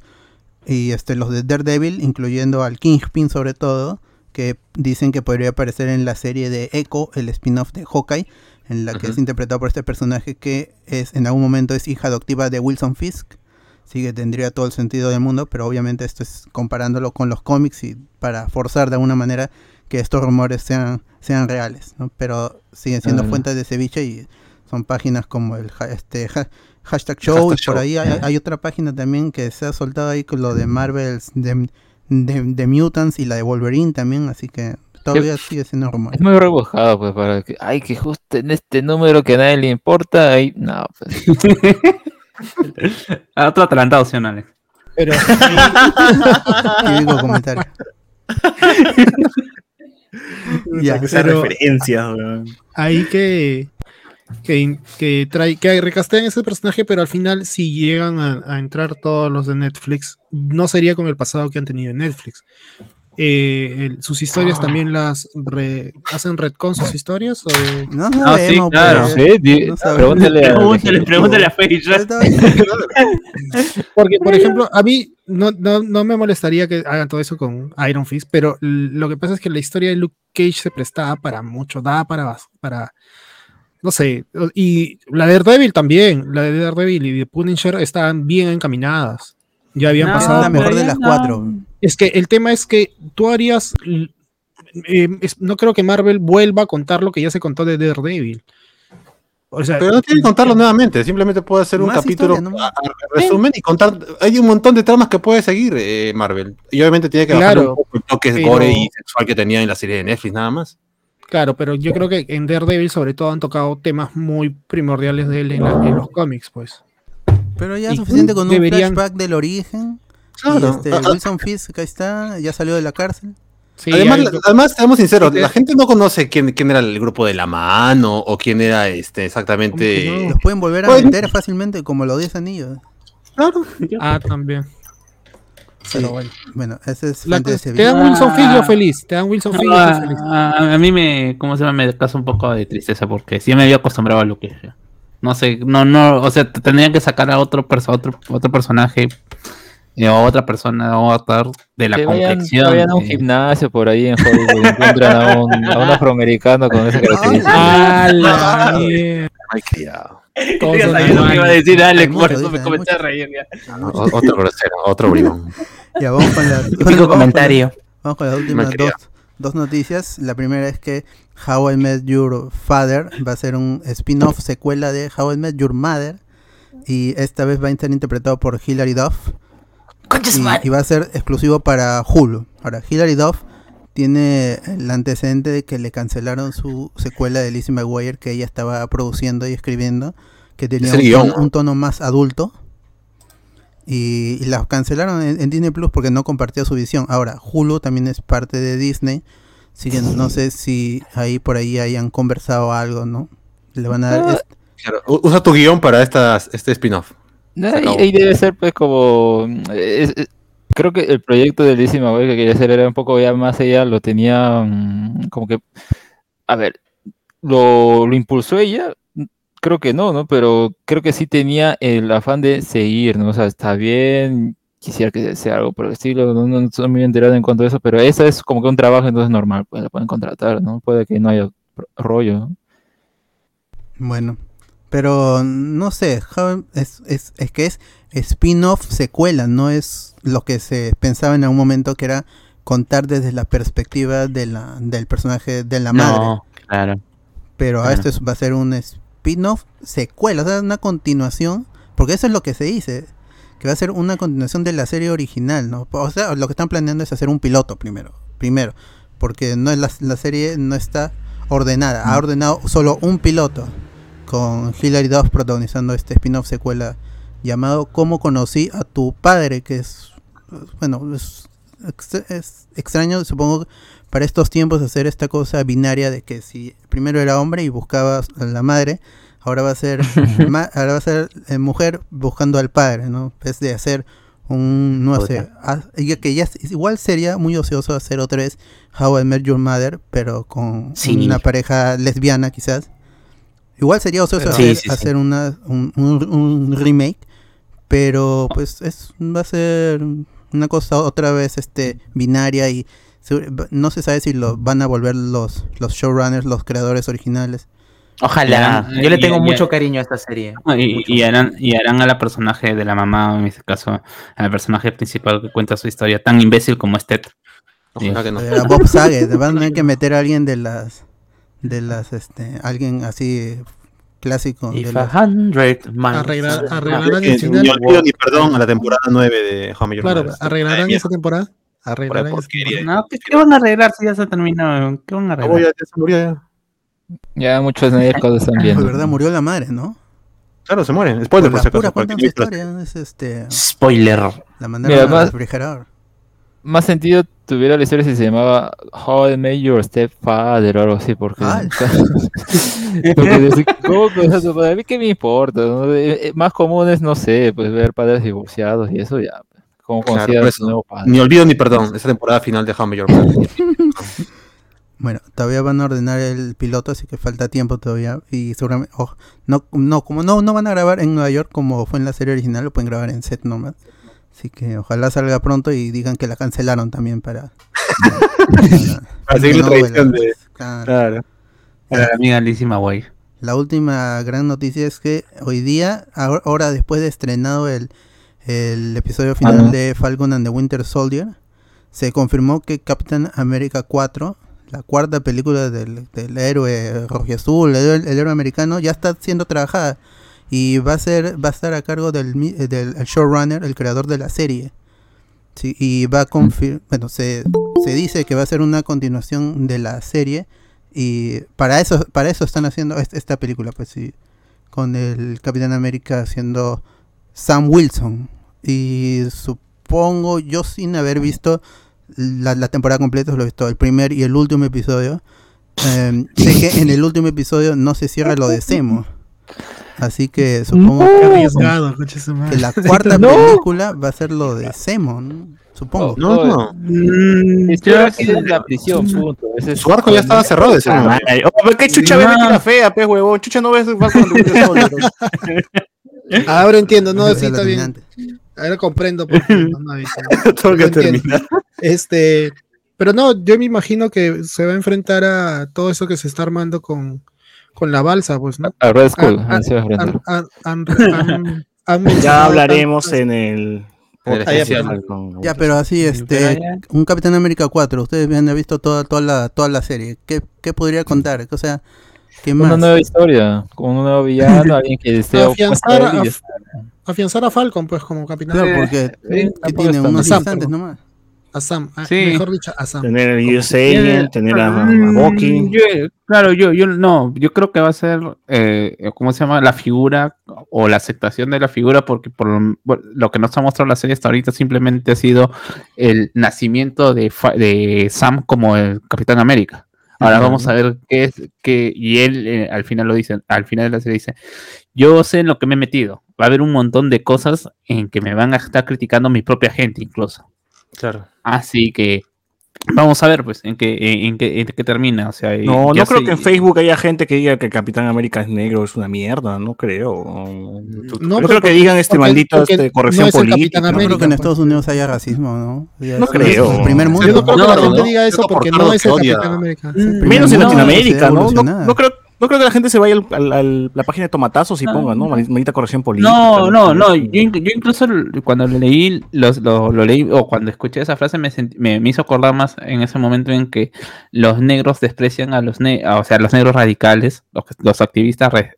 y este, los de Daredevil, incluyendo al Kingpin sobre todo, que dicen que podría aparecer en la serie de Echo, el spin-off de Hawkeye, en la que es interpretado por este personaje que es en algún momento es hija adoptiva de Wilson Fisk. Así que tendría todo el sentido del mundo, pero obviamente esto es comparándolo con los cómics y para forzar de alguna manera que estos rumores sean, sean reales, ¿no? Pero siguen siendo fuentes de ceviche y son páginas como el este hashtag show Hashtag y por show. ahí hay, hay otra página también que se ha soltado ahí con lo de Marvels de, de, de Mutants y la de Wolverine también, así que todavía sigue siendo rumor. Es muy rebujado, pues, para que, ay, que justo en este número que a nadie le importa, ahí, no, pues. Ah, Otro atalantado, ¿sí o no, Alex? Pero Típico comentario. Ya, pero- referencias, ahí que que, que trae que recastean ese personaje, pero al final si llegan a, a entrar todos los de Netflix, no sería con el pasado que han tenido en Netflix. Eh, el- sus historias también las re- hacen retcon sus historias o No Ah, sí, sabemos, claro. pues. Sí, di- no pregúntale a- Pregúntale, pregúntale a. Porque, por ejemplo, a mí no, no, no me molestaría que hagan todo eso con Iron Fist, pero lo que pasa es que la historia de Luke Cage se prestaba para mucho, daba para, para no sé, y la de Daredevil también, la de Daredevil y de Punisher estaban bien encaminadas. Ya habían No, Esa es pasado la por- mejor de las no. cuatro. Es que el tema es que tú harías. eh, es- no creo que Marvel vuelva a contar lo que ya se contó de Daredevil. O sea, Pero no tiene que contarlo nuevamente, simplemente puede hacer un capítulo historia, ¿no? a- a resumen y contar. Hay un montón de tramas que puede seguir eh, Marvel. Y obviamente tiene que bajar Claro, un poco el toque pero- gore y sexual que tenía en la serie de Netflix, nada más. Claro, pero yo creo que en Daredevil sobre todo han tocado temas muy primordiales de él en, la- en los cómics, pues. Pero ya es suficiente con un deberían- flashback del origen. Claro. Y este, Ah, ah. Wilson Fisk, acá está, ya salió de la cárcel. Sí, además, hay- además, seamos sinceros, Sí, la gente no conoce quién, quién era el grupo de la mano o quién era este exactamente. ¿Cómo que Los pueden volver a Oye. meter fácilmente como los 10 anillos. Claro. Ah, también. Pero Sí. bueno. Bueno, ese es La- te dan Wilson Ah. Fisk yo feliz. Te dan Wilson Fisk yo Ah, feliz. a, a mí me, ¿cómo se llama? Me causa un poco de tristeza porque sí me había acostumbrado a lo que. No sé, no, no, o sea, tendrían que sacar a otro, perso- otro, otro personaje eh, o otra persona o otra de la Que complexión. vayan a un de- gimnasio por ahí en Hollywood y encuentran a un, a un afroamericano con esa característica. Ah, la mierda. Ay, criado. Todos Ya sabía lo que iba a decir Alex, por eso me comencé a reír ya. Otro grosero, otro bribón. Ya vamos con Típico comentario. las- vamos con las últimas dos, dos noticias. La primera es que How I Met Your Father va a ser un spin-off secuela de How I Met Your Mother. Y esta vez va a estar interpretado por Hilary Duff. Y, y va a ser exclusivo para Hulu. Ahora, Hilary Duff tiene el antecedente de que le cancelaron su secuela de Lizzie McGuire que ella estaba produciendo y escribiendo, que tenía un, guion, tono, ¿no? un tono más adulto. Y, y la cancelaron en, en Disney Plus porque no compartía su visión. Ahora, Hulu también es parte de Disney. Así que no sé si ahí por ahí hayan conversado algo, ¿no? Le van a dar... Ah, es- Claro, usa tu guion para estas, este spin-off. No, y, y debe ser pues como es- es- creo que el proyecto de Lizzie McGuire que quería hacer era un poco ya más ella lo tenía mm, como que a ver lo, lo impulsó ella creo que no no pero creo que sí tenía el afán de seguir no o sea está bien quisiera que sea algo por el estilo no, no, no estoy muy enterado en cuanto a eso pero esa es como que un trabajo entonces normal pues la pueden contratar no puede que no haya rollo ¿no? Bueno, pero no sé, es, es, es que es spin-off secuela, no es lo que se pensaba en algún momento que era contar desde la perspectiva de la, del personaje de la madre. No, claro. Pero a claro. esto es- va a ser un spin-off secuela, o sea, una continuación, porque eso es lo que se dice, que va a ser una continuación de la serie original, ¿no? O sea, lo que están planeando es hacer un piloto primero, primero, porque no es la, la serie no está ordenada, ha ordenado solo un piloto con Hilary Duff protagonizando este spin-off secuela llamado Cómo conocí a tu padre, que es bueno, es, es extraño, supongo, para estos tiempos hacer esta cosa binaria de que si primero era hombre y buscaba a la madre, ahora va a ser ahora va a ser eh, mujer buscando al padre, ¿no? Es de hacer un no sé, que ya igual sería muy ocioso hacer otra vez How I Met Your Mother, pero con Sí. una pareja lesbiana quizás. Igual sería ocioso Pero- hacer, Sí, sí, sí. hacer una, un, un- un remake, pero pues es va a ser una cosa otra vez este binaria y no se sabe si lo van a volver los los showrunners, los creadores originales. Ojalá. Yo le tengo mucho cariño a esta serie. Y, y harán, y harán a la personaje de la mamá, en este caso, al personaje principal que cuenta su historia, tan imbécil como es Ted. Ojalá que no. A Bob Saget, van a tener que meter a alguien de las de las este alguien así clásico de If las- a hundred Arreglar- Ah, arreglarán el final. Ni perdón a la temporada 9 de Your Claro, arreglarán esa temporada. Arreglarán temporada. No, ¿qué, qué van a arreglar si ya se terminó? ¿Qué van a Ah, arreglar? ya, se murió ya. ya muchos nadie cosas están de viendo verdad murió la madre, ¿no? Claro, se muere. Por Spoiler, por la si acaso. es este Spoiler. la mandaron al refrigerador. Más sentido tuviera la historia si se llamaba How I Met Your Stepfather o algo así, porque, Ah. porque decir, ¿cómo conoces a mí qué me importa, ¿no? Eh, eh, más común es, no sé, pues ver padres divorciados y eso ya, como Claro, nuevo padre. Ni olvido ni perdón. Esa temporada final de How I Met Your Mother. Bueno, todavía van a ordenar el piloto, así que falta tiempo todavía. Y seguramente, oh, no, no, como no, no van a grabar en Nueva York como fue en la serie original, lo pueden grabar en set nomás. Así que ojalá salga pronto y digan que la cancelaron también para. Para seguir la tradición de. Claro. Claro. Para la amiga Lizzie. La última gran noticia es que hoy día, ahora después de estrenado el, el episodio final Ajá. de Falcon and the Winter Soldier, se confirmó que Captain America 4, la cuarta película del, del héroe rojiazul, el, el héroe americano, ya está siendo trabajada y va a ser va a estar a cargo del, eh, del el showrunner, el creador de la serie. Sí, y va a confirmar, bueno, se, se dice que va a ser una continuación de la serie Y para eso, para eso están haciendo est- esta película, pues sí, con el Capitán América haciendo Sam Wilson. Y supongo, yo sin haber visto la, la temporada completa, solo he visto el primer y el último episodio. eh, sé que en el último episodio no se cierra lo de Semo. Así que supongo Qué que, la cuarta película va a ser lo de Semo, ¿no? supongo. No, no. Mm, en la prisión, punto. Ese es- Su arco ya estaba cerrado ese Ah. Oh, ¿Qué chucha. Betty la fea, pez huevón? Chucha no ves. Ahora entiendo, no, sí, es está bien. Ahora comprendo por qué no, no he visto. Tengo que terminar. Este, pero no, yo me imagino que se va a enfrentar a todo eso que se está armando con, con la balsa, pues, ¿no? A Red Skull, Ya hablaremos en el. Ya, pero así, este, un Capitán América 4, ustedes han visto toda, toda, la, toda la serie. ¿Qué, qué podría contar? O sea, ¿qué más? Una nueva historia, con un nuevo villano, alguien que esté Afianzar a afianzar a Falcon, pues, como capitán. Claro, porque tiene unos instantes nomás. A Sam, a- Sí. mejor dicho, a Sam. Tener el Como US Agent, tener a, a Mm, Bucky. yo- claro, yo, yo no, yo creo que va a ser, eh, ¿cómo se llama? La figura o la aceptación de la figura, porque por lo, que nos ha mostrado la serie hasta ahorita simplemente ha sido el nacimiento de Sam como el Capitán América. Ahora vamos a ver qué es, que y él eh, al final lo dice, al final de la serie dice, yo sé en lo que me he metido, va a haber un montón de cosas en que me van a estar criticando mi propia gente incluso. Claro. Así que vamos a ver pues en qué, en, qué, en qué termina. O sea, No, no creo sé- que en Facebook haya gente que diga que Capitán América es negro, es una mierda, no creo. No, no creo que digan este porque- maldito porque este, no corrección es el política. Capitán No América. creo que en pues. Estados Unidos haya racismo, ¿no? Ya No es- creo. es el primer mundo. Yo no creo que No, la no, gente no. diga eso porque por no es el Capitán. América. Es Menos en Latinoamérica, ¿no? No, no creo, no creo que la gente se vaya al- la página de tomatazos y No, ponga, ¿no? no. Maldita corrección política. No, no, no. Yo, inc- yo incluso cuando lo leí, los, lo, lo leí, o cuando escuché esa frase, me, sent- me, me hizo acordar más en ese momento en que los negros desprecian a los ne a- o sea, los negros radicales, los, que- los activistas re-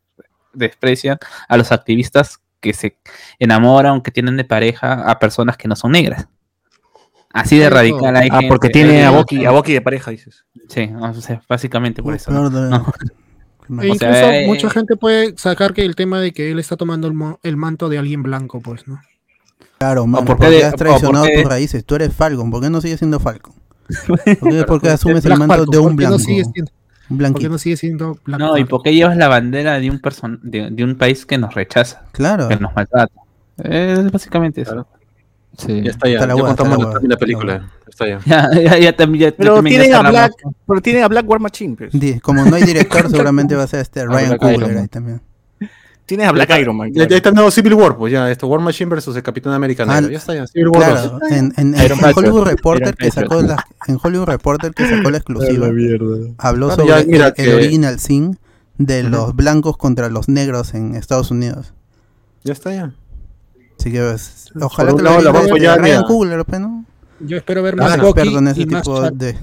desprecian a los activistas que se enamoran, que tienen de pareja a personas que no son negras. Así de radical hay Ah, porque tiene a Bucky, a Bucky de pareja, dices. Sí, o sea, básicamente por eso. ¿no? No. E O sea, incluso eh, mucha gente puede sacar que el tema de que él está tomando el, mo- el manto de alguien blanco, pues, ¿no? Claro, mano, porque de- has o traicionado por qué- tus raíces. Tú eres Falcon, ¿por qué no sigues siendo Falcon? ¿Por qué, por qué asumes el manto Falcon, de un ¿por qué no blanco? siendo, Un por qué no sigue siendo Black No, ¿y por qué llevas la bandera de un de, de un país que nos rechaza, Claro. que nos maltrata? Es básicamente eso. Sí. Ya está ya. Está la ya hueá, está contamos la la, la la película. Está ya. Ya, ya, ya, ya- Pero ya tienen a. Black, pero tienen a Black War Machine, pues. Di- Como no hay director, seguramente va a ser este Ryan Black Coogler ahí también. Tienes a Black Iron Man. Ya, ya claro. está el nuevo Civil War, pues ya, esto, War Machine versus el Capitán América Ah, Negro. Ya está ya, Civil War Claro, 2. en, en- en Patriot. Hollywood Reporter que sacó la, en Hollywood Reporter que sacó la exclusiva habló Claro, sobre ya, mira el, el que- original scene de los blancos contra los negros en Estados Unidos. Ya está ya. Así que pues, ojalá que lo vamos a Ryan. Coogler, pues, ¿no? Yo espero ver Es más Bucky en ese y más tipo Chad. de...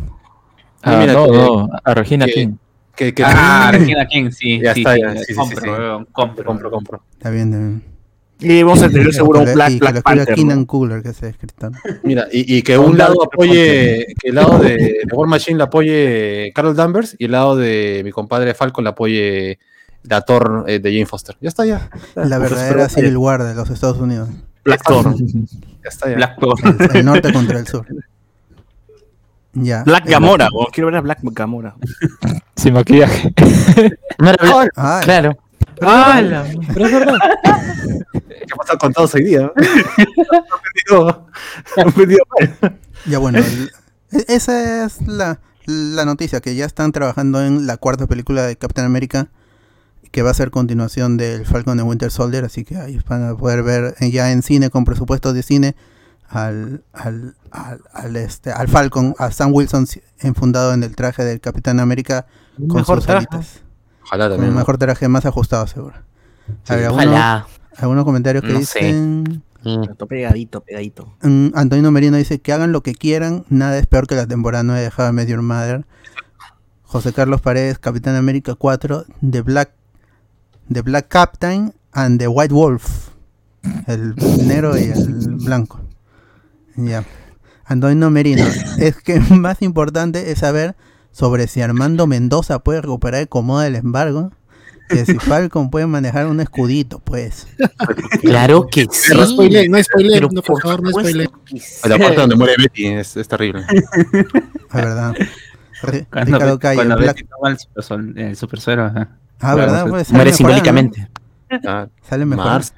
Ah, Ah, mira, no, que- no, a Regina que- King. Que, que Ah, Regina King, sí. Ya sí, está, sí, ya, sí, sí, compro, sí, sí. weón, compro. compro, compro. Está bien, está bien. Y vamos a tener seguro un que Black, y que Black escriba Panther. Keenan ¿no? Coogler, que es el escritor. Mira, y, y que Un un lado lado apoye, que el lado de, de War Machine la apoye Carol Danvers y el lado de mi compadre Falcon la apoye la Thor eh, de Jane Foster. Ya está ya. La verdadera Civil War de los Estados Unidos. Black Thor. Ya está ya. Black Thor. El, el norte contra el sur. Ya. Black Gamora. Quiero ver a Black Gamora. Sin maquillaje. No era Black- Ay, Claro. Pero es verdad. ¿Qué pasa con todos hoy día? Han vendido mal. Ya bueno, el- esa es la, la noticia, que ya están trabajando en la cuarta película de Capitán América, que va a ser continuación del Falcon de Winter Soldier, así que ahí van a poder ver eh, ya en cine, con presupuestos de cine, al, al, al, al, este, al Falcon, a Sam Wilson enfundado en el traje del Capitán América con mejor sus traje. alitas. Ojalá también. un mejor traje más ajustado, seguro. Sí, A ver, algunos, Ojalá. algunos comentarios que No sé. dicen... Mm. Pegadito, pegadito. Mm, Antonio Merino dice que hagan lo que quieran, nada es peor que la temporada 9 de How I Met Your Mother. José Carlos Paredes, Capitán América 4, The Black, The Black Captain and The White Wolf. El negro y el blanco. Ya. Antonio Merino, es que más importante es saber sobre si Armando Mendoza puede recuperar el comodo del embargo. Que si Falcon puede manejar un escudito, pues. Claro que sí. No spoiler, no spoiler, Pero no, por por favor, no spoiler. que sí. La parte donde muere Betty es, es terrible. La verdad. Cuando, Ricardo Betty- Calle, cuando Black- Betty toma el super, sol- el super suero, ajá. Ah, ¿verdad? Pues sale Muere simbólicamente. Ah, Sale mejor. Mars.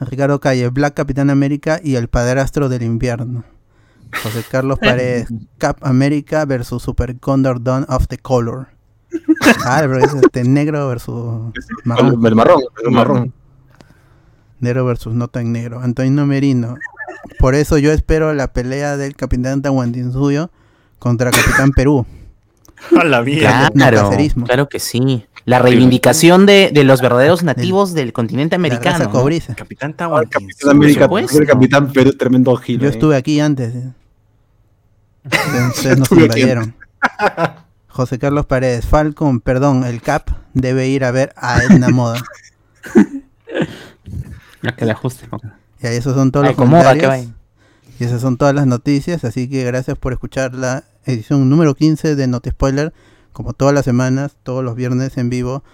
Ricardo Calle, Black Capitán América y el padrastro del invierno. José Carlos Paredes, Cap América versus Super Condor Dawn of the Color. Ah, pero es este negro versus marrón. El marrón, el marrón. Negro versus no tan negro. Antonio Merino. Por eso yo espero la pelea del Capitán Tahuantinsuyo contra Capitán Perú. A la mierda. Claro, claro que sí. La reivindicación de, de los verdaderos nativos del continente americano. ¿no? Capitán Ah, Tawan. Capitán América, el Capitán Perú, tremendo gil. Yo estuve aquí antes. eh. Ustedes nos invadieron. José Carlos Paredes, Falcon, perdón, el CAP debe ir a ver a Edna Moda. Ya que le ajuste. Y ahí esos son todos Ay, los comentarios. Y esas son todas las noticias, así que gracias por escuchar la edición número 15 de Noti Spoiler. Como todas las semanas, todos los viernes en vivo,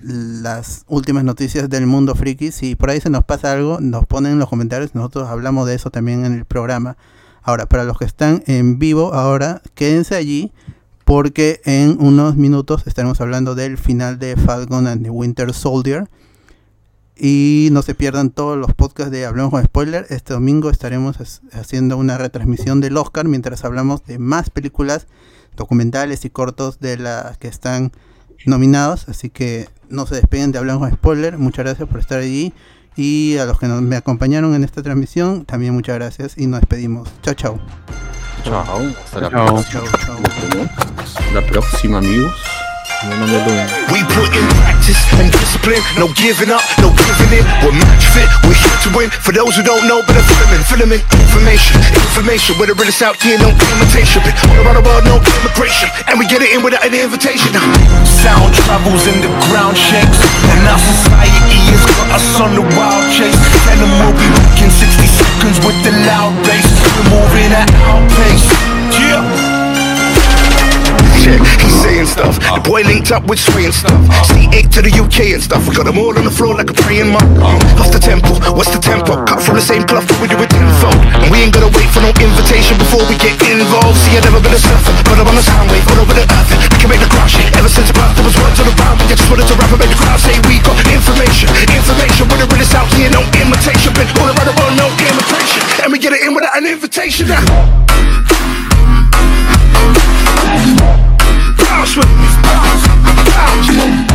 las últimas noticias del mundo friki. Si por ahí se nos pasa algo, nos ponen en los comentarios. Nosotros hablamos de eso también en el programa. Ahora, para los que están en vivo, ahora quédense allí porque en unos minutos estaremos hablando del final de Falcon and the Winter Soldier. Y no se pierdan todos los podcasts de Hablamos con Spoiler. Este domingo estaremos haciendo una retransmisión del Oscar mientras hablamos de más películas documentales y cortos de las que están nominados. Así que no se despeguen de Hablamos con Spoiler. Muchas gracias por estar allí. Y a los que nos, me acompañaron en esta transmisión, también muchas gracias y nos despedimos. Chao, chao. Chao. Hasta la próxima. Chao, chao. Hasta la próxima, amigos. We put in practice and discipline, no giving up, no giving in. We're match fit, we're here to win. For those who don't know, better filament, filament, information, information. Where the realest out here, no imitation. All around the world, no immigration, and we get it in without an invitation. Sound travels and the ground shakes, and our society has got us on the wild chase. Them we'll be back in 60 seconds with the loud bass. We're moving at our pace. Yeah. Shit, he's saying stuff. The boy linked up with Sway and stuff. C8 to the UK and stuff. We got them all on the floor like a praying monk. Off the tempo, what's the tempo? Cut from the same cloth, we do it tenfold. And we ain't gonna wait for no invitation before we get involved. See, I never been a surfer, but I'm on the sound wave, all over the earth. We can make the crowd shake. Ever since birth, there was words on the ground. We just wanted to rap and make the crowd say we got information. Information, with the realest out here, no imitation. Been all around the world, no imitation. And we get it in without an invitation. Now. Bounce with me, bounce, bounce.